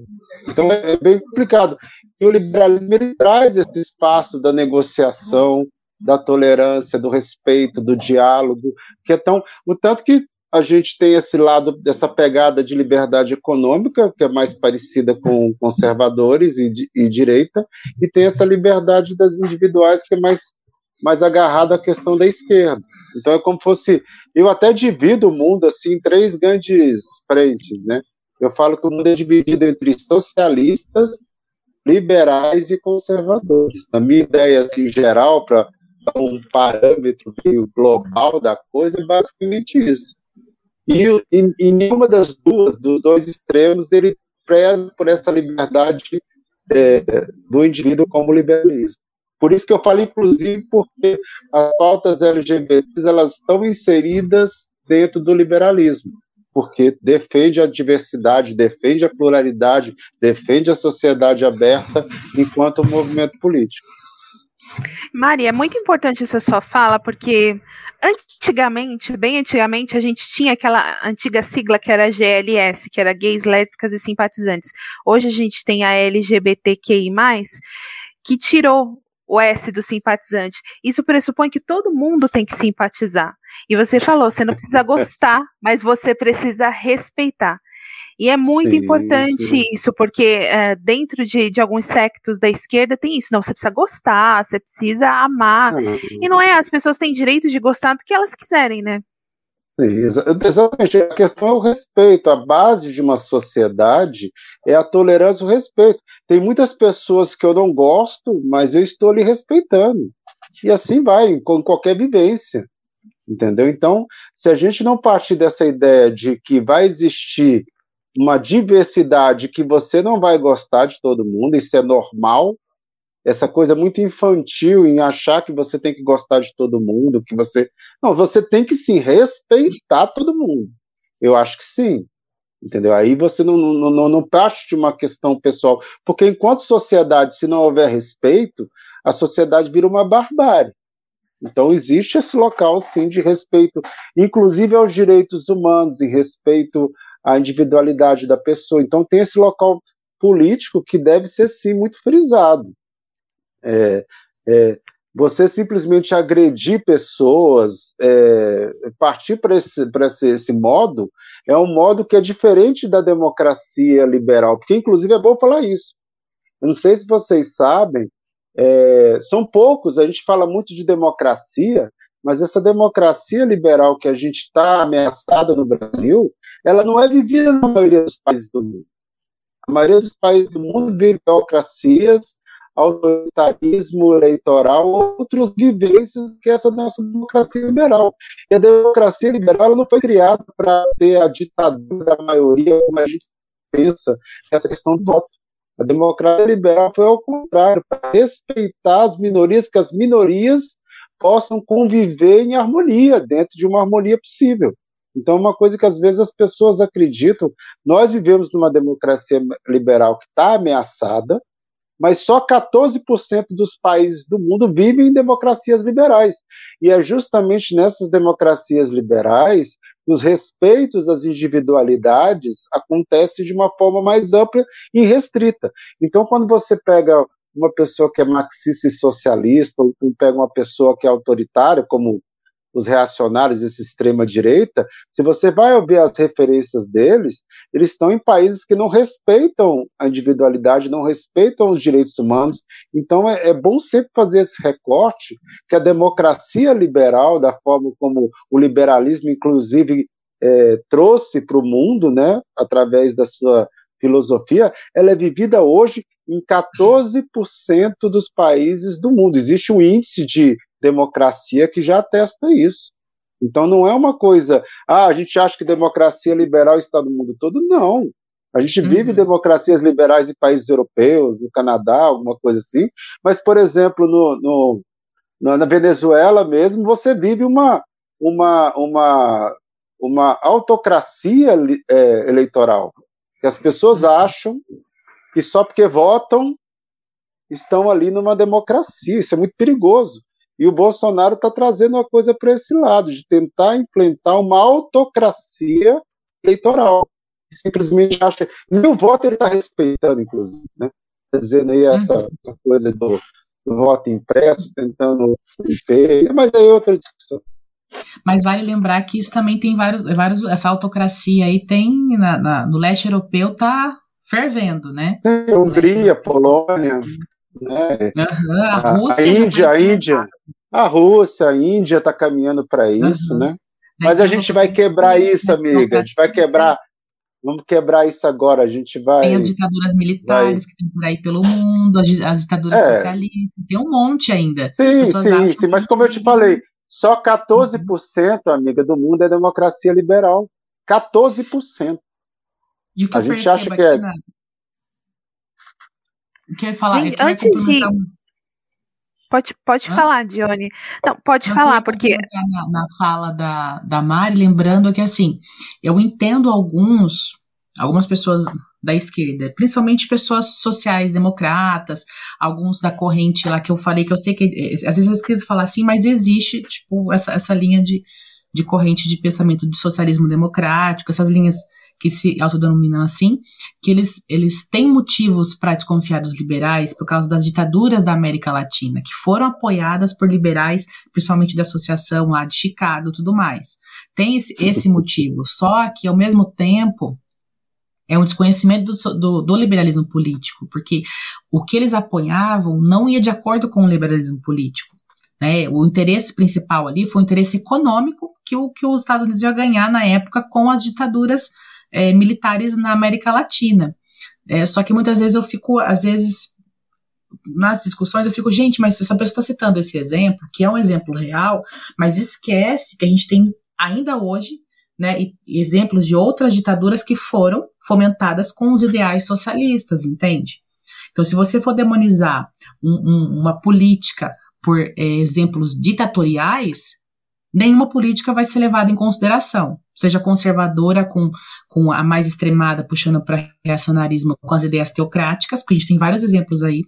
Então é, bem complicado. E o liberalismo ele traz esse espaço da negociação, da tolerância, do respeito, do diálogo, que é tão. O tanto que a gente tem esse lado dessa pegada de liberdade econômica, que é mais parecida com conservadores e, e direita, e tem essa liberdade das individuais, que é mais, mais agarrada à questão da esquerda. Então é como fosse. Eu até divido o mundo assim em três grandes frentes, né? Eu falo que o mundo é dividido entre socialistas, liberais e conservadores. A minha ideia, assim, geral, para um parâmetro global da coisa, é basicamente isso. E, e, e nenhuma das duas, dos dois extremos, ele preza por essa liberdade é, do indivíduo como liberalismo. Por isso que eu falo, inclusive, porque as pautas LGBTs elas estão inseridas dentro do liberalismo porque defende a diversidade, defende a pluralidade, defende a sociedade aberta enquanto movimento político. Maria, é muito importante essa sua fala, porque antigamente, bem antigamente, a gente tinha aquela antiga sigla que era GLS, que era gays, lésbicas e simpatizantes. Hoje a gente tem a LGBTQI+, que tirou o S do simpatizante. Isso pressupõe que todo mundo tem que simpatizar. E você falou, você não precisa gostar, mas você precisa respeitar. E é muito sim, importante sim. isso, porque é, dentro de, de alguns sectos da esquerda tem isso. Não, você precisa gostar, você precisa amar. E não é, as pessoas têm direito de gostar do que elas quiserem, né? Exatamente. A questão é o respeito. A base de uma sociedade é a tolerância e o respeito. Tem muitas pessoas que eu não gosto, mas eu estou ali respeitando. E assim vai, com qualquer vivência. Entendeu? Então, se a gente não partir dessa ideia de que vai existir uma diversidade que você não vai gostar de todo mundo, isso é normal, essa coisa muito infantil em achar que você tem que gostar de todo mundo, que você. Não, você tem que sim respeitar todo mundo. Eu acho que sim. Entendeu? Aí você não, não, não, não parte de uma questão pessoal. Porque enquanto sociedade, se não houver respeito, a sociedade vira uma barbárie. Então existe esse local sim de respeito, inclusive aos direitos humanos, e respeito à individualidade da pessoa. Então tem esse local político que deve ser sim muito frisado. É, é, você simplesmente agredir pessoas, é, partir para esse, esse, esse modo, é um modo que é diferente da democracia liberal, porque inclusive é bom falar isso. Eu não sei se vocês sabem, é, são poucos, a gente fala muito de democracia, mas essa democracia liberal que a gente está ameaçada no Brasil, ela não é vivida na maioria dos países do mundo. A maioria dos países do mundo vive democracias, autoritarismo eleitoral, outras vivências que essa nossa democracia liberal. E a democracia liberal não foi criada para ter a ditadura da maioria, como a gente pensa, essa questão do voto. A democracia liberal foi ao contrário, para respeitar as minorias, que as minorias possam conviver em harmonia, dentro de uma harmonia possível. Então, uma coisa que às vezes as pessoas acreditam, nós vivemos numa democracia liberal que está ameaçada, mas só 14% dos países do mundo vivem em democracias liberais. E é justamente nessas democracias liberais os respeitos às individualidades acontece de uma forma mais ampla e restrita. Então, quando você pega uma pessoa que é marxista e socialista, ou pega uma pessoa que é autoritária, como os reacionários dessa extrema direita, se você vai ouvir as referências deles, eles estão em países que não respeitam a individualidade, não respeitam os direitos humanos. Então é, é bom sempre fazer esse recorte que a democracia liberal, da forma como o liberalismo, inclusive, é, trouxe para o mundo, né, através da sua filosofia, ela é vivida hoje em 14% dos países do mundo. Existe um índice de democracia que já atesta isso. Então não é uma coisa, ah, a gente acha que democracia liberal está no mundo todo. Não. A gente uhum. vive democracias liberais em países europeus, no Canadá, alguma coisa assim, mas, por exemplo, no, no, na Venezuela mesmo, você vive uma, uma, uma, uma autocracia é, eleitoral. Que as pessoas uhum. acham que só porque votam estão ali numa democracia. Isso é muito perigoso. E o Bolsonaro está trazendo uma coisa para esse lado, de tentar implantar uma autocracia eleitoral. Simplesmente acha. O voto ele está respeitando, inclusive. Né? Tá dizendo aí essa, uhum. essa coisa do, do, voto impresso, tentando impor, mas aí é outra discussão. Mas vale lembrar que isso também tem vários. vários essa autocracia aí tem na, na no leste europeu tá fervendo, né? Tem Hungria, Polônia. Né? Uhum, a, Rússia a Índia, a Índia, a Rússia, a Índia está caminhando para isso, uhum. né? Mas a gente vai quebrar isso, amiga. A gente vai quebrar. Vamos quebrar isso agora. A gente vai. Tem as ditaduras militares vai... que tem por aí pelo mundo, as, as ditaduras é. socialistas, tem um monte ainda. Sim, sim, sim. Mas como eu te falei, só 14%, uhum. amiga, do mundo é democracia liberal. 14%. E o que a eu gente acha que é. Na... Quer falar? Gente, antes de. Pode, pode falar, Dione. Não, pode eu falar, porque. Na, na, fala da, da Mari, lembrando que, assim, eu entendo alguns, algumas pessoas da esquerda, principalmente pessoas sociais democratas, alguns da corrente lá que eu falei, que eu sei que às vezes a esquerda fala assim, mas existe, tipo, essa, essa linha de, de corrente de pensamento de socialismo democrático, essas linhas que se autodenominam assim, que eles, eles têm motivos para desconfiar dos liberais por causa das ditaduras da América Latina, que foram apoiadas por liberais, principalmente da associação lá de Chicago e tudo mais. Tem esse, esse motivo, só que ao mesmo tempo é um desconhecimento do, do, do, liberalismo político, porque o que eles apoiavam não ia de acordo com o liberalismo político. Né? O interesse principal ali foi o interesse econômico que, o, que os Estados Unidos ia ganhar na época com as ditaduras é, militares na América Latina. É, só que muitas vezes eu fico, às vezes, nas discussões, eu fico, gente, mas essa pessoa está citando esse exemplo, que é um exemplo real, mas esquece que a gente tem ainda hoje né, exemplos de outras ditaduras que foram fomentadas com os ideais socialistas, entende? Então, se você for demonizar um, um, uma política por é, exemplos ditatoriais, nenhuma política vai ser levada em consideração, seja conservadora com, com a mais extremada, puxando para reacionarismo com as ideias teocráticas, porque a gente tem vários exemplos aí,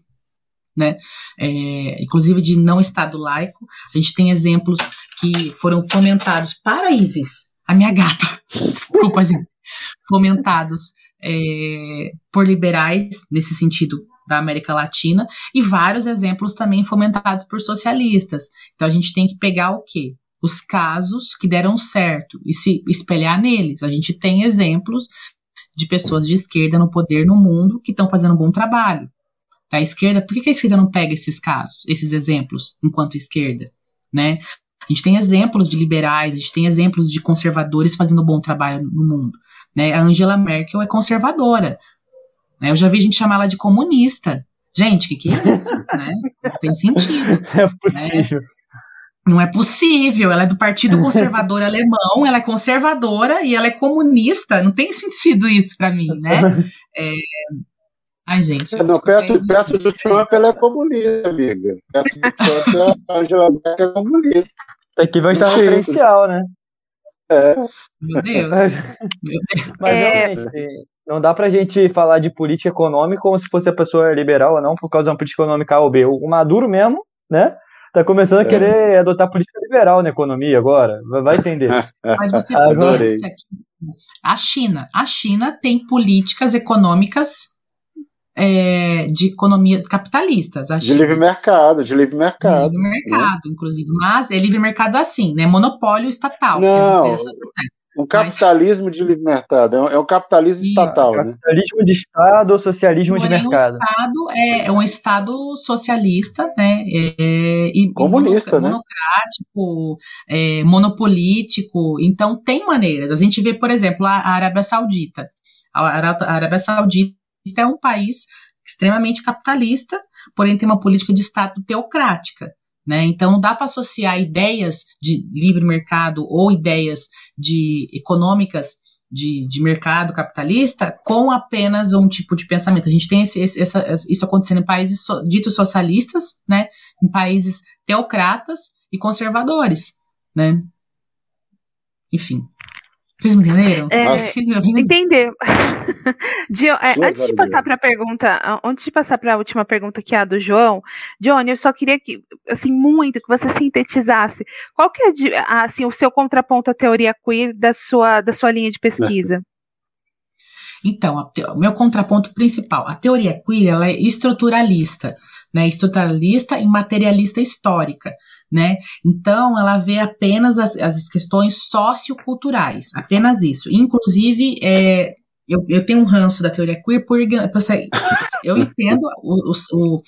né? É, inclusive de não Estado laico, a gente tem exemplos que foram fomentados para ISIS, a minha gata, desculpa, gente, fomentados é, por liberais, nesse sentido da América Latina, e vários exemplos também fomentados por socialistas. Então a gente tem que pegar o quê? Os casos que deram certo e se espelhar neles. A gente tem exemplos de pessoas de esquerda no poder no mundo que estão fazendo um bom trabalho. da esquerda, por que, a esquerda não pega esses casos, esses exemplos, enquanto esquerda? Né? A gente tem exemplos de liberais, a gente tem exemplos de conservadores fazendo bom trabalho no mundo. Né? A Angela Merkel é conservadora. Né? Eu já vi gente chamar ela de comunista. Gente, o que, que é isso? né? Não tem sentido. É possível. Né? Não é possível. Ela é do Partido Conservador Alemão, ela é conservadora e ela é comunista. Não tem sentido isso para mim, né? É... Ai, gente. É, não, perto, perto do Trump, ela é comunista, amiga. Perto do Trump, a Angela Merkel é comunista. Aqui vai estar referencial, né? É. Meu Deus. Meu Deus. Mas É. realmente, não dá pra gente falar de política econômica como se fosse a pessoa liberal ou não, por causa de uma política econômica A ou B. O Maduro mesmo, né? Tá começando a É. querer adotar política liberal na economia agora. Vai- entender. Mas você Adorei. pensa que a China, a China tem políticas econômicas é, de economias capitalistas. A De China livre mercado, de livre mercado. livre mercado, inclusive, mas é livre mercado assim, né? Monopólio estatal. Não. Empresas- Um capitalismo de livre mercado. É um, é um capitalismo Isso. estatal, né? Capitalismo de Estado ou socialismo de Porém, o mercado? Estado é, é um Estado socialista, né? é, e Comunista, mono- né? monocrático, é, monopolítico. Então, tem maneiras. A gente vê, por exemplo, a, Arábia Saudita. A, Ará- a Arábia Saudita é um país extremamente capitalista, porém tem uma política de Estado teocrática. Né? Então, não dá para associar ideias de livre mercado ou ideias de econômicas de, de mercado capitalista com apenas um tipo de pensamento. A gente tem esse, esse- essa- isso acontecendo em países so- ditos socialistas, né? em países teocratas e conservadores. Né? Enfim. Vocês me entenderam? É? Entender. Dio- é, antes de passar para a pergunta, antes de passar para a última pergunta que é a do João, Johnny, eu só queria que, assim, muito que você sintetizasse. Qual que é de- assim o seu contraponto à teoria queer da sua da sua linha de pesquisa? Então, o meu contraponto principal, a teoria queer, ela é estruturalista, né? Estruturalista e materialista histórica, né? Então, ela vê apenas as, as questões socioculturais, apenas isso. Inclusive, é, eu, eu tenho um ranço da teoria queer por, eu entendo o, o,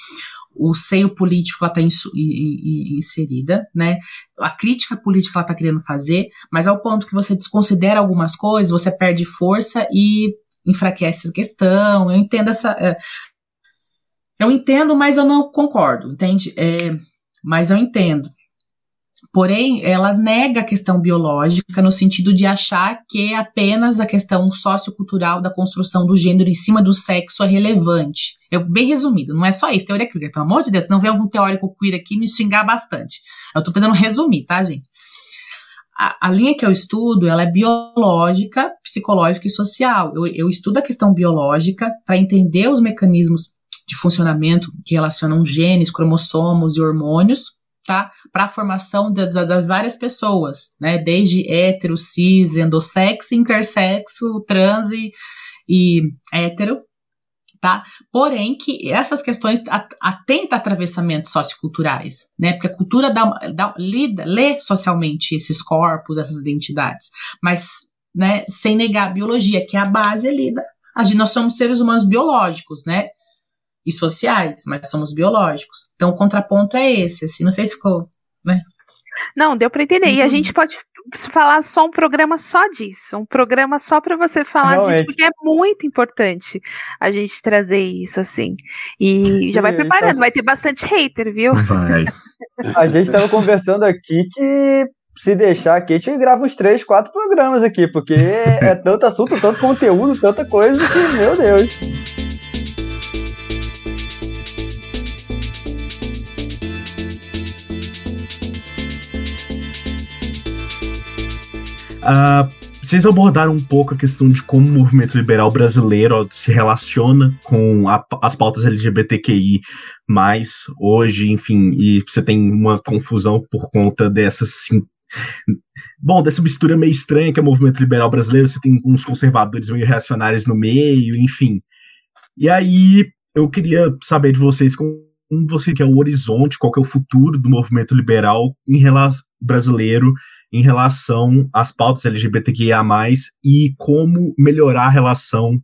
o seio político está inserida, né? A crítica política ela está querendo fazer, mas ao ponto que você desconsidera algumas coisas, você perde força e enfraquece a questão. Eu entendo essa. é, eu entendo, mas eu não concordo, entende? É, mas eu entendo. Porém, ela nega a questão biológica no sentido de achar que apenas a questão sociocultural da construção do gênero em cima do sexo é relevante. Eu, bem resumido, não é só isso, teoria queer, pelo amor de Deus, não vê algum teórico queer aqui me xingar bastante. Eu tô tentando resumir, tá, gente? A, a linha que eu estudo, ela é biológica, psicológica e social. Eu, eu estudo a questão biológica para entender os mecanismos de funcionamento que relacionam genes, cromossomos e hormônios, tá? Para a formação das, das várias pessoas, né? Desde hétero, cis, endossex, intersexo, trans e, e hétero, tá? Porém, que essas questões atentam a atravessamentos socioculturais, né? Porque a cultura dá, dá, lida, lê socialmente esses corpos, essas identidades, mas, né? Sem negar a biologia, que é a base ali da. Nós somos seres humanos biológicos, né? E sociais, mas somos biológicos. Então o contraponto é esse, assim, não sei se ficou, né? Não, deu para entender. E a gente pode falar só um programa só disso, um programa só para você falar Realmente. disso, porque é muito importante a gente trazer isso assim. E já vai preparando, então- vai ter bastante hater, viu? Vai. A gente tava conversando aqui que se deixar aqui, a gente grava uns três, quatro programas aqui, porque é tanto assunto, tanto conteúdo, tanta coisa que, meu Deus. Ah, vocês abordaram um pouco a questão de como o movimento liberal brasileiro se relaciona com a- as pautas LGBTQI, hoje, enfim, e você tem uma confusão por conta dessa sim- Bom, dessa mistura meio estranha que é o movimento liberal brasileiro, você tem uns conservadores meio reacionários no meio, enfim. E aí, eu queria saber de vocês como você quer o horizonte, qual que é o futuro do movimento liberal em relação brasileiro em relação às pautas LGBTQIA+, e como melhorar a relação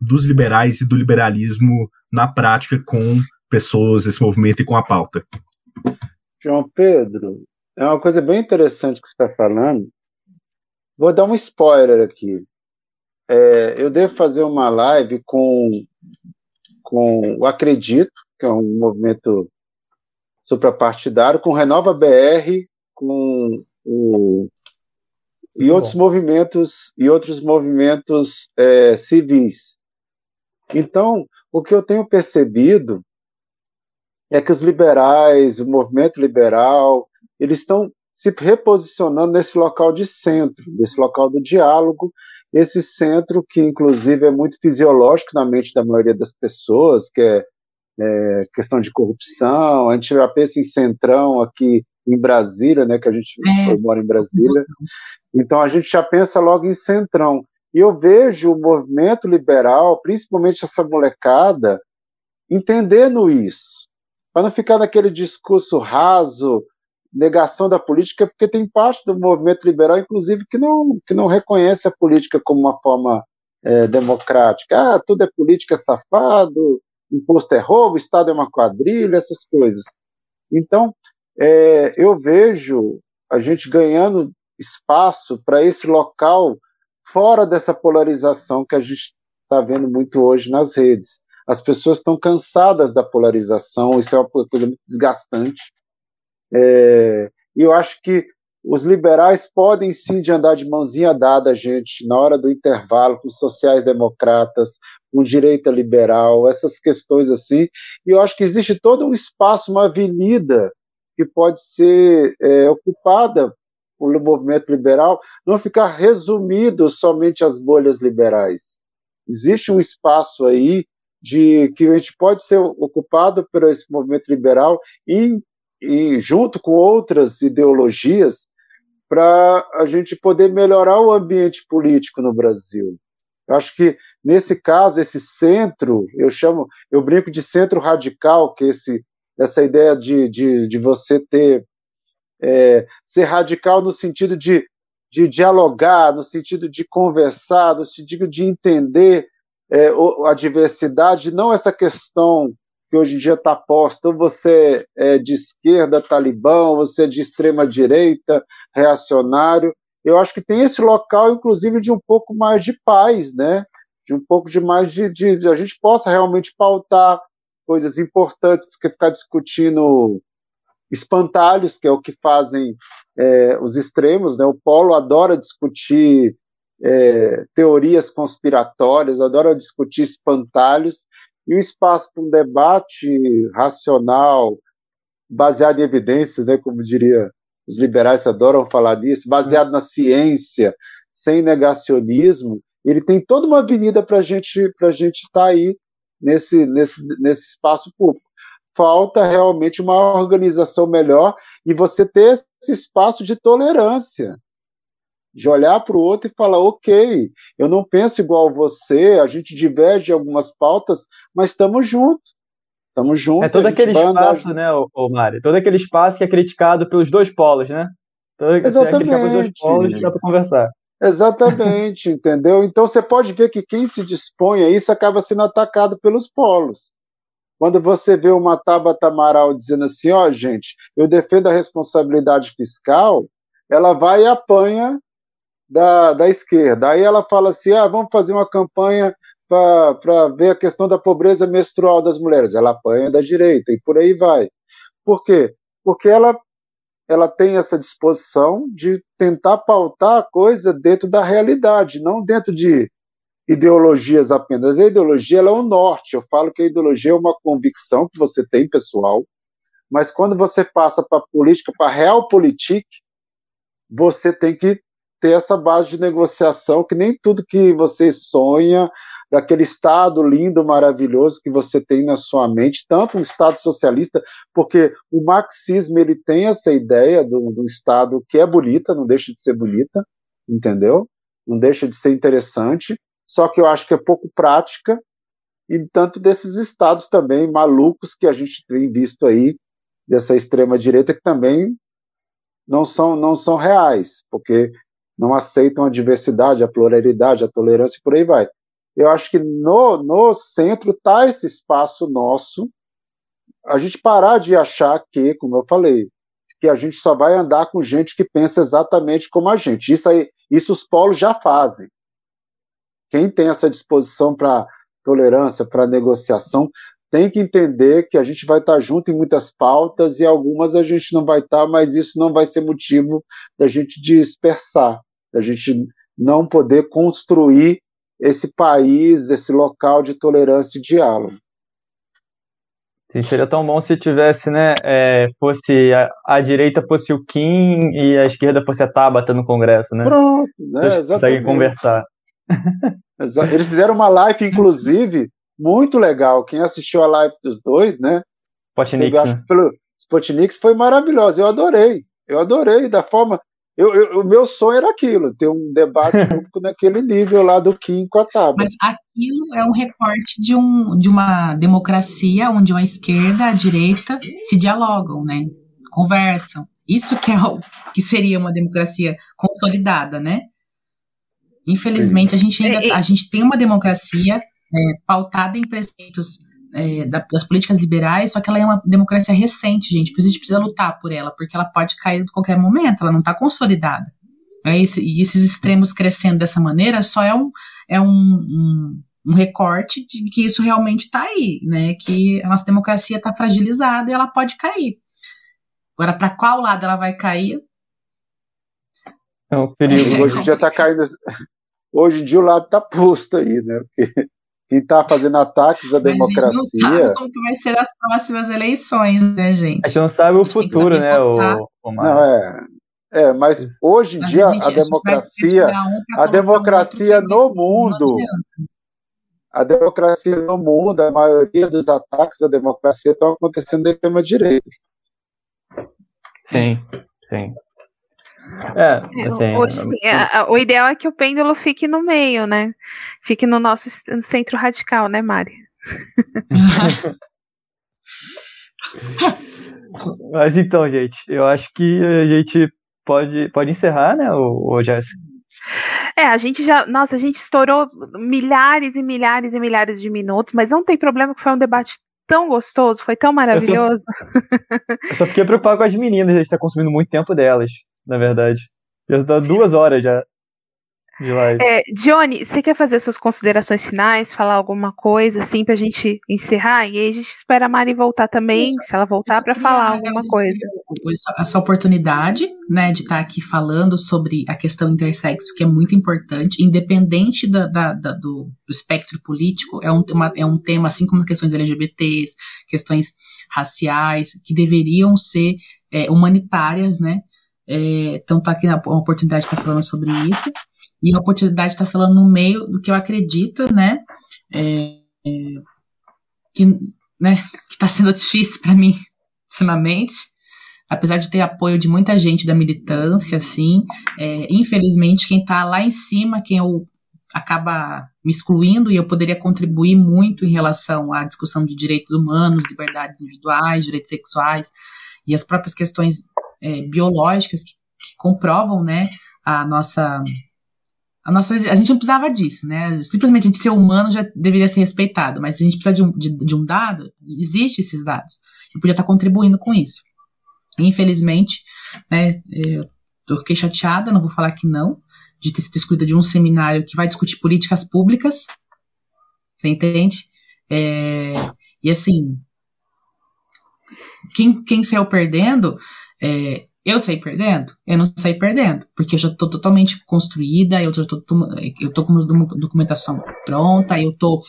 dos liberais e do liberalismo na prática com pessoas desse movimento e com a pauta. João Pedro, é uma coisa bem interessante que você está falando. Vou dar um spoiler aqui. É, eu devo fazer uma live com, com o Acredito, que é um movimento suprapartidário, com Renova BR, com o, e outros movimentos e outros movimentos é, civis. Então, o que eu tenho percebido é que os liberais, o movimento liberal, eles estão se reposicionando nesse local de centro, nesse local do diálogo, esse centro que inclusive é muito fisiológico na mente da maioria das pessoas, que é, é questão de corrupção, a gente já pensa em centrão aqui em Brasília, né, que a gente é. mora em Brasília, então a gente já pensa logo em centrão. E eu vejo o movimento liberal, principalmente essa molecada, entendendo isso, para não ficar naquele discurso raso, negação da política, porque tem parte do movimento liberal, inclusive, que não, que não reconhece a política como uma forma é, democrática. Ah, tudo é política safado, imposto é roubo, Estado é uma quadrilha, essas coisas. Então, é, eu vejo a gente ganhando espaço para esse local fora dessa polarização que a gente está vendo muito hoje nas redes. As pessoas estão cansadas da polarização, isso é uma coisa muito desgastante. É, e eu acho que os liberais podem sim de andar de mãozinha dada, gente, na hora do intervalo, com os sociais-democratas, com direita liberal, essas questões assim. E eu acho que existe todo um espaço, uma avenida que pode ser é, ocupada pelo movimento liberal, não ficar resumido somente às bolhas liberais. Existe um espaço aí de que a gente pode ser ocupado por esse movimento liberal e, e junto com outras ideologias para a gente poder melhorar o ambiente político no Brasil. Eu acho que nesse caso esse centro, eu chamo, eu brinco de centro radical, que é esse essa ideia de, de, de você ter é, ser radical no sentido de, de dialogar, no sentido de conversar, no sentido de entender é, a diversidade, não essa questão que hoje em dia está posta, ou você é de esquerda, talibã, ou você é de extrema direita, reacionário. Eu acho que tem esse local, inclusive, de um pouco mais de paz, né? De um pouco de mais de, de, de a gente possa realmente pautar coisas importantes que ficar discutindo espantalhos, que é o que fazem é, os extremos. Né? O Polo adora discutir é, teorias conspiratórias, adora discutir espantalhos, e o espaço para um debate racional, baseado em evidências, né, como diria os liberais adoram falar disso, baseado na ciência, sem negacionismo, ele tem toda uma avenida para gente, a gente estar tá aí nesse, nesse, nesse espaço público. Falta realmente uma organização melhor e você ter esse espaço de tolerância de olhar para o outro e falar, ok, eu não penso igual você, a gente diverge em algumas pautas, mas estamos juntos. Estamos juntos. É todo aquele espaço, andar... né, ô, Mari? Todo aquele espaço que é criticado pelos dois polos, né? Todo, Exatamente. É pelos dois polos para conversar. Exatamente, entendeu? Então você pode ver que quem se dispõe a isso acaba sendo atacado pelos polos. Quando você vê uma Tabata Amaral dizendo assim, ó, oh, gente, eu defendo a responsabilidade fiscal, ela vai e apanha da, da esquerda. Aí ela fala assim: ah, vamos fazer uma campanha para ver a questão da pobreza menstrual das mulheres. Ela apanha da direita e por aí vai. Por quê? Porque ela, ela tem essa disposição de tentar pautar a coisa dentro da realidade, não dentro de ideologias apenas. A ideologia é o norte. Eu falo que a ideologia é uma convicção que você tem, pessoal, mas quando você passa para política, para a realpolitik, você tem que ter essa base de negociação, que nem tudo que você sonha, daquele Estado lindo, maravilhoso que você tem na sua mente, tanto um Estado socialista, porque o marxismo ele tem essa ideia do, do Estado que é bonita, não deixa de ser bonita, entendeu? Não deixa de ser interessante, só que eu acho que é pouco prática, e tanto desses estados também malucos que a gente tem visto aí, dessa extrema direita, que também não são, não são reais, porque não aceitam a diversidade, a pluralidade, a tolerância e por aí vai. Eu acho que no, no centro está esse espaço nosso a gente parar de achar que, como eu falei, que a gente só vai andar com gente que pensa exatamente como a gente. Isso aí, isso os polos já fazem. Quem tem essa disposição para tolerância, para negociação, tem que entender que a gente vai estar junto em muitas pautas e algumas a gente não vai estar, mas isso não vai ser motivo da gente dispersar, da gente não poder construir esse país, esse local de tolerância e diálogo. Sim, seria tão bom se tivesse, né, é, fosse a, a, direita fosse o Kim e a esquerda fosse a Tabata no Congresso, né? Pronto, né, exatamente. Conseguem conversar. Eles fizeram uma live, inclusive, muito legal. Quem assistiu a live dos dois, né? Spotnik. Né? Pelo Spotnik foi maravilhoso. Eu adorei. Eu adorei da forma. Eu, eu, o meu sonho era aquilo, ter um debate público naquele nível lá do Kim com a Tabata. Mas aquilo é um recorte de, um, de uma democracia onde a esquerda e a direita se dialogam, né? Conversam. Isso que, é o, que seria uma democracia consolidada, né? Infelizmente, a gente ainda é, a gente tem uma democracia é, pautada em preceitos é, das políticas liberais, só que ela é uma democracia recente, gente. A gente precisa lutar por ela, porque ela pode cair a qualquer momento, ela não está consolidada. É esse, e esses extremos crescendo dessa maneira só é um, é um, um, um recorte de que isso realmente está aí, né? Que a nossa democracia está fragilizada e ela pode cair. Agora, para qual lado ela vai cair? É um perigo. Hoje em dia está caindo. Hoje em dia o lado está posto aí, né? Porque quem está fazendo ataques à Mas democracia. A gente não sabe como que vai ser as próximas eleições, né, gente? A gente não sabe o futuro, né, o, o Não, é. É, mas hoje em mas dia a, gente, a democracia, a, a democracia no mundo, a democracia no mundo, a maioria dos ataques à democracia estão acontecendo em tema direito. Sim, sim. É, é, assim, Hoje, sim, é, o ideal é que o pêndulo fique no meio, né? Fique no nosso centro radical, né, Mari? Mas então, gente, eu acho que a gente pode, pode encerrar, né, o, o Jéssica? É, a gente já. Nossa, a gente estourou milhares e milhares e milhares de minutos, mas não tem problema que foi um debate tão gostoso, foi tão maravilhoso. Eu só, eu só fiquei preocupado com as meninas, a gente tá consumindo muito tempo delas na verdade. Já tá duas horas já de live. É, Johnny, você quer fazer suas considerações finais, falar alguma coisa assim pra gente encerrar? E aí a gente espera a Mari voltar também, isso, se ela voltar, para falar alguma coisa. Essa oportunidade, né, de estar tá aqui falando sobre a questão intersexo, que é muito importante, independente da, da, da do, do, espectro político, é um, uma, é um tema, assim como questões LGBTs, questões raciais, que deveriam ser é, humanitárias, né? É, então tá aqui a oportunidade de estar tá falando sobre isso. E a oportunidade de estar tá falando no meio do que eu acredito, né? É, é, que né, está sendo difícil para mim ultimamente, apesar de ter apoio de muita gente da militância, assim, é, infelizmente quem está lá em cima, quem eu acaba me excluindo e eu poderia contribuir muito em relação à discussão de direitos humanos, liberdades individuais, direitos sexuais e as próprias questões é, biológicas que, que, comprovam, né, a nossa a nossa a gente não precisava disso, né? Simplesmente gente ser humano já deveria ser respeitado, mas a gente precisa de um, de, de um dado, existe esses dados. Eu podia estar contribuindo com isso. Infelizmente, né, eu fiquei chateada, não vou falar que não, de ter sido excluída de um seminário que vai discutir políticas públicas. Você entende? É, e assim, quem, quem saiu perdendo é, eu saí perdendo? Eu não saí perdendo, porque eu já estou totalmente construída, eu estou com uma documentação pronta, eu estou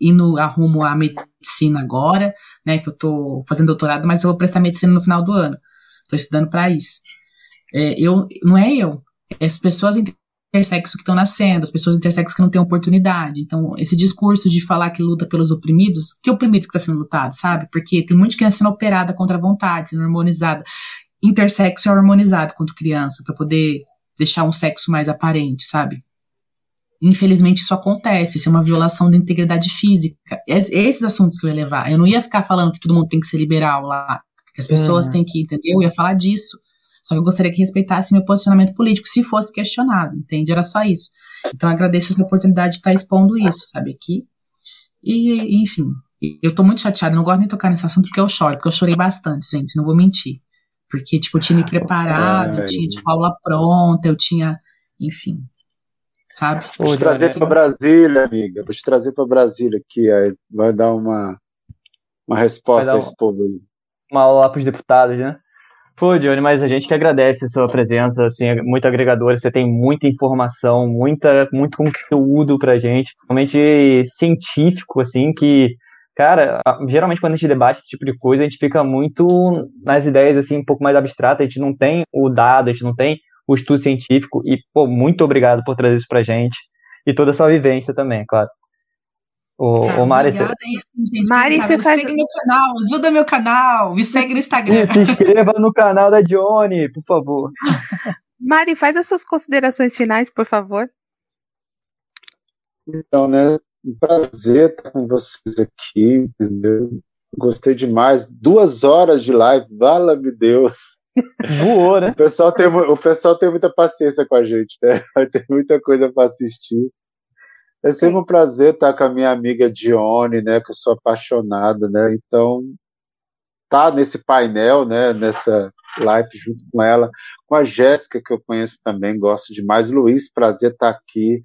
indo a medicina agora, né, que eu estou fazendo doutorado, mas eu vou prestar medicina no final do ano. Estou estudando para isso. É, eu, não é eu, é as pessoas intersexo que estão nascendo, as pessoas intersexo que não têm oportunidade. Então, esse discurso de falar que luta pelos oprimidos, que oprimidos que está sendo lutado, sabe? Porque tem muita criança sendo operada contra a vontade, sendo hormonizada intersexo é hormonizado quando criança, para poder deixar um sexo mais aparente, sabe? Infelizmente isso acontece, isso é uma violação da integridade física. Esses assuntos que eu ia levar. Eu não ia ficar falando que todo mundo tem que ser liberal lá, que as pessoas uhum. têm que, entender, eu ia falar disso. Só que eu gostaria que respeitasse meu posicionamento político, se fosse questionado, entende? Era só isso. Então agradeço essa oportunidade de estar expondo isso, sabe, aqui. E, enfim, Eu tô muito chateada, não gosto nem de tocar nesse assunto porque eu choro, porque eu chorei bastante, gente, não vou mentir. Porque, tipo, eu tinha me preparado, eu tinha, tipo, aula pronta, eu tinha, enfim, sabe? Vou te trazer para Brasília, amiga. Vou te trazer para Brasília aqui, aí vai dar uma, uma resposta a esse povo aí. Uma aula lá para os deputados, né? Pô, Johnny, mas a gente que agradece a sua presença, assim, é muito agregadora, você tem muita informação, muita, muito conteúdo pra gente, realmente científico, assim, que, cara, geralmente quando a gente debate esse tipo de coisa, a gente fica muito nas ideias, assim, um pouco mais abstratas, a gente não tem o dado, a gente não tem o estudo científico, e, pô, muito obrigado por trazer isso pra gente, e toda essa vivência também, claro. O, ah, o Mari, obrigada, você... assim, gente, Mari, você faz... segue meu canal, ajuda meu canal, me segue no Instagram. E se inscreva no canal da Johnny, por favor. Mari, faz as suas considerações finais, por favor. Então, né, um prazer estar com vocês aqui, entendeu? Gostei demais. Duas horas de live, vala-me Deus. Voou, né? O pessoal, tem, o pessoal tem muita paciência com a gente, né? Vai ter muita coisa para assistir. É sempre um prazer estar com a minha amiga Dione, né, que eu sou apaixonada, né? Então, tá nesse painel, né, nessa live junto com ela, com a Jéssica, que eu conheço também, gosto demais. Luiz, prazer estar aqui,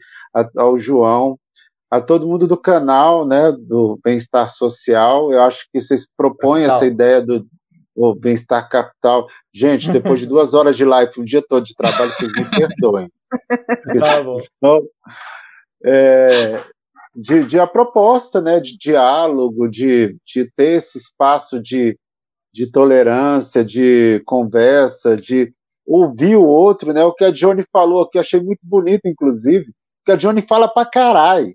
ao João, a todo mundo do canal, né, do Bem-Estar Social. Eu acho que vocês propõem Capital. essa ideia do Bem-Estar Capital. Gente, depois de duas horas de live, um dia todo de trabalho, vocês me perdoem. Tá bom. Então, é, de, de, a proposta né, de diálogo, de, de ter esse espaço de, de tolerância, de conversa, de ouvir o outro, né? O que a Johnny falou aqui, achei muito bonito, inclusive, que a Johnny fala pra caralho.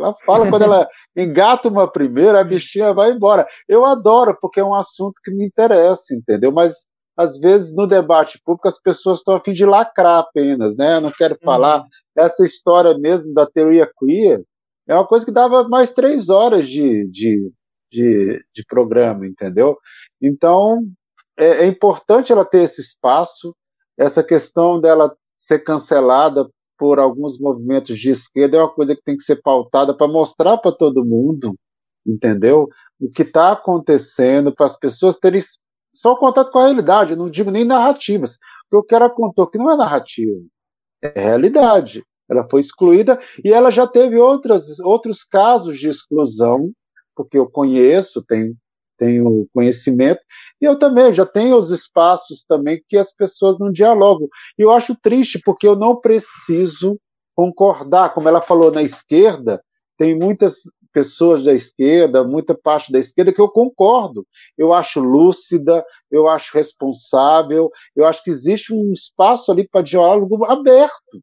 Ela fala quando ela engata uma primeira, a bichinha vai embora. Eu adoro, porque é um assunto que me interessa, entendeu? Mas às vezes no debate público as pessoas estão a fim de lacrar apenas, né? Eu não quero falar. Uhum. Essa história mesmo da teoria queer é uma coisa que dava mais três horas de, de, de, de programa, entendeu? Então é, é importante ela ter esse espaço, essa questão dela ser cancelada por alguns movimentos de esquerda é uma coisa que tem que ser pautada para mostrar para todo mundo, entendeu? O que está acontecendo, para as pessoas terem só contato com a realidade, não digo nem narrativas. Porque o que ela contou que não é narrativa, é realidade. Ela foi excluída e ela já teve outras, outros casos de exclusão, porque eu conheço, tenho, tenho conhecimento, e eu também já tenho os espaços também que as pessoas não dialogam. E eu acho triste, porque eu não preciso concordar, como ela falou na esquerda, tem muitas pessoas da esquerda, muita parte da esquerda, que eu concordo. Eu acho lúcida, eu acho responsável, eu acho que existe um espaço ali para diálogo aberto.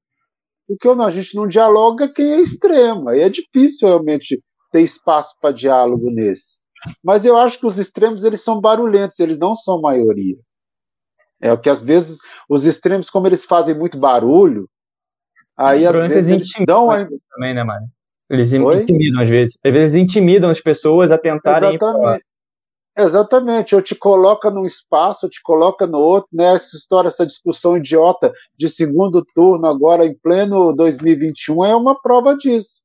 O que a gente não dialoga quem é extremo. Aí é difícil realmente ter espaço para diálogo nesse. Mas eu acho que os extremos eles são barulhentos, eles não são maioria. É o que às vezes os extremos, como eles fazem muito barulho, aí às vezes eles dão a... também, né, Mário? Eles Oi? intimidam às vezes. Às vezes intimidam as pessoas a tentarem. Exatamente. Exatamente, eu te coloca num espaço, eu te coloca no outro, né? Essa história, essa discussão idiota de segundo turno agora em pleno 2021 é uma prova disso.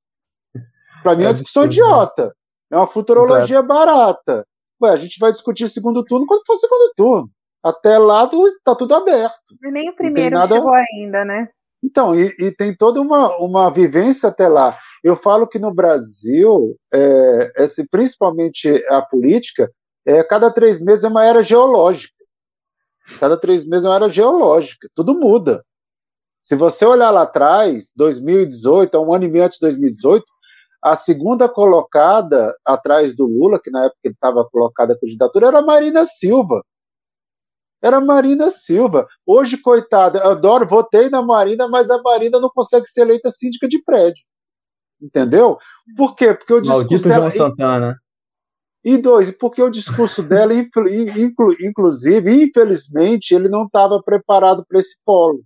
Para mim é uma discussão idiota, é uma futurologia Exato. barata. Ué, a gente vai discutir segundo turno quando for segundo turno. Até lá tá tudo aberto. E nem o primeiro nada... chegou ainda, né? Então, e, e, tem toda uma, uma vivência até lá. Eu falo que no Brasil, é, esse, principalmente a política, é, cada três meses é uma era geológica. Cada três meses é uma era geológica. Tudo muda. Se você olhar lá atrás, 2018, um ano e meio antes de 2018, a segunda colocada atrás do Lula, que na época ele estava colocada a candidatura, era a Marina Silva era Marina Silva. Hoje, coitada, eu adoro, votei na Marina, mas a Marina não consegue ser eleita síndica de prédio. Entendeu? Por quê? Porque o discurso Maldito dela. João Santana. E dois, porque o discurso dela, inclu, inclusive, infelizmente, ele não estava preparado para esse polo.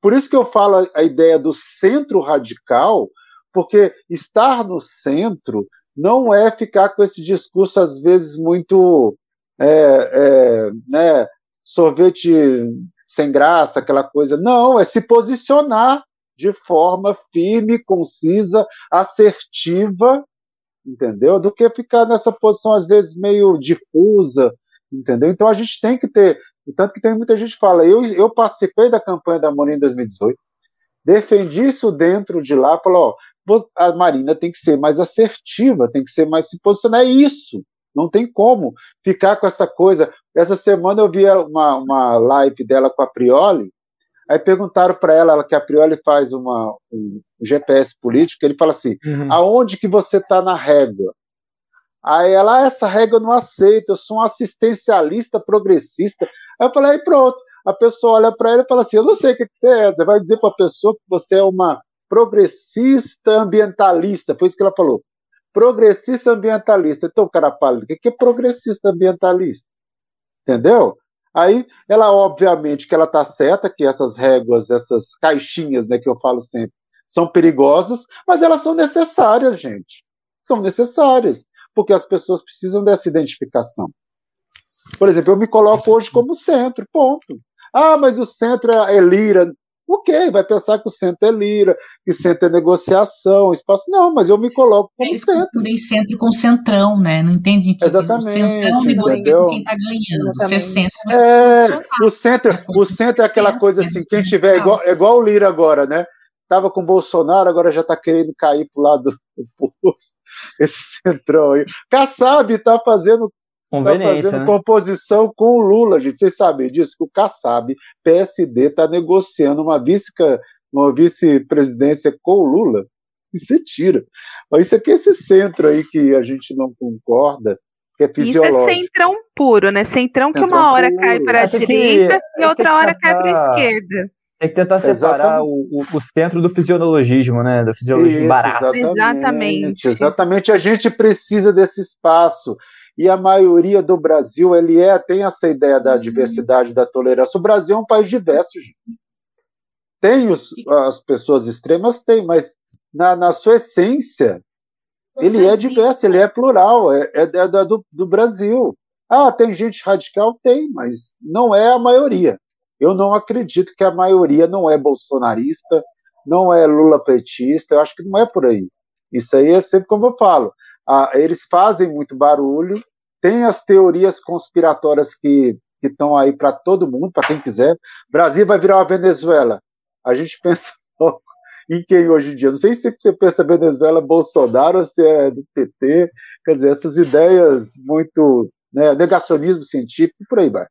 Por isso que eu falo a ideia do centro radical, porque estar no centro não é ficar com esse discurso, às vezes, muito é, é, né, sorvete sem graça, aquela coisa. Não, é se posicionar de forma firme, concisa, assertiva, entendeu? Do que ficar nessa posição, às vezes, meio difusa, entendeu? Então a gente tem que ter. Tanto que tem muita gente que fala, eu, eu participei da campanha da Marina em 2018, defendi isso dentro de lá, falou, ó, a Marina tem que ser mais assertiva, tem que ser mais se posicionar, é isso. Não tem como ficar com essa coisa. Essa semana eu vi uma, uma live dela com a Prioli, aí perguntaram para ela, que a Prioli faz uma, um GPS político, ele fala assim, uhum. aonde que você está na régua? Aí ela, ah, essa regra eu não aceito, eu sou um assistencialista progressista. Aí eu falei, aí pronto. A pessoa olha para ele e fala assim: eu não sei o que, você é. Você vai dizer para a pessoa que você é uma progressista ambientalista. Foi isso que ela falou. Progressista ambientalista. Então, cara pálido, o que é progressista ambientalista? Entendeu? Aí, ela, obviamente, que ela está certa, que essas réguas, essas caixinhas, né, que eu falo sempre, são perigosas, mas elas são necessárias, gente. São necessárias porque as pessoas precisam dessa identificação. Por exemplo, eu me coloco hoje como centro, ponto. Ah, mas o centro é lira. Ok, vai pensar que o centro é lira, que o centro é negociação, espaço. Não, mas eu me coloco como Eles centro. Eles centro com centrão, né? Não entende que Exatamente, o centrão negocia com quem está ganhando. Você centro, você é, o centro, o centro é aquela coisa assim, quem tiver igual, é igual o Lira agora, né? Tava com o Bolsonaro, agora já está querendo cair pro lado do posto esse centrão aí. Kassab está fazendo, tá fazendo né? composição com o Lula, gente. Vocês sabem disso? Que o Kassab, PSD, está negociando uma vice uma vice-presidência com o Lula. Isso é tira. Mas isso aqui é esse centro aí que a gente não concorda, que é fisiológico. Isso é centrão puro, né? Centrão, centrão que uma hora puro. cai para a direita que, e outra hora cai para a esquerda. Tem que tentar separar o, o, o, centro do fisiologismo, né? Da fisiologia Isso. Exatamente, exatamente. Exatamente. A gente precisa desse espaço. E a maioria do Brasil, ele é, tem essa ideia da uhum. diversidade, da tolerância. O Brasil é um país diverso, gente. Tem os, as pessoas extremas, tem, mas na, na sua essência, ele é diverso, ele é plural, é, é, é do, do Brasil. Ah, tem gente radical? Tem, mas não é a maioria. Eu não acredito que a maioria não é bolsonarista, não é Lula petista, eu acho que não é por aí. Isso aí é sempre como eu falo. Ah, eles fazem muito barulho, tem as teorias conspiratórias que estão aí para todo mundo, para quem quiser. Brasil vai virar uma Venezuela. A gente pensa em quem hoje em dia? Não sei se você pensa Venezuela Bolsonaro ou se é do PT. Quer dizer, essas ideias muito. Né, negacionismo científico, por aí vai.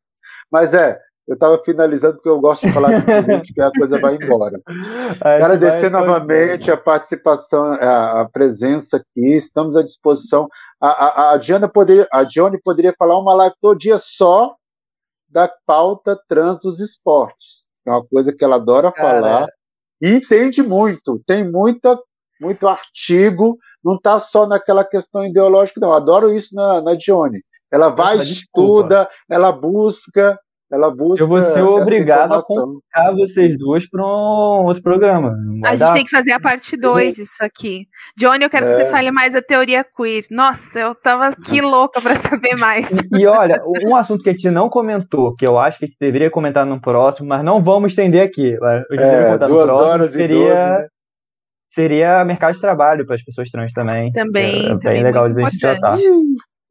Mas é, eu estava finalizando porque eu gosto de falar de política e a coisa vai embora. Agradecer novamente a participação, a, a, presença aqui, estamos à disposição. A, a, a, Diana poderia, a Dione poderia falar uma live todo dia só da pauta trans dos esportes, é uma coisa que ela adora Cara, falar e entende muito, tem muita, muito artigo, não está só naquela questão ideológica, não. Adoro isso na, na Dione. Ela vai, estuda, ela busca, ela busca. Eu vou ser obrigado a convocar vocês duas para um outro programa. A gente dar... tem que fazer a parte 2 isso aqui. Johnny, eu quero é. que você é. fale mais a teoria queer. Nossa, eu tava aqui louca para saber mais. E, e, olha, um assunto que a gente não comentou, que eu acho que a gente deveria comentar no próximo, mas não vamos estender aqui. É, duas próximo, horas seria... 12, né? Seria mercado de trabalho para as pessoas trans também. Também. É, também bem legal de a gente tratar.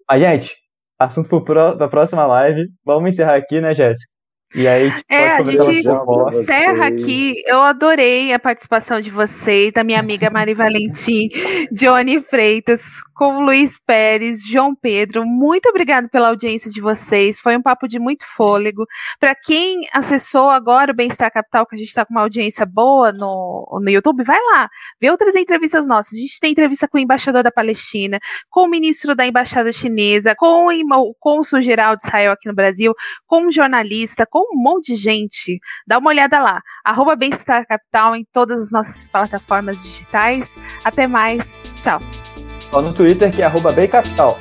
Mas, gente, assunto para a próxima live. Vamos encerrar aqui, né, Jéssica? E aí, tipo, é, a gente encerra aqui. Eu adorei a participação de vocês, da minha amiga Mari Valentim, Johnny Freitas, com Luiz Pérez, João Pedro. Muito obrigado pela audiência de vocês. Foi um papo de muito fôlego. Para quem acessou agora o Bem-Estar Capital, que a gente está com uma audiência boa no, no YouTube, vai lá, vê outras entrevistas nossas. A gente tem entrevista com o embaixador da Palestina, com o ministro da Embaixada Chinesa, com o cônsul-geral de Israel aqui no Brasil, com um jornalista, com um monte de gente. Dá uma olhada lá. Arroba Bem-Estar Capital em todas as nossas plataformas digitais. Até mais. Tchau. Só no Twitter que é arroba Bem Capital.